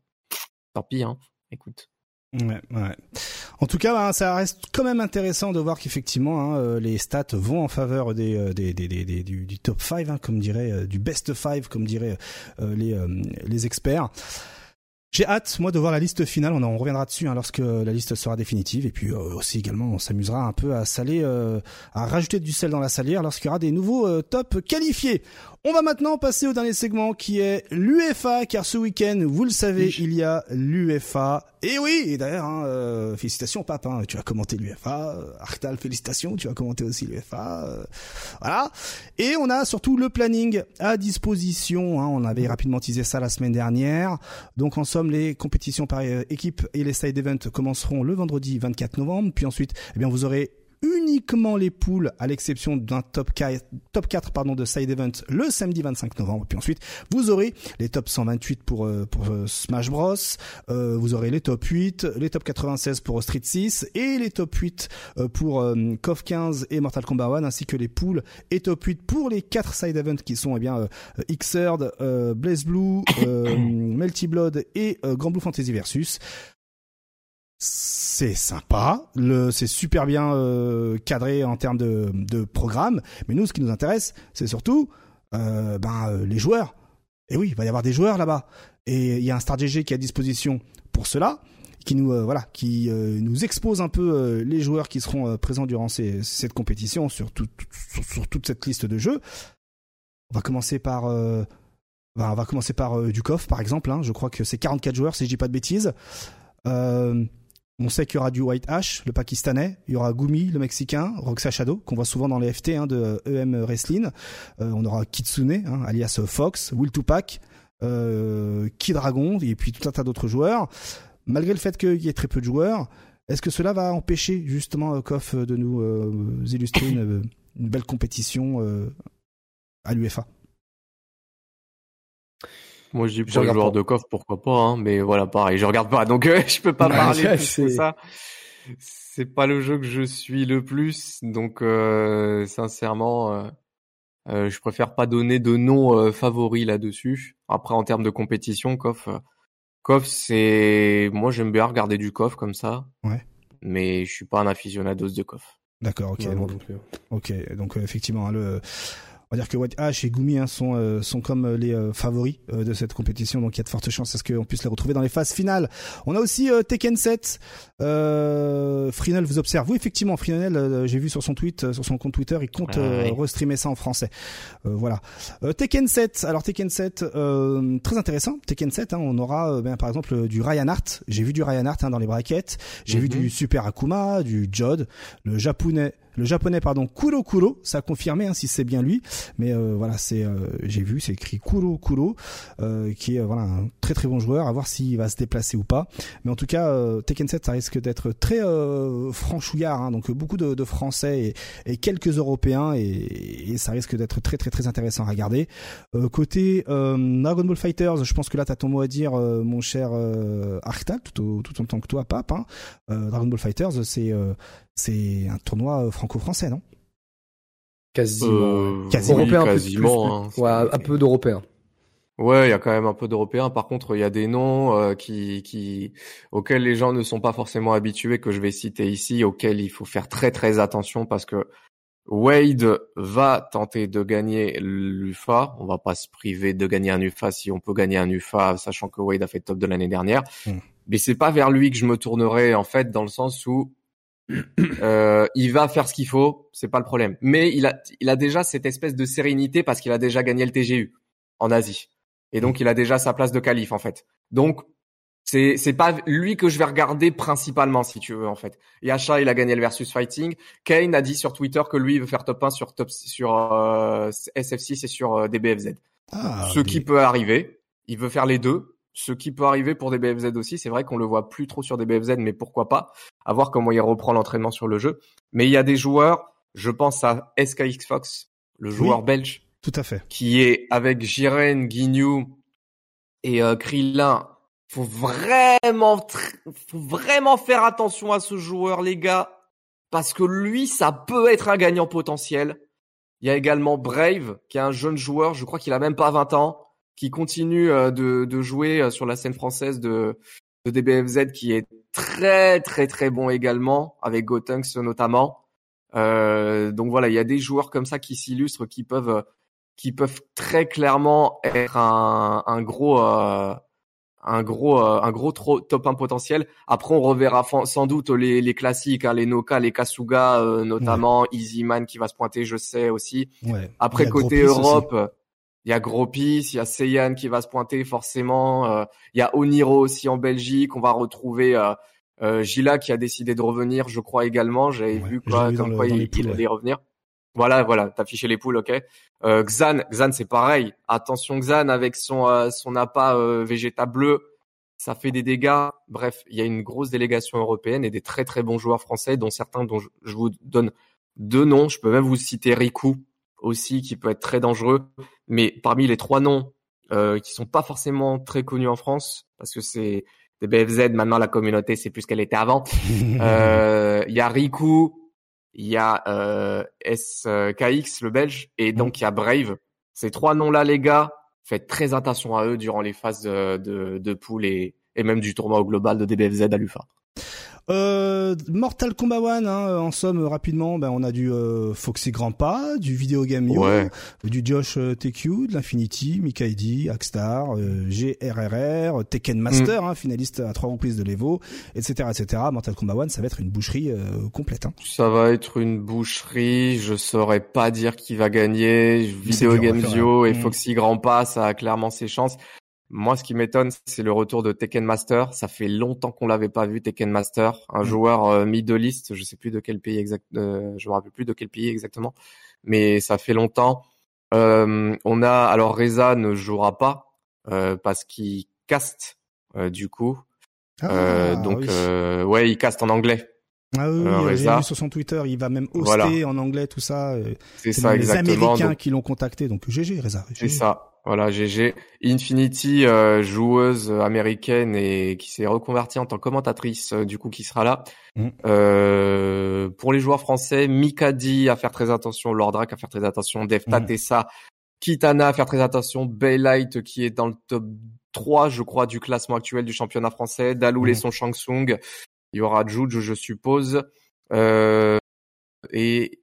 tant pis. Hein. Écoute. Ouais, ouais. En tout cas, ben, ça reste quand même intéressant de voir qu'effectivement hein, euh, les stats vont en faveur des, euh, des, des, des du, top 5, hein, comme dirait euh, du best 5, comme diraient les, les experts. J'ai hâte, moi, de voir la liste finale. On en reviendra dessus hein, lorsque la liste sera définitive. Et puis aussi également, on s'amusera un peu à saler, à rajouter du sel dans la salière lorsqu'il y aura des nouveaux top qualifiés. On va maintenant passer au dernier segment qui est l'UFA, car ce week-end, vous le savez, il y a l'UFA. Et oui, et d'ailleurs, hein, euh, félicitations Pape, hein, tu as commenté l'UFA. Arctal, félicitations, tu as commenté aussi l'UFA. Euh, voilà. Et on a surtout le planning à disposition. Hein, on avait rapidement teasé ça la semaine dernière. Donc en somme, les compétitions par euh, équipe et les side events commenceront le vendredi 24 novembre. Puis ensuite, eh vous aurez uniquement les poules, à l'exception d'un top 4, top 4 pardon, de side event le samedi 25 novembre. Puis ensuite, vous aurez les top 128 pour, euh, pour euh, Smash Bros. Euh, vous aurez les top 8, les top 96 pour Street 6 et les top 8 pour KOF 15 et Mortal Kombat 1, ainsi que les poules et top 8 pour les 4 side events qui sont eh bien Xrd, Blaze Blue, Melty Blood et Grand Blue Fantasy Versus c'est sympa, c'est super bien euh, cadré en termes de, programme, mais nous ce qui nous intéresse, c'est surtout euh, ben euh, les joueurs. Et oui, il va y avoir des joueurs là-bas et il y a un Star qui est à disposition pour cela qui nous voilà qui nous expose un peu les joueurs qui seront présents durant cette compétition sur, sur, toute cette liste de jeux. On va commencer par ben, on va commencer par par exemple hein. je crois que c'est 44 joueurs si je dis pas de bêtises. On sait qu'il y aura du White Ash, le pakistanais. Il y aura Gumi, le mexicain. Roxa Shadow, qu'on voit souvent dans les FT hein, de EM Wrestling. Euh, on aura Kitsune, hein, alias Fox, Will Tupac, euh, Kid Dragon, et puis tout un tas d'autres joueurs. Malgré le fait qu'il y ait très peu de joueurs, est-ce que cela va empêcher justement Koff de nous euh, illustrer une, une, belle compétition à l'UFA moi, je dis pour les joueurs de coffre, pourquoi pas, hein, mais voilà, pareil, je regarde pas, donc euh, je peux pas parler de ça. C'est pas le jeu que je suis le plus, donc euh, sincèrement, euh, euh, je préfère pas donner de nom euh, favori là-dessus. Après, en termes de compétition, KOF, KOF, c'est, moi, j'aime bien regarder du KOF comme ça. Ouais. Mais je suis pas un aficionados de KOF. D'accord, ok. ok, donc effectivement, hein, le on va dire que White Ash et Gumi hein, sont euh, sont comme euh, les euh, favoris de cette compétition, donc il y a de fortes chances à ce qu'on puisse les retrouver dans les phases finales. On a aussi Tekken 7. Euh, Frinel vous observe. Oui, effectivement, Frinel, j'ai vu sur son tweet, sur son compte Twitter, il compte ah, restreamer ça en français. voilà. Tekken 7. Alors Tekken 7, très intéressant. Tekken 7, hein, on aura ben, par exemple du Ryan Hart. J'ai vu du Ryan Hart hein, dans les brackets. J'ai vu mhm. du Super Akuma, du Jod, le japonais le japonais pardon Kuro Kuro, ça a confirmé hein, si c'est bien lui, mais euh, voilà c'est euh, j'ai vu c'est écrit Kuro Kuro euh, qui est voilà un très très bon joueur, à voir s'il va se déplacer ou pas. Mais en tout cas Tekken 7 ça risque d'être très franchouillard, hein, donc beaucoup de, Français et, et, quelques Européens et, ça risque d'être très très très intéressant à regarder. côté Dragon Ball Fighters, je pense que là t'as ton mot à dire mon cher Arctal, tout, tout autant que toi Pape. Hein. Dragon Ball Fighters c'est c'est un tournoi euh, franco-français, non? Quasiment. Euh, quasiment. Européen, quasiment. Hein, ouais, un peu d'européens. Ouais, il y a quand même un peu d'européens. Par contre, il y a des noms euh, qui, qui, auxquels les gens ne sont pas forcément habitués, que je vais citer ici, auxquels il faut faire très très attention parce que Wade va tenter de gagner l'UFA. On va pas se priver de gagner un UFA si on peut gagner un UFA, sachant que Wade a fait top de l'année dernière. Hmm. Mais c'est pas vers lui que je me tournerai en fait, dans le sens où euh, il va faire ce qu'il faut, c'est pas le problème. Mais il a, il a déjà cette espèce de sérénité parce qu'il a déjà gagné le TGU en Asie. Et donc il a déjà sa place de calife en fait. Donc c'est c'est pas lui que je vais regarder principalement si tu veux en fait. Yasha il a gagné le versus fighting. Kane a dit sur Twitter que lui il veut faire top 1 sur top sur euh, SF6 et sur euh, DBFZ. Ah, ce qui peut arriver. Il veut faire les deux ce qui peut arriver pour des BFZ aussi. C'est vrai qu'on le voit plus trop sur des BFZ, mais pourquoi pas À voir comment il reprend l'entraînement sur le jeu. Mais il y a des joueurs, je pense à SKX Fox, le joueur belge. Tout à fait. Qui est avec Jiren, Guignou et euh, Krillin. Faut vraiment, faut vraiment faire attention à ce joueur, les gars, parce que lui, ça peut être un gagnant potentiel. Il y a également Brave, qui est un jeune joueur, je crois qu'il a même pas 20 ans qui continue euh, de, de, jouer euh, sur la scène française de, de DBFZ, qui est très très très bon également, avec Gotenks notamment. Euh, donc voilà, il y a des joueurs comme ça qui s'illustrent, qui peuvent qui peuvent très clairement être un, un gros euh, un gros un gros top 1 potentiel. Après on reverra sans doute les, les classiques, hein, les Noka, les Kasuga notamment, Easyman qui va se pointer, je sais aussi. Ouais. Après côté Europe, il y a Gropis, il y a Seiyan qui va se pointer forcément. Euh, il y a Oniro aussi en Belgique. On va retrouver euh, euh, Gila qui a décidé de revenir, je crois également. J'avais vu quoi, comme quoi il, allait revenir. Voilà, voilà, t'as affiché les poules, ok. Euh, Xan, Xan c'est pareil. Attention Xan avec son son appât végéta bleu, ça fait des dégâts. Bref, il y a une grosse délégation européenne et des très très bons joueurs français, dont certains dont je, vous donne deux noms. Je peux même vous citer Riku aussi, qui peut être très dangereux. Mais parmi les trois noms euh, qui sont pas forcément très connus en France, parce que c'est des BFZ, maintenant la communauté c'est plus qu'elle était avant. Euh, il y a Riku, il y a euh, SKX, le belge, et donc il y a Brave. Ces trois noms-là, les gars, faites très attention à eux durant les phases de, de, de poule et, et même du tournoi au global de DBFZ à l'UFA. Euh, Mortal Kombat 1, hein, en somme, rapidement, ben, on a du euh, Foxy Grandpa, du Video Game Yo, du Josh euh, TQ, de l'Infinity, Mikaidi, Akstar, euh, GRRR, Tekken Master, mm. hein, finaliste à trois reprises de l'Evo, etc., etc. Mortal Kombat 1, ça va être une boucherie euh, complète. Hein. Ça va être une boucherie, je saurais pas dire qui va gagner. Video Game Yo et mm. Foxy Grandpa, ça a clairement ses chances. Moi, ce qui m'étonne, c'est le retour de Tekken Master. Ça fait longtemps qu'on l'avait pas vu, Tekken Master, un mm. joueur euh, middle east, je sais plus de quel pays exact, euh, je me rappelle plus de quel pays exactement, mais ça fait longtemps. Euh, on a alors Reza ne jouera pas euh, parce qu'il caste du coup. Ah, donc ouais, il caste en anglais. Ah oui, oui j'ai vu sur son Twitter, il va même hoster en anglais tout ça. C'est ça les Américains qui l'ont contacté, donc GG Reza. C'est ça. Voilà, GG. Infinity, euh, joueuse américaine et qui s'est reconvertie en tant que commentatrice, euh, du coup, qui sera là. Mm. Euh, pour les joueurs français, Mikadi à faire très attention, Lordrak à faire très attention, Dev Tatessa, Kitana à faire très attention, Baylight qui est dans le top 3, je crois, du classement actuel du championnat français, Dalou et son Shang Tsung. Il y aura Juju, je suppose. et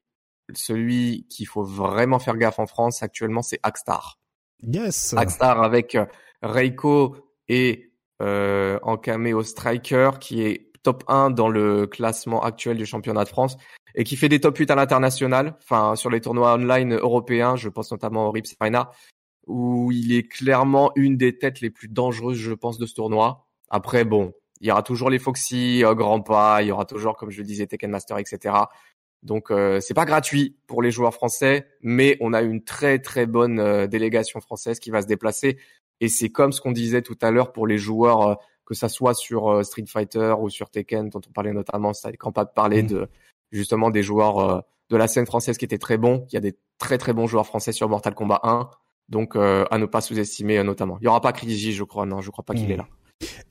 celui qu'il faut vraiment faire gaffe en France actuellement, c'est Akstar. Yes. Akstar avec euh, Reiko et euh, en caméo striker qui est top 1 dans le classement actuel du championnat de France et qui fait des top 8 à l'international, enfin sur les tournois online européens, je pense notamment au Rips Arena, où il est clairement une des têtes les plus dangereuses, je pense, de ce tournoi. Après, bon, il y aura toujours les Foxy, euh, Grand Pas, il y aura toujours, comme je le disais, Tekken Master, etc. Donc euh, c'est pas gratuit pour les joueurs français, mais on a une très très bonne euh, délégation française qui va se déplacer. Et c'est comme ce qu'on disait tout à l'heure pour les joueurs, euh, que ça soit sur euh, Street Fighter ou sur Tekken, dont on parlait notamment, ça quand pas de parler mmh. de justement des joueurs de la scène française qui étaient très bons. Il y a des très très bons joueurs français sur Mortal Kombat 1, donc à ne pas sous-estimer notamment. Il y aura pas Kriji, je crois, non, je crois pas qu'il mmh. est là.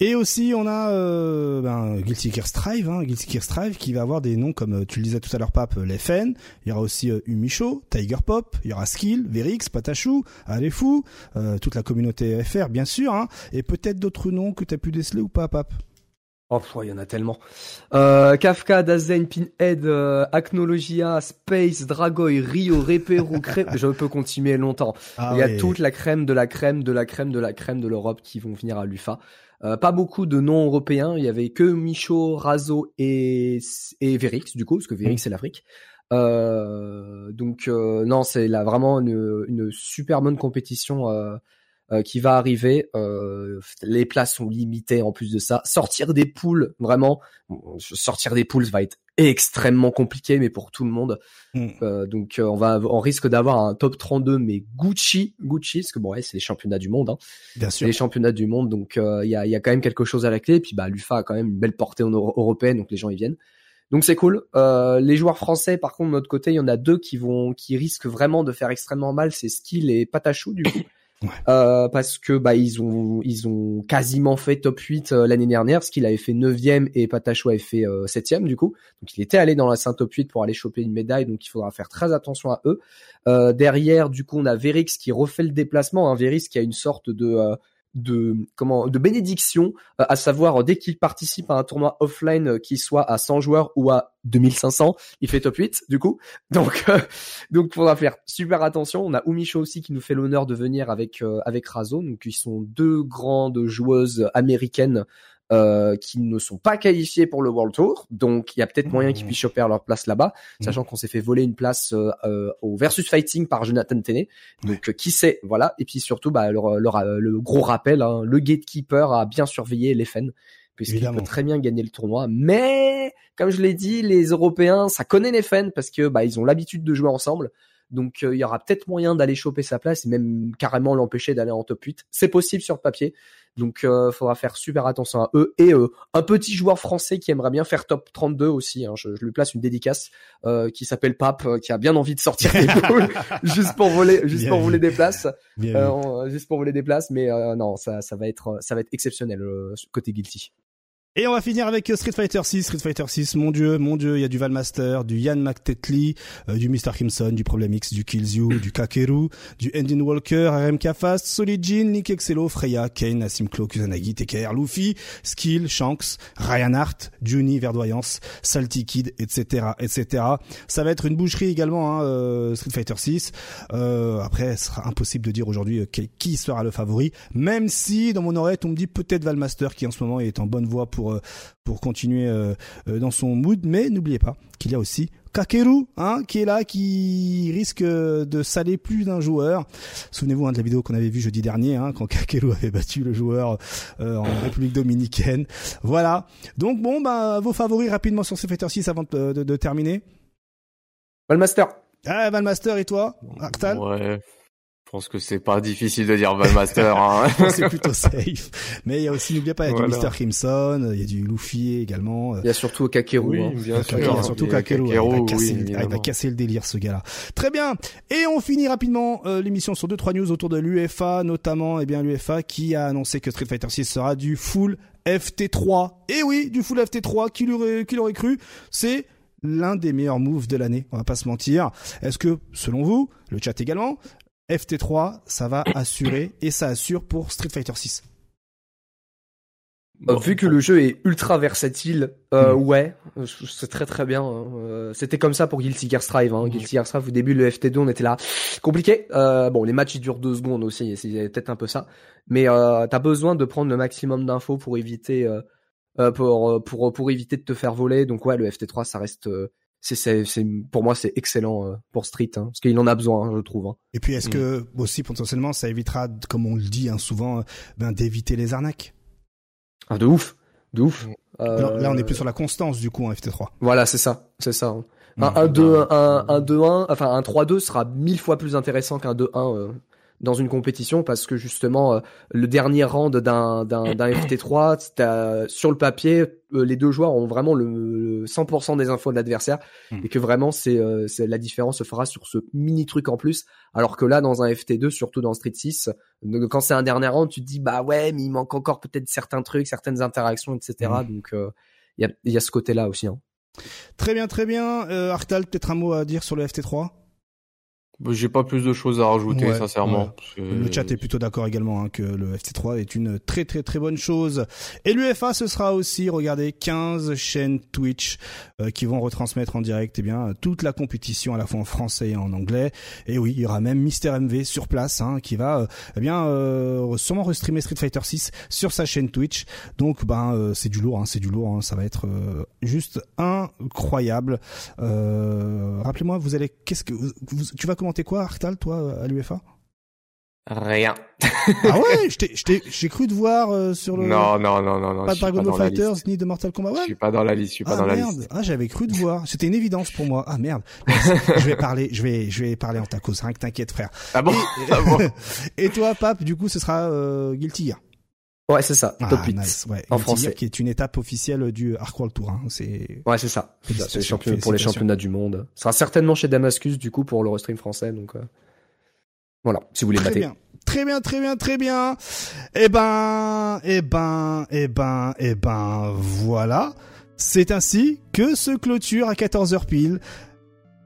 Et aussi, on a euh, ben, Guilty Gear Strive, hein, Guilty Gear Strive, qui va avoir des noms comme euh, tu le disais tout à l'heure, Pape, euh, les FN. Il y aura aussi euh, Umicho, Tiger Pop, il y aura Skill, Verix, Patachou, Aléfou, euh, toute la communauté FR, bien sûr, hein, et peut-être d'autres noms que tu as pu déceler ou pas, Pape? Oh, il y en a tellement. Euh, Kafka, Dazen, Pinhead, euh, Acnologia, Space, Dragoy, Rio, Repero, Crème. Je peux continuer longtemps. Ah il y a toute la crème de la crème de la crème de la crème de l'Europe qui vont venir à l'UFA. Euh, pas beaucoup de noms européens. Il y avait que Michaud, Razo et, et Verix, du coup, parce que Verix, mm. c'est l'Afrique. Euh, donc, euh, non, c'est là vraiment une, une, super bonne compétition euh, qui va arriver. les places sont limitées en plus de ça. Sortir des poules, vraiment, sortir des poules va être extrêmement compliqué, mais pour tout le monde. Mm. Euh, donc euh, on va, on risque d'avoir un top 32, mais Gucci, Gucci, parce que bon, ouais, c'est les championnats du monde. Hein. Bien sûr. Les championnats du monde, donc euh, il y, a, y a quand même quelque chose à la clé. Et puis bah, l'UFA a quand même une belle portée en européenne, donc les gens y viennent. Donc c'est cool. les joueurs français, par contre, de notre côté, il y en a deux qui vont, qui risquent vraiment de faire extrêmement mal. C'est Skill et Patachou, du coup. Euh, parce que bah ils ont ils ont quasiment fait top 8 euh, l'année dernière, ce qu'il avait fait 9e et Patachou avait fait 7e euh, du coup. Donc il était allé dans la saint top 8 pour aller choper une médaille, donc il faudra faire très attention à eux. derrière du coup on a Verix qui refait le déplacement, hein, Verix qui a une sorte de de comment de bénédiction, euh, à savoir dès qu'il participe à un tournoi offline euh, qui soit à 100 joueurs ou à 2500, il fait top 8 du coup. Donc euh, donc faudra faire super attention. On a Umisho aussi qui nous fait l'honneur de venir avec avec Razo, donc sont deux grandes joueuses américaines euh, qui ne sont pas qualifiés pour le World Tour. Donc il y a peut-être moyen qu'ils mmh. puissent choper leur place là-bas, mmh. sachant qu'on s'est fait voler une place euh, euh, au versus fighting par Jonathan Tenney. Donc qui sait, voilà. Et puis surtout, bah, le, le, gros rappel, hein, le gatekeeper a bien surveillé les fans puisqu'il peut très bien gagner le tournoi. Mais comme je l'ai dit, les Européens, ça connaît les fans parce que bah ils ont l'habitude de jouer ensemble. Donc il y aura peut-être moyen d'aller choper sa place et même carrément l'empêcher d'aller en top 8. C'est possible sur le papier. Donc euh, faudra faire super attention à eux et euh, un petit joueur français qui aimerait bien faire top 32 aussi. Hein, je, je, lui place une dédicace euh, qui s'appelle Pape, euh, qui a bien envie de sortir des boules juste pour voler, juste pour voler des places, euh, juste pour voler des places. Mais non, ça, ça va être, ça va être exceptionnel côté guilty. Et on va finir avec Street Fighter 6. Street Fighter 6, mon dieu, mon dieu, il y a du Valmaster, du Yann McTetley, euh, du Mr. Crimson, du Problem X, du Killzoo, du Kakeru, du Endin Walker, RMK Fast, Solid Jin, Nick Excello, Freya, Kane, Asim Klo, Kusanagi, TKR, Luffy, Skill, Shanks, Ryan Hart, Juni, Verdoyance, Salty Kid, etc., etc. Ça va être une boucherie également, hein, euh, Street Fighter 6. Euh, après, ce sera impossible de dire aujourd'hui qui sera le favori, même si dans mon oreille, on me dit peut-être Valmaster qui en ce moment est en bonne voie pour euh, pour continuer euh, euh, dans son mood. Mais n'oubliez pas qu'il y a aussi Kakeru, hein, qui est là, qui risque de saler plus d'un joueur. Souvenez-vous hein, de la vidéo qu'on avait vue jeudi dernier, hein, quand Kakeru avait battu le joueur en République Dominicaine. Voilà. Donc bon, bah, vos favoris rapidement sur Fighter 6 avant de, de, de terminer. Valmaster. Ah, Valmaster et toi, Arctal Ouais, je pense que c'est pas difficile de dire Valmaster. Hein. c'est plutôt safe. Mais il y a aussi, n'oubliez pas, il y a du Mr. Crimson, il y a du Luffy également. Il y a surtout Kakeru. Oui, hein. bien sûr. Il y a surtout Kakeru. il, va casser, oui, il, va casser, le délire, ce gars-là. Très bien. Et on finit rapidement euh, l'émission sur deux trois news autour de l'UEFA, notamment, eh bien, l'UEFA qui a annoncé que Street Fighter 6 sera du full FT3. Et oui, du full FT3. Qui l'aurait, qui l'aurait cru? C'est l'un des meilleurs moves de l'année, on va pas se mentir. Est-ce que, selon vous, le chat également, FT3, ça va assurer et ça assure pour Street Fighter 6. Euh, vu que le jeu est ultra versatile, euh, mm. ouais, c'est très très bien. Hein. Euh, c'était comme ça pour Guilty Gear Strive. Hein. Mm. Guilty Gear Strive, au début, le FT2, on était là. Compliqué. Euh, bon, les matchs, ils durent deux secondes aussi, c'est peut-être un peu ça. Mais euh, t'as besoin de prendre le maximum d'infos pour éviter, euh, pour, pour, pour éviter de te faire voler. Donc ouais, le FT3, ça reste c'est c'est pour moi c'est excellent euh, pour Street hein, parce qu'il en a besoin hein, je trouve. Hein. Et puis est-ce mm. que aussi potentiellement ça évitera comme on le dit hein, souvent ben d'éviter les arnaques? Ah de ouf, de ouf. Mm. Euh... Là, on est plus sur la constance du coup en FT3. Voilà, c'est ça, c'est ça. Hein. Un 1-2 un, un 2-1, enfin un 3-2 sera mille fois plus intéressant qu'un 2-1 dans une compétition parce que justement euh, le dernier round d'un d'un d'un FT3 sur le papier euh, les deux joueurs ont vraiment le, 100% des infos de l'adversaire hmm. et que vraiment c'est euh, c'est la différence se fera sur ce mini truc en plus alors que là dans un FT2 surtout dans Street 6 quand c'est un dernier round tu te dis bah ouais mais il manque encore peut-être certains trucs certaines interactions etc hmm. donc il y a il y a ce côté là aussi hein. Très bien, très bien. Euh, Arctal, peut-être un mot à dire sur le FT3 bah, j'ai pas plus de choses à rajouter, sincèrement. Le chat est plutôt d'accord également hein, que le FT3 est une très très très bonne chose. Et l'UFA, ce sera aussi, regardez, 15 chaînes Twitch euh, qui vont retransmettre en direct eh bien toute la compétition à la fois en français et en anglais. Et oui, il y aura même Mister MV sur place hein, qui va euh, eh bien euh, sûrement restreamer Street Fighter 6 sur sa chaîne Twitch. Donc ben euh, c'est du lourd, hein, c'est du lourd, hein, ça va être juste incroyable. Rappelez-moi, vous allez qu'est-ce que vous, tu vas commenter quoi, Arctal, toi, à l'UFA Rien. ah ouais, j'ai cru de voir euh, sur le. Non, non, non, non, non. Pas de Dragon Ball Fighters ni de Mortal Kombat. Ouais. Je suis pas dans la liste. Je suis pas ah, dans merde. la liste. Ah, j'avais cru de voir. C'était une évidence pour moi. Ah merde. je vais parler, je vais, je vais parler en ta cause. Rien que t'inquiète, frère. Ah bon. Et, ah bon. et toi, Pape, du coup, ce sera euh, Guilty Gear. Ouais, c'est ça. Ah, top 8. Nice. Ouais. En français. Qui est une étape officielle du World Tour. Hein. C'est. Ouais, c'est ça. C'est champion pour les championnats du monde. Ce sera certainement chez Damascus du coup pour le restream français. Donc. Euh... Voilà, si vous voulez très Bien. Très bien, très bien, très bien. Eh ben, eh ben, eh ben, eh ben, voilà. C'est ainsi que se clôture à 14h pile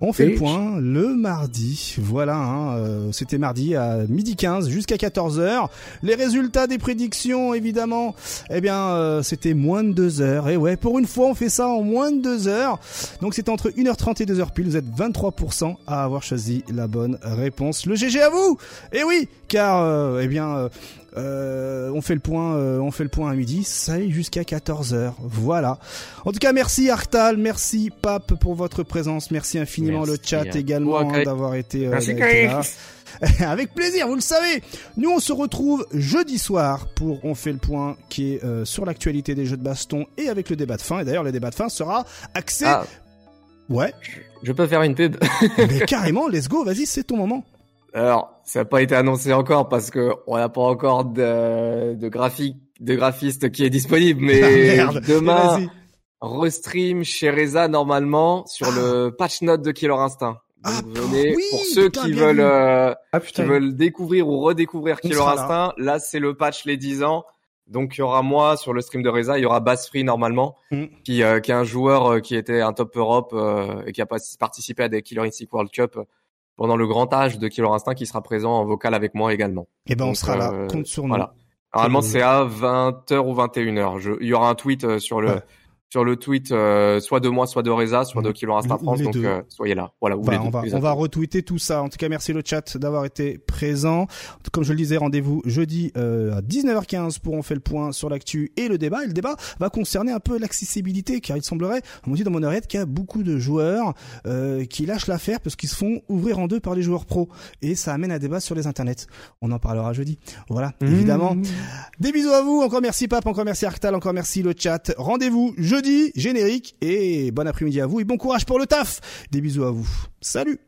on fait le point le mardi. Voilà, hein, euh, c'était mardi à midi 15 jusqu'à 14h. Les résultats des prédictions, évidemment, eh bien, euh, c'était moins de 2 heures. Et ouais, pour une fois, on fait ça en moins de 2 heures. Donc c'était entre 1h30 et 2h pile. Vous êtes 23% à avoir choisi la bonne réponse. Le GG à vous Et oui, car, euh, eh bien, euh, on fait le point, euh, on fait le point à midi, ça est jusqu'à 14h. Voilà. En tout cas, merci Arctal, merci Pape pour votre présence, merci infiniment le chat également d'avoir été, euh, là. Avec plaisir, vous le savez. Nous, on se retrouve jeudi soir pour On fait le point qui est sur l'actualité des jeux de baston et avec le débat de fin. Et d'ailleurs, le débat de fin sera axé. Ah. Ouais. Je peux faire une pub. Mais carrément, let's go, vas-y, c'est ton moment. Alors, ça n'a pas été annoncé encore parce que on n'a pas encore de, de graphique, de graphiste qui est disponible, mais ah, demain, restream chez Reza normalement sur le ah. patch note de Killer Instinct. Donc ah, venez, pour ceux qui veulent, euh, ah, qui veulent découvrir ou redécouvrir Killer Instinct, là, c'est le patch les 10 ans. Donc il y aura moi sur le stream de Reza, il y aura Bass Free normalement, mm. qui, euh, qui est un joueur euh, qui était un top Europe et qui a participé à des Killer Instinct World Cup pendant le grand âge de Killer Instinct, qui sera présent en vocal avec moi également. Et eh ben on sera là, compte sur nous. Voilà. Normalement c'est à 20h ou 21h. il y aura un tweet sur le sur le tweet euh, soit de moi, soit de Reza, soit de mm. Kilo Insta France. Donc euh, soyez là. Voilà. Bah, on, va, on va retweeter tout ça. En tout cas, merci le chat d'avoir été présent. Comme je le disais, rendez-vous jeudi euh, à 19h15 pour on fait le point sur l'actu et le débat. Et le débat va concerner un peu l'accessibilité, car il semblerait, on me dit dans mon oreillette, qu'il y a beaucoup de joueurs qui lâchent l'affaire parce qu'ils se font ouvrir en deux par les joueurs pros. Et ça amène à débat sur les internets. On en parlera jeudi. Voilà, mmh. évidemment. Des bisous à vous. Encore merci Pape, encore merci Arctal, encore merci le chat. Rendez-vous jeudi générique et bon après-midi à vous et bon courage pour le taf. Des bisous à vous. Salut